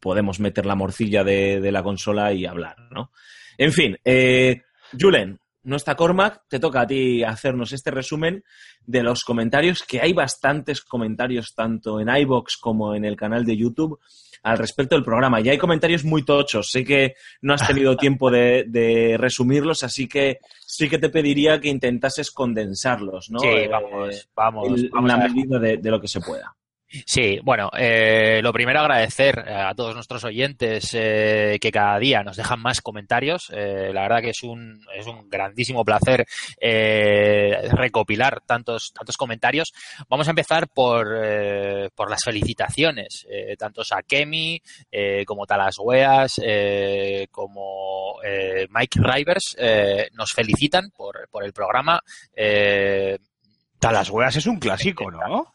podemos meter la morcilla de, de la consola y hablar, ¿no? En fin, eh, Julen, no está Cormac, te toca a ti hacernos este resumen de los comentarios, que hay bastantes comentarios tanto en iBox como en el canal de YouTube al respecto del programa. Y hay comentarios muy tochos. Sé que no has tenido tiempo de, de resumirlos, así que sí que te pediría que intentases condensarlos, ¿no? Sí, Eh, vamos, vamos, en vamos la medida de, de lo que se pueda. Sí, bueno, eh, lo primero agradecer eh, a todos nuestros oyentes eh, que cada día nos dejan más comentarios. Eh, la verdad que es un, es un grandísimo placer recopilar tantos, tantos comentarios. Vamos a empezar por, por las felicitaciones, eh, tanto a Kemi eh, como Talas Weas, eh, como eh, Mike Rivers eh, nos felicitan por, por el programa. Eh, Talas Hueas es un clásico, ¿no?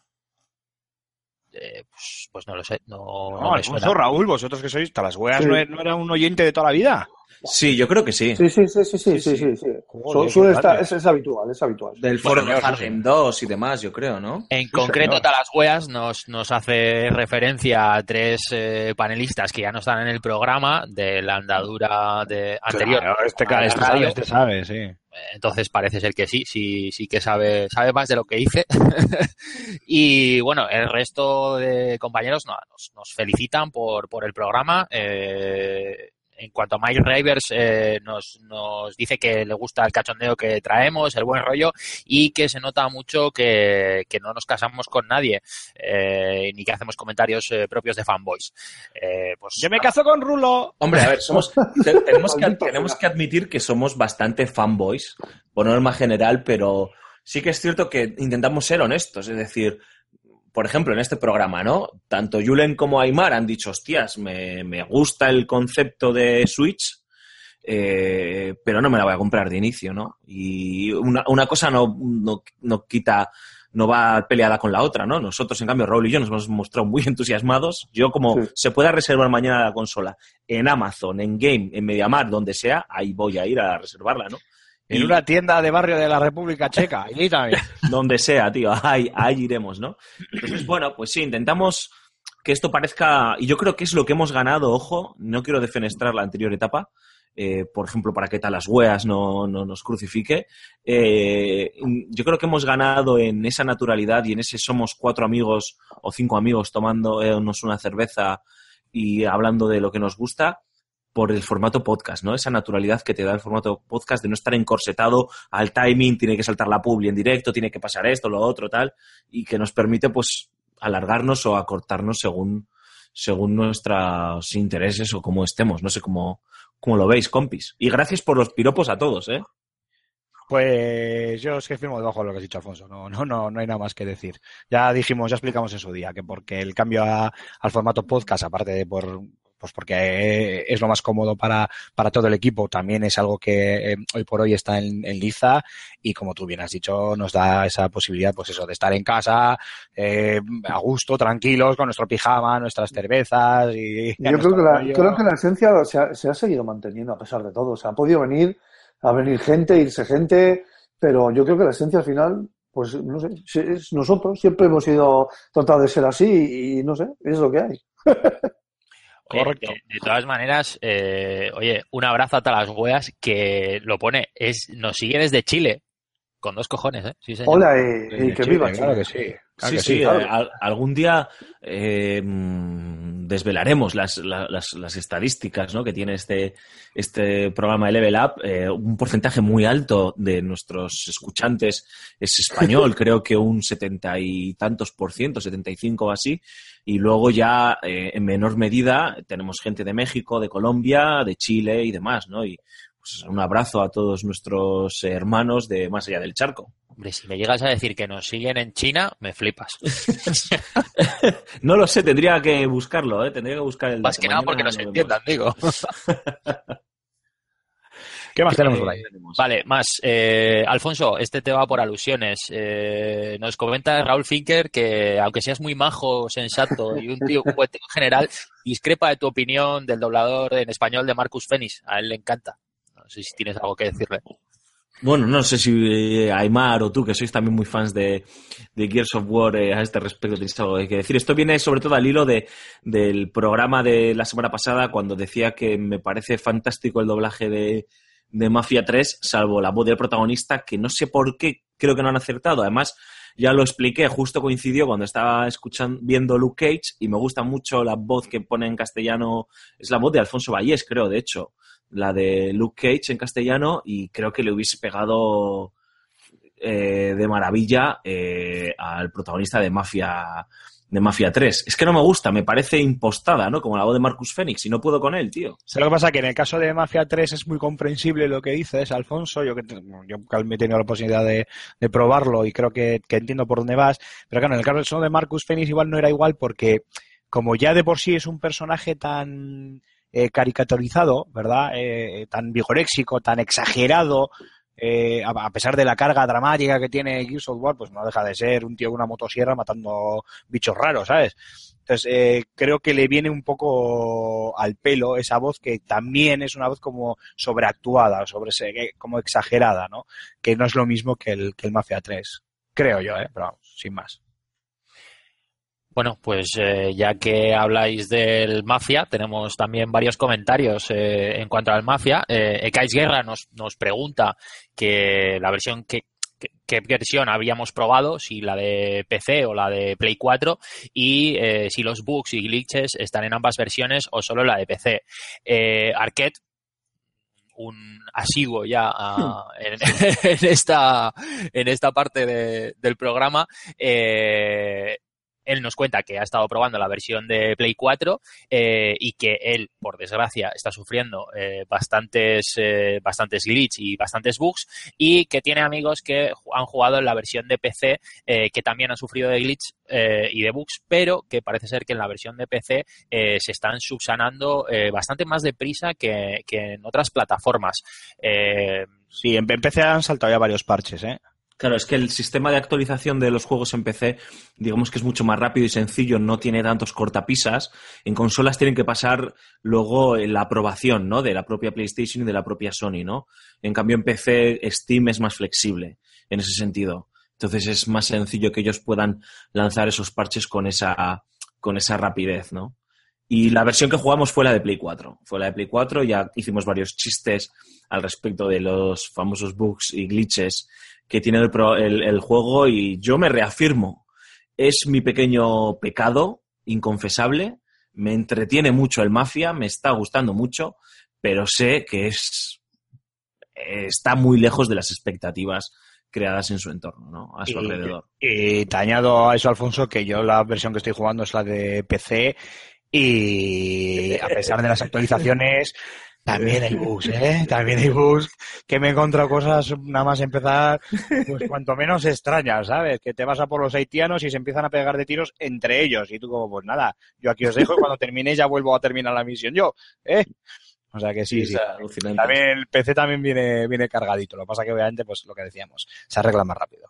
Eh, pues, pues no lo sé, no, No, no me Alfonso, suena. Raúl, vosotros que sois, Talas Hueas Sí. no, e- no era un oyente de toda la vida. Sí, yo creo que sí. Sí, sí, sí, sí, sí, sí, sí, sí. Joder, Su- es, es habitual, es habitual. Del foro de Harlem 2 y demás, yo creo, ¿no? En concreto, señor. Talas Weas nos, nos hace referencia a tres eh, panelistas que ya no están en el programa de la andadura de, anterior. Claro, este, este radio. sabe, este sabe, sí. Entonces parece ser que sí, sí, sí que sabe, sabe más de lo que hice. y bueno, el resto de compañeros no, nos, nos felicitan por, por el programa. Eh, en cuanto a Mike Rivers, eh, nos, nos dice que le gusta el cachondeo que traemos, el buen rollo, y que se nota mucho que, que no nos casamos con nadie, eh, ni que hacemos comentarios eh, propios de fanboys. Eh, pues, Yo me caso con Rulo. Hombre, a ver, somos, te- tenemos, que, tenemos que admitir que somos bastante fanboys, por norma general, pero sí que es cierto que intentamos ser honestos. Es decir, por ejemplo, en este programa, ¿no? Tanto Julen como Aymar han dicho, hostias, me, me gusta el concepto de Switch, eh, pero no me la voy a comprar de inicio, ¿no? Y una, una cosa no, no, no quita, no va peleada con la otra, ¿no? Nosotros, en cambio, Raúl y yo nos hemos mostrado muy entusiasmados. Yo, como Sí. se pueda reservar mañana la consola en Amazon, en Game, en Mediamar, donde sea, ahí voy a ir a reservarla, ¿no? En Y- una tienda de barrio de la República Checa. Allí también. donde sea, tío, ahí, ahí iremos, ¿no? Entonces, bueno, pues sí, intentamos que esto parezca, y yo creo que es lo que hemos ganado, ojo, no quiero defenestrar la anterior etapa, eh, por ejemplo, para que Talas Weas no, no nos crucifique, eh, yo creo que hemos ganado en esa naturalidad y en ese somos cuatro amigos o cinco amigos tomándonos una cerveza y hablando de lo que nos gusta por el formato podcast, ¿no? Esa naturalidad que te da el formato podcast de no estar encorsetado al timing, tiene que saltar la publi en directo, tiene que pasar esto, lo otro, tal, y que nos permite, pues, alargarnos o acortarnos según, según nuestros intereses o cómo estemos. No sé cómo, cómo lo veis, compis. Y gracias por los piropos a todos, ¿eh? Pues yo es que firmo debajo de lo que has dicho, Alfonso. No, no, no, no hay nada más que decir. Ya dijimos, ya explicamos en su día que porque el cambio al formato podcast, aparte de por pues porque es lo más cómodo para, para todo el equipo, también es algo que eh, hoy por hoy está en, en liza y como tú bien has dicho, nos da esa posibilidad, pues eso, de estar en casa, eh, a gusto, tranquilos, con nuestro pijama, nuestras cervezas y... Yo creo que, la, creo que la esencia se ha, se ha seguido manteniendo a pesar de todo. O sea, ha podido venir, a venir gente, irse gente, pero yo creo que la esencia al final, pues no sé, es nosotros siempre hemos ido tratado de ser así y, no sé, es lo que hay. Correcto. De, de todas maneras, eh, oye, un abrazo a todas las weas que lo pone, es, nos sigue desde Chile, con dos cojones, ¿eh? Sí, señor. Hola y, y que viva Claro Chile. que sí. Claro sí, sí, claro. algún día eh, desvelaremos las, la- las, las estadísticas ¿no? que tiene este, este programa de Level Up. Eh, un porcentaje muy alto de nuestros escuchantes es español, creo que un setenta y tantos por ciento, 75 o así. Y luego ya eh, en menor medida tenemos gente de México, de Colombia, de Chile y demás, ¿no? Y pues, un abrazo a todos nuestros hermanos de más allá del charco. Hombre, si me llegas a decir que nos siguen en China, me flipas. No lo sé, tendría que buscarlo, ¿eh? Tendría que buscar el Más que nada porque nos lo entiendan, digo. ¿Qué más tenemos por ahí? Vale, más. Eh, Alfonso, este te va por alusiones. Eh, nos comenta Raúl Finker que, aunque seas muy majo, sensato y un tío un buen tío en general, discrepa de tu opinión del doblador en español de Marcus Fenix. A él le encanta. No sé si tienes algo que decirle. Bueno, no sé si eh, Aymar o tú, que sois también muy fans de, Gears of War, eh, a este respecto tenéis algo que decir. Esto viene sobre todo al hilo de, del programa de la semana pasada, cuando decía que me parece fantástico el doblaje de, de Mafia 3, salvo la voz del protagonista, que no sé por qué creo que no han acertado. Además, ya lo expliqué, justo coincidió cuando estaba escuchando, viendo Luke Cage, y me gusta mucho la voz que pone en castellano, es la voz de Alfonso Vallés, creo, de hecho la de Luke Cage en castellano y creo que le hubiese pegado eh, de maravilla eh, al protagonista de Mafia de Mafia 3. Es que no me gusta, me parece impostada, ¿no? Como la voz de Marcus Phoenix y no puedo con él, tío. ¿Sabes lo que pasa? Que en el caso de Mafia 3 es muy comprensible lo que dices, Alfonso. Yo yo me he tenido la posibilidad de, de probarlo y creo que, entiendo por dónde vas. Pero claro, en el caso de Marcus Phoenix igual no era igual porque como ya de por sí es un personaje tan eh, caricaturizado, ¿verdad? Eh, tan vigoréxico, tan exagerado, eh, a, a pesar de la carga dramática que tiene Gears of War, pues no deja de ser un tío con una motosierra matando bichos raros, ¿sabes? Entonces, eh, creo que le viene un poco al pelo esa voz que también es una voz como sobreactuada, sobre como exagerada, ¿no? Que no es lo mismo que el, que el Mafia 3. Creo yo, ¿eh? Pero vamos, sin más. Bueno, pues eh, ya que habláis del Mafia, tenemos también varios comentarios eh, en cuanto al Mafia. Eh, Ekais Guerra nos, nos pregunta que la versión que qué, versión habíamos probado, si la de PC o la de Play 4 y eh, si los bugs y glitches están en ambas versiones o solo la de PC. Eh, Arquette, un asiduo ya a- en, en esta, en esta parte de- del programa, eh, él nos cuenta que ha estado probando la versión de Play 4 eh, y que él, por desgracia, está sufriendo eh, bastantes, eh, bastantes glitch y bastantes bugs y que tiene amigos que han jugado en la versión de PC eh, que también han sufrido de glitch eh, y de bugs, pero que parece ser que en la versión de PC se están subsanando bastante más deprisa que, que en otras plataformas. Sí, en PC han saltado ya varios parches, ¿eh? Claro, es que el sistema de actualización de los juegos en PC, digamos que es mucho más rápido y sencillo, no tiene tantos cortapisas. En consolas tienen que pasar luego la aprobación, ¿no? De la propia PlayStation y de la propia Sony, ¿no? En cambio, en PC, Steam es más flexible en ese sentido. Entonces es más sencillo que ellos puedan lanzar esos parches con esa, con esa rapidez, ¿no? Y la versión que jugamos fue la de Play 4. Fue la de Play 4, ya hicimos varios chistes al respecto de los famosos bugs y glitches que tiene el, pro- el- el juego y yo me reafirmo. Es mi pequeño pecado inconfesable. Me entretiene mucho el Mafia, me está gustando mucho, pero sé que es está muy lejos de las expectativas creadas en su entorno, ¿no? A su Y- alrededor. Y te añado a eso, Alfonso, que yo la versión que estoy jugando es la de PC y a pesar de las actualizaciones, también hay bugs, ¿eh? También hay bugs que me he encontrado cosas, nada más empezar, pues cuanto menos extrañas, ¿sabes? Que te vas a por los haitianos y se empiezan a pegar de tiros entre ellos y tú como, pues nada, yo aquí os dejo y cuando termine ya vuelvo a terminar la misión yo, ¿eh? O sea que sí, sí. alucinante. También el PC también viene, viene cargadito. Lo que pasa que obviamente, pues lo que decíamos, se arregla más rápido.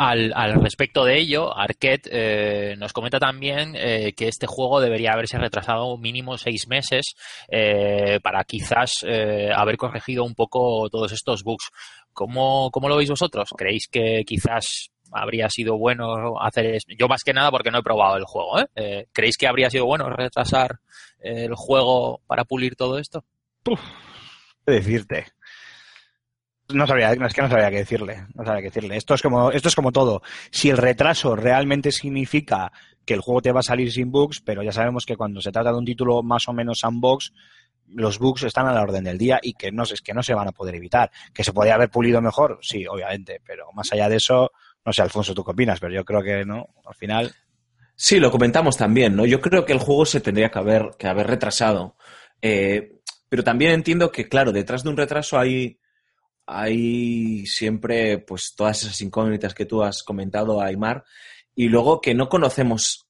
Al, al respecto de ello, Arquette eh, nos comenta también eh, que este juego debería haberse retrasado mínimo seis meses eh, para quizás eh, haber corregido un poco todos estos bugs. ¿Cómo, ¿Cómo lo veis vosotros? ¿Creéis que quizás habría sido bueno hacer esto? Yo más que nada porque no he probado el juego. ¿eh? Eh, ¿Creéis que habría sido bueno retrasar el juego para pulir todo esto? ¿Qué decirte? No sabría, es que no sabría qué decirle. No qué decirle. Esto es como, esto es como todo. Si el retraso realmente significa que el juego te va a salir sin bugs, pero ya sabemos que cuando se trata de un título más o menos sandbox, los bugs están a la orden del día y que no, es que no se van a poder evitar. ¿Que se podría haber pulido mejor? Sí, obviamente, pero más allá de eso, no sé, Alfonso, tú qué opinas, pero yo creo que no, al final. Sí, lo comentamos también, ¿no? Yo creo que el juego se tendría que haber, que haber retrasado. Eh, pero también entiendo que, claro, detrás de un retraso hay, hay siempre pues todas esas incógnitas que tú has comentado, Aymar, y luego que no conocemos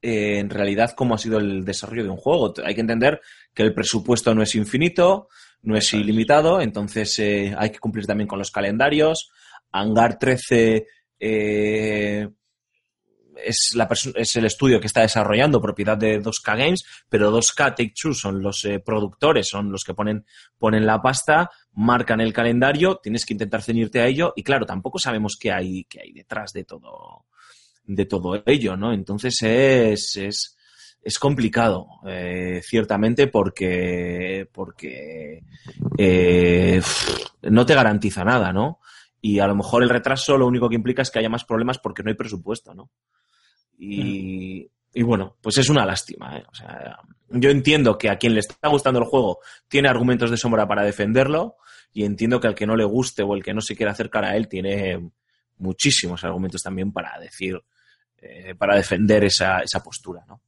eh, en realidad cómo ha sido el desarrollo de un juego. Hay que entender que el presupuesto no es infinito, no es ilimitado, entonces eh, hay que cumplir también con los calendarios. Hangar 13 eh, es, la es el estudio que está desarrollando, propiedad de 2K Games, pero 2K Take Two son los eh, productores, son los que ponen, ponen la pasta, marcan el calendario, tienes que intentar ceñirte a ello, y claro, tampoco sabemos qué hay, qué hay detrás de todo, de todo ello, ¿no? Entonces es, es, es complicado, eh, ciertamente, porque, porque eh, no te garantiza nada, ¿no? Y a lo mejor el retraso lo único que implica es que haya más problemas porque no hay presupuesto, ¿no? Y, y bueno, pues es una lástima. ¿eh? O sea, yo entiendo que a quien le está gustando el juego tiene argumentos de sombra para defenderlo y entiendo que al que no le guste o el que no se quiera acercar a él tiene muchísimos argumentos también para decir eh, para defender esa, esa postura, ¿no?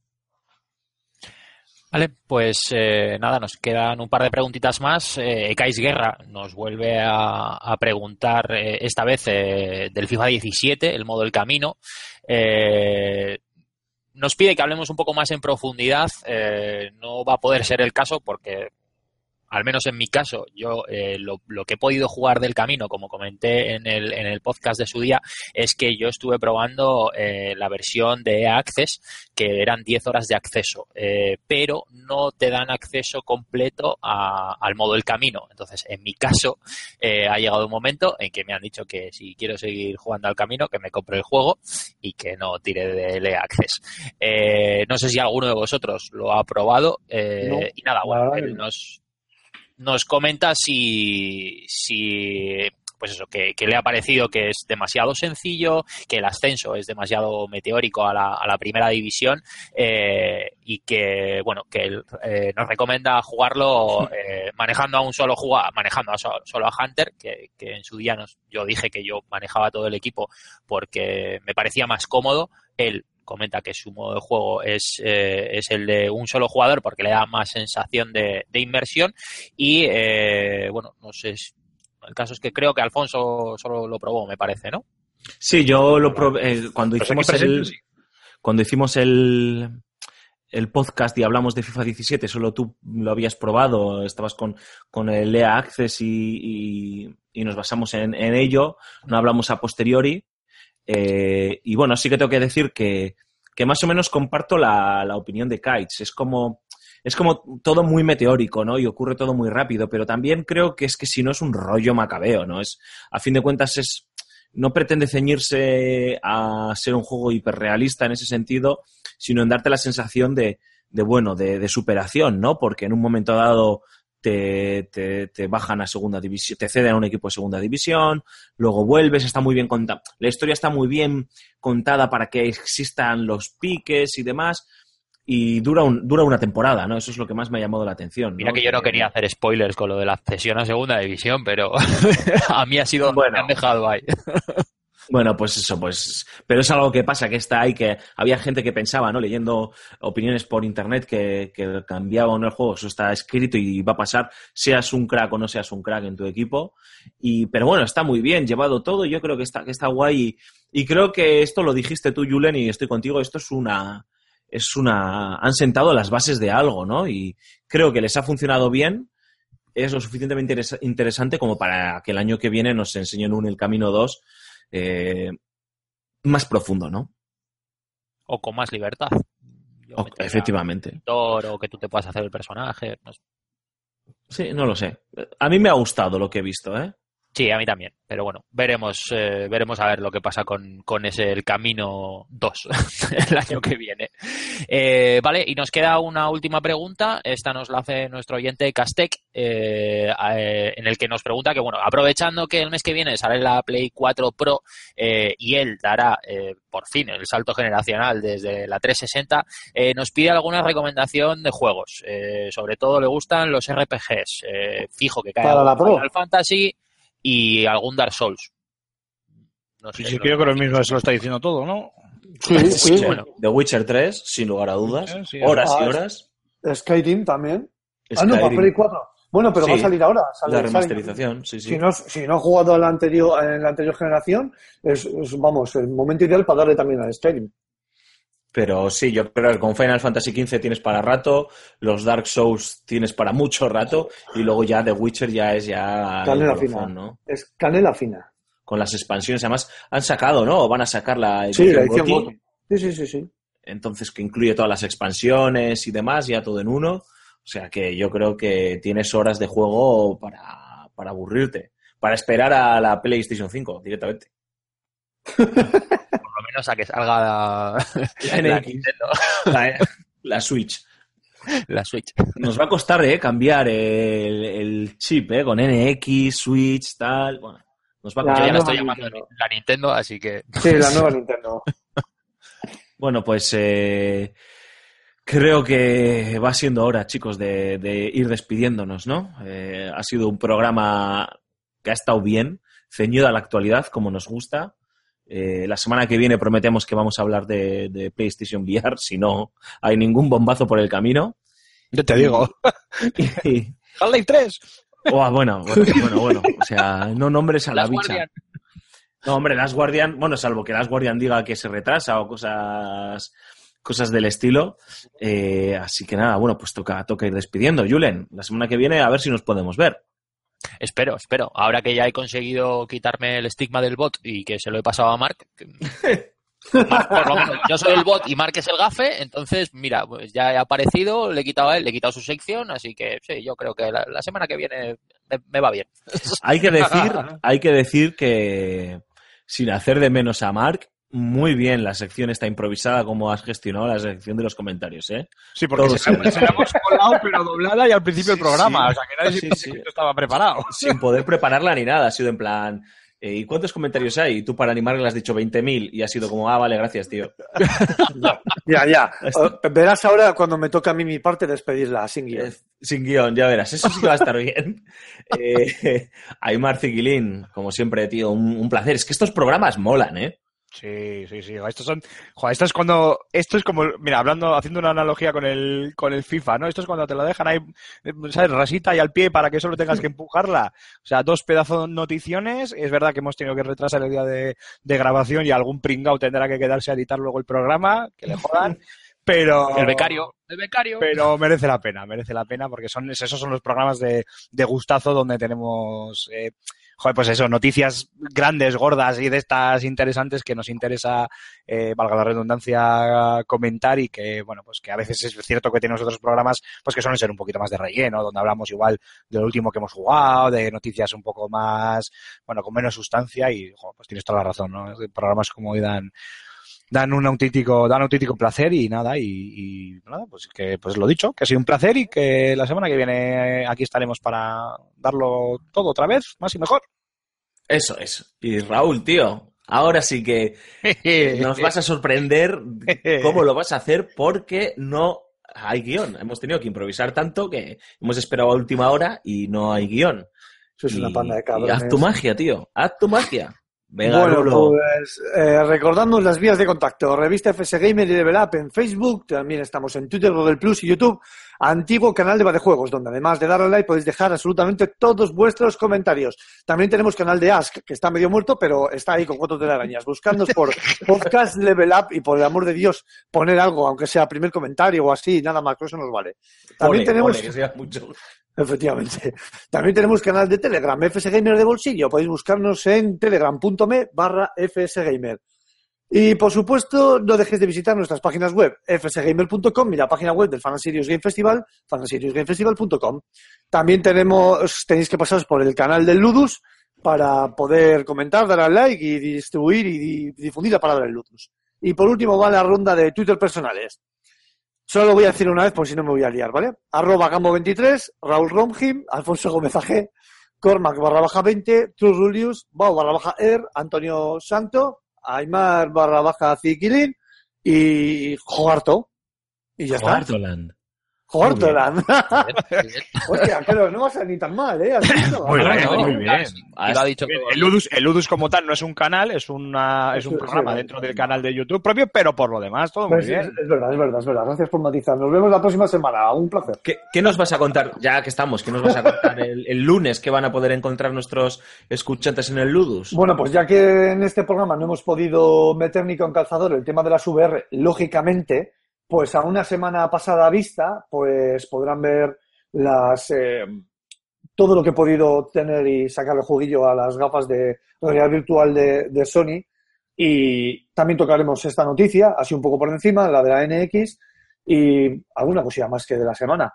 Vale, pues eh, nada, nos quedan un par de preguntitas más. Eh, Guerra nos vuelve a, a preguntar, eh, esta vez eh, del FIFA 17, el modo El Camino. Nos pide que hablemos un poco más en profundidad. Eh, no va a poder ser el caso porque, al menos en mi caso, yo eh, lo, lo que he podido jugar del camino, como comenté en el, en el podcast de su día, es que yo estuve probando eh, la versión de EA Access, que eran 10 horas de acceso, eh, pero no te dan acceso completo a- al modo del camino. Entonces, en mi caso, eh, ha llegado un momento en que me han dicho que si quiero seguir jugando al camino, que me compre el juego y que no tire del EA Access. Eh, no sé si alguno de vosotros lo ha probado. eh, No, y nada, bueno, él no. nos, nos comenta si, si pues eso, que, que le ha parecido que es demasiado sencillo, que el ascenso es demasiado meteórico a la, a la primera división eh, y que, bueno, que él eh, nos recomienda jugarlo eh, manejando a un solo jugador, manejando a so- solo a Hunter, que, que en su día nos, yo dije que yo manejaba todo el equipo porque me parecía más cómodo. Él comenta que su modo de juego es, eh, es el de un solo jugador porque le da más sensación de, de inmersión y eh, bueno, no sé, si- el caso es que creo que Alfonso solo lo probó, me parece, ¿no? Sí, yo lo probé eh, cuando hicimos el, sí. cuando hicimos el, el podcast y hablamos de FIFA 17, solo tú lo habías probado, estabas con, con el EA Access y, y- y nos basamos en, en ello, no hablamos a posteriori. Eh, y bueno, sí que tengo que decir que, que más o menos comparto la, la opinión de Kites. Es como, es como todo muy meteórico, ¿no? Y ocurre todo muy rápido, pero también creo que es que si no es un rollo macabeo, ¿no? Es, a fin de cuentas es, no pretende ceñirse a ser un juego hiperrealista en ese sentido, sino en darte la sensación de, de bueno, de, de superación, ¿no? Porque en un momento dado te, te, te bajan a segunda división, te ceden a un equipo de segunda división, luego vuelves, está muy bien contada. La historia está muy bien contada para que existan los piques y demás. Y dura, un, dura una temporada, ¿no? Eso es lo que más me ha llamado la atención. ¿no? Mira que yo no quería hacer spoilers con lo de la cesión a segunda división, pero a mí ha sido, Bueno. me han dejado ahí. Bueno, pues eso, pues. Pero es algo que pasa, que está ahí, que había gente que pensaba, ¿no? Leyendo opiniones por internet que, que cambiaba o no el juego. Eso está escrito y va a pasar, seas un crack o no seas un crack en tu equipo. Y, pero bueno, está muy bien llevado todo. Yo creo que está, que está guay. Y, y creo que esto lo dijiste tú, Julen, y estoy contigo. Esto es una. Es una. Han sentado las bases de algo, ¿no? Y creo que les ha funcionado bien. Es lo suficientemente interes- interesante como para que el año que viene nos enseñen un El Camino 2 eh, más profundo, ¿no? O con más libertad. O- efectivamente. editor O que tú te puedas hacer el personaje. no sé. Sí, no lo sé. A mí me ha gustado lo que he visto, ¿eh? Sí, a mí también. Pero bueno, veremos, eh, veremos a ver lo que pasa con, con ese el camino 2 el año que viene. Eh, vale, y nos queda una última pregunta. Esta nos la hace nuestro oyente Castec, eh, eh, en el que nos pregunta que, bueno, aprovechando que el mes que viene sale la Play 4 Pro eh, y él dará eh, por fin el salto generacional desde la 360, eh, nos pide alguna recomendación de juegos. Eh, sobre todo le gustan los RPGs. Eh, fijo que cae Para la algún Pro. Final Fantasy y algún Dark Souls. No sé, no- creo que lo mismo se lo está diciendo todo, ¿no? Sí, sí. bueno. The Witcher 3, sin lugar a dudas. Sí, horas y ah, horas. Skyrim también. Ah, no, para Play 4. Bueno, pero va a salir ahora. sale la remasterización, sí, sí. Si no, si no has jugado a la anterior, en la anterior generación, es, es, vamos, el momento ideal para darle también al Skyrim. Pero sí, yo creo que con Final Fantasy XV tienes para rato, los Dark Souls tienes para mucho rato, y luego ya The Witcher ya es ya el Canela fina. ¿no? Es canela fina. Con las expansiones, además, han sacado, ¿no? O van a sacar la Sí, edición la edición. Sí, sí, sí, sí. entonces que incluye todas las expansiones y demás, ya todo en uno. O sea que yo creo que tienes horas de juego para, para aburrirte, para esperar a la PlayStation 5 directamente. Por lo menos a que salga la, La la NX. Nintendo, La, la Switch. la Switch. Nos va a costar eh, cambiar el, el chip eh, con NX, Switch, tal. Bueno, nos va a La Yo costar. ya la estoy llamando Nintendo. la Nintendo, así que Sí, la nueva Nintendo. Bueno, pues eh, creo que va siendo hora, chicos, de, de ir despidiéndonos, ¿no? Eh, ha sido un programa que ha estado bien, ceñido a la actualidad, como nos gusta. Eh, la semana que viene prometemos que vamos a hablar de, de PlayStation VR, si no hay ningún bombazo por el camino. Yo te digo. Half-Life 3. Buah, bueno, bueno, bueno, bueno. O sea, no nombres a la bicha. Guardian. No, hombre, Last Guardian, bueno, salvo que Last Guardian diga que se retrasa o cosas cosas del estilo. Eh, así que nada, bueno, pues toca, toca ir despidiendo. Julen, la semana que viene a ver si nos podemos ver. Espero, espero. Ahora que ya he conseguido quitarme el estigma del bot y que se lo he pasado a Mark, por lo menos, yo soy el bot y Mark es el gafe, entonces, mira, pues ya he aparecido, le he quitado a él, le he quitado su sección, así que sí, yo creo que la, la semana que viene me, me va bien. Hay que decir, hay que decir que sin hacer de menos a Mark, muy bien la sección está improvisada como has gestionado la sección de los comentarios, ¿eh? Sí, porque Todo se, la- sí. se la hemos colado, pero doblada y al principio del Sí, programa. sí. O sea, que nadie Sí, se sí. que esto estaba preparado. Sin poder prepararla ni nada, ha sido en plan, eh, ¿y cuántos comentarios hay? Y tú para animarle le has dicho 20.000 y ha sido como, ah, vale, gracias, tío. Ya, ya. Está. Eh, Verás ahora cuando me toca a mí mi parte despedirla sin guion. Eh, Sin guion, ya verás, eso sí que va a estar bien. Eh, Aymar Ziquilín, como siempre, tío, un, un placer. Es que estos programas molan, ¿eh? Sí, sí, sí. Estos son, joder, esto es cuando, esto es como, mira, hablando, haciendo una analogía con el, con el FIFA, ¿no? Esto es cuando te lo dejan ahí, ¿sabes? Rasita y al pie para que solo tengas que empujarla. O sea, dos pedazos de noticiones. Es verdad que hemos tenido que retrasar el día de, de grabación y algún pringao tendrá que quedarse a editar luego el programa, que le jodan. Pero. El becario, el becario. Pero merece la pena, merece la pena porque son esos son los programas de, de gustazo donde tenemos, eh, joder, pues eso, noticias grandes, gordas y de estas interesantes que nos interesa, eh, valga la redundancia, comentar y que, bueno, pues que a veces es cierto que tenemos otros programas pues que suelen ser un poquito más de relleno, donde hablamos igual de lo último que hemos jugado, de noticias un poco más, bueno, con menos sustancia y, joder, pues tienes toda la razón, ¿no? Programas como dan dan un auténtico, dan un auténtico placer y nada, y, y nada, pues que pues lo dicho, que ha sido un placer y que la semana que viene aquí estaremos para darlo todo otra vez, más y mejor. Eso es. Y Raúl, tío, ahora sí que nos vas a sorprender cómo lo vas a hacer porque no hay guion. Hemos tenido que improvisar tanto que hemos esperado a última hora y no hay guion. Sois una Y- panda de y cabrones. haz tu magia, tío. Haz tu magia. Venga, bueno, Rulo. pues eh, recordando las vías de contacto, revista FS Gamer y Level Up en Facebook, también estamos en Twitter, Google Plus y YouTube, antiguo canal de Badejuegos, donde además de darle like podéis dejar absolutamente todos vuestros comentarios. También tenemos canal de Ask, que está medio muerto, pero está ahí con cuatro telarañas. Buscadnos por Podcast Level Up y por el amor de Dios, poner algo, aunque sea primer comentario o así, nada más, que eso nos vale. También Pone, tenemos... pone, que sea mucho. Efectivamente. También tenemos canal de Telegram, FS Gamer de bolsillo. Podéis buscarnos en telegram.me barra fsgamer. Y por supuesto, no dejéis de visitar nuestras páginas web, fsgamer.com y la página web del Fan Serious Game Festival, fanserious.gamefestival.com. También tenemos, tenéis que pasaros por el canal del Ludus para poder comentar, dar al like y distribuir y di- difundir la palabra del Ludus. Y por último va la ronda de Twitter personales. Solo lo voy a decir una vez por si no me voy a liar, ¿vale? Arroba Gambo23, Raúl Romjim, Alfonso Gómez AG, Cormac barra baja 20, True Rulius, Bau barra baja Er, Antonio Santo, Aymar barra baja Ziquilín y Jogarto. Y ya. Jogartoland. Bien, bien. Hostia, pero no va a ni tan mal, ¿eh? Muy bien, no, muy no, bien. Y lo ha dicho Bien, todo. El Ludus, el Ludus como tal no es un canal, es, una, es un Sí, programa sí, dentro sí. del canal de YouTube propio, pero por lo demás todo muy Pues bien. es, es verdad, es verdad, es verdad. Gracias por matizar. Nos vemos la próxima semana. Un placer. ¿Qué, qué nos vas a contar, ya que estamos, qué nos vas a contar el, el lunes que van a poder encontrar nuestros escuchantes en el Ludus? Bueno, pues ya que en este programa no hemos podido meter ni con calzador el tema de las VR, lógicamente, pues a una semana pasada vista, pues podrán ver las eh, todo lo que he podido tener y sacarle juguillo a las gafas de realidad virtual de, de Sony. Y también tocaremos esta noticia, así un poco por encima, la de la NX, y alguna cosilla más que de la semana.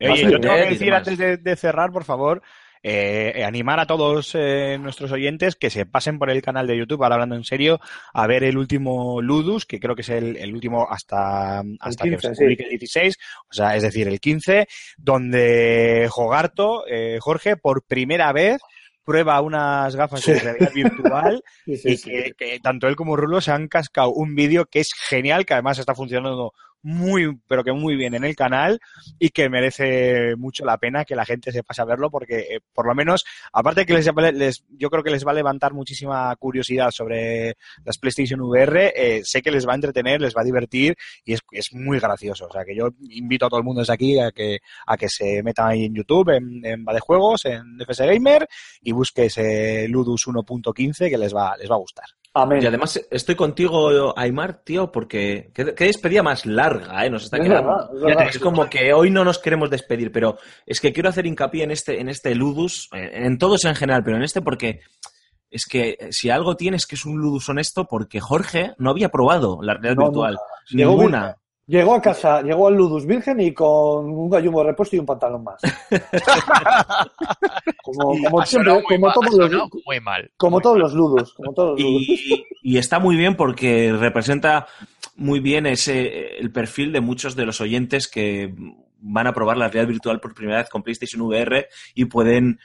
Oye, yo tengo que decir antes de, de cerrar, por favor, eh, eh, animar a todos eh, nuestros oyentes que se pasen por el canal de YouTube, ahora hablando en serio, a ver el último Ludus, que creo que es el, el último hasta, hasta 15, que se sí. publique el 16, o sea, es decir, el 15, donde Jogarto, eh, Jorge, por primera vez prueba unas gafas Sí. de realidad virtual Sí, sí, y que, que tanto él como Rulo se han cascado un vídeo que es genial, que además está funcionando muy, pero que muy bien en el canal y que merece mucho la pena que la gente se pase a verlo porque eh, por lo menos, aparte que les, yo creo que les va a levantar muchísima curiosidad sobre las PlayStation VR, eh, sé que les va a entretener, les va a divertir y es, es muy gracioso. O sea que yo invito a todo el mundo desde aquí a que, a que se metan ahí en YouTube, en, en Va de Juegos, en FS Gamer y busque ese Ludus 1.15 que les va, les va a gustar. Amén. Y además estoy contigo, Aymar, tío, porque qué, qué despedida más larga, ¿eh? Nos está Es quedando. verdad, es verdad. Es como que hoy no nos queremos despedir, pero es que quiero hacer hincapié en este, en este Ludus, eh, en todos en general, pero en este porque es que si algo tienes que es un Ludus honesto, porque Jorge no había probado la realidad No, virtual. Ninguna. Llegó a casa, llegó al Ludus Virgen y con un gallumbo repuesto y un pantalón más. como, siempre, como mal, todos los, muy mal. como Muy todos mal. los Ludus. Como todos los Ludus. Y, y está muy bien porque representa muy bien ese el perfil de muchos de los oyentes que van a probar la realidad virtual por primera vez con PlayStation VR y pueden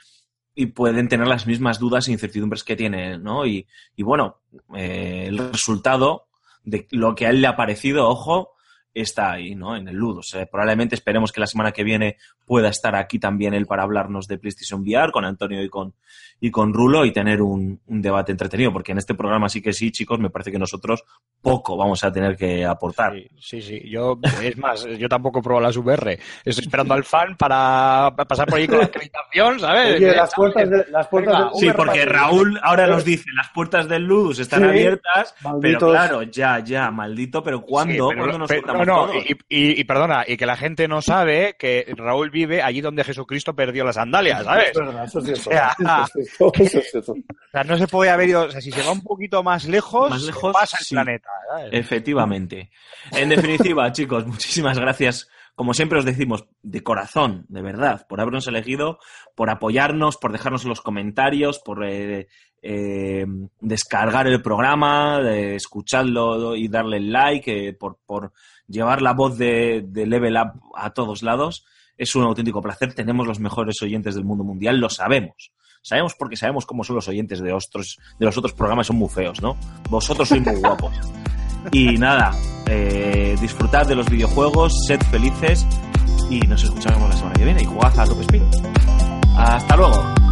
y pueden tener las mismas dudas e incertidumbres que tienen, ¿no? Y, y bueno, eh, el resultado de lo que a él le ha parecido, ojo, está ahí, ¿no? En el Ludus. Probablemente esperemos que la semana que viene pueda estar aquí también él para hablarnos de PlayStation VR con Antonio y con, y con Rulo y tener un, un debate entretenido, porque en este programa sí que sí, chicos, me parece que nosotros poco vamos a tener que aportar. Sí, sí, sí. Yo, es más, yo tampoco pruebo las VR. Estoy esperando al fan para pasar por ahí con la acreditación, ¿sabes? Oye, las puertas de, las puertas Venga, Sí, porque. Raúl ahora nos dice, las puertas del Ludus están Sí, abiertas, pero claro, ya, ya, maldito, pero ¿cuándo? Sí, pero- ¿Cuándo nos pero- no, no, todos? y, y- y perdona, y que la gente no sabe que Raúl vive allí donde Jesucristo perdió las sandalias, ¿sabes? Es verdad, eso es es. O sea, no se puede haber ido, o sea, si se va un poquito más lejos, Más se lejos, pasa el sí. planeta. Efectivamente. En definitiva, chicos, muchísimas gracias. Como siempre os decimos, de corazón, de verdad, por habernos elegido, por apoyarnos, por dejarnos los comentarios, por eh, eh, descargar el programa, de escucharlo y darle el like, eh, por, por llevar la voz de, de Level Up a todos lados. Es un auténtico placer. Tenemos los mejores oyentes del mundo mundial, lo sabemos. Sabemos porque sabemos cómo son los oyentes de, otros, de los otros programas, son muy feos, ¿no? Vosotros sois muy guapos. Y nada, eh, disfrutad de los videojuegos, sed felices y nos escuchamos la semana que viene y jugad a Top Speed. Hasta luego.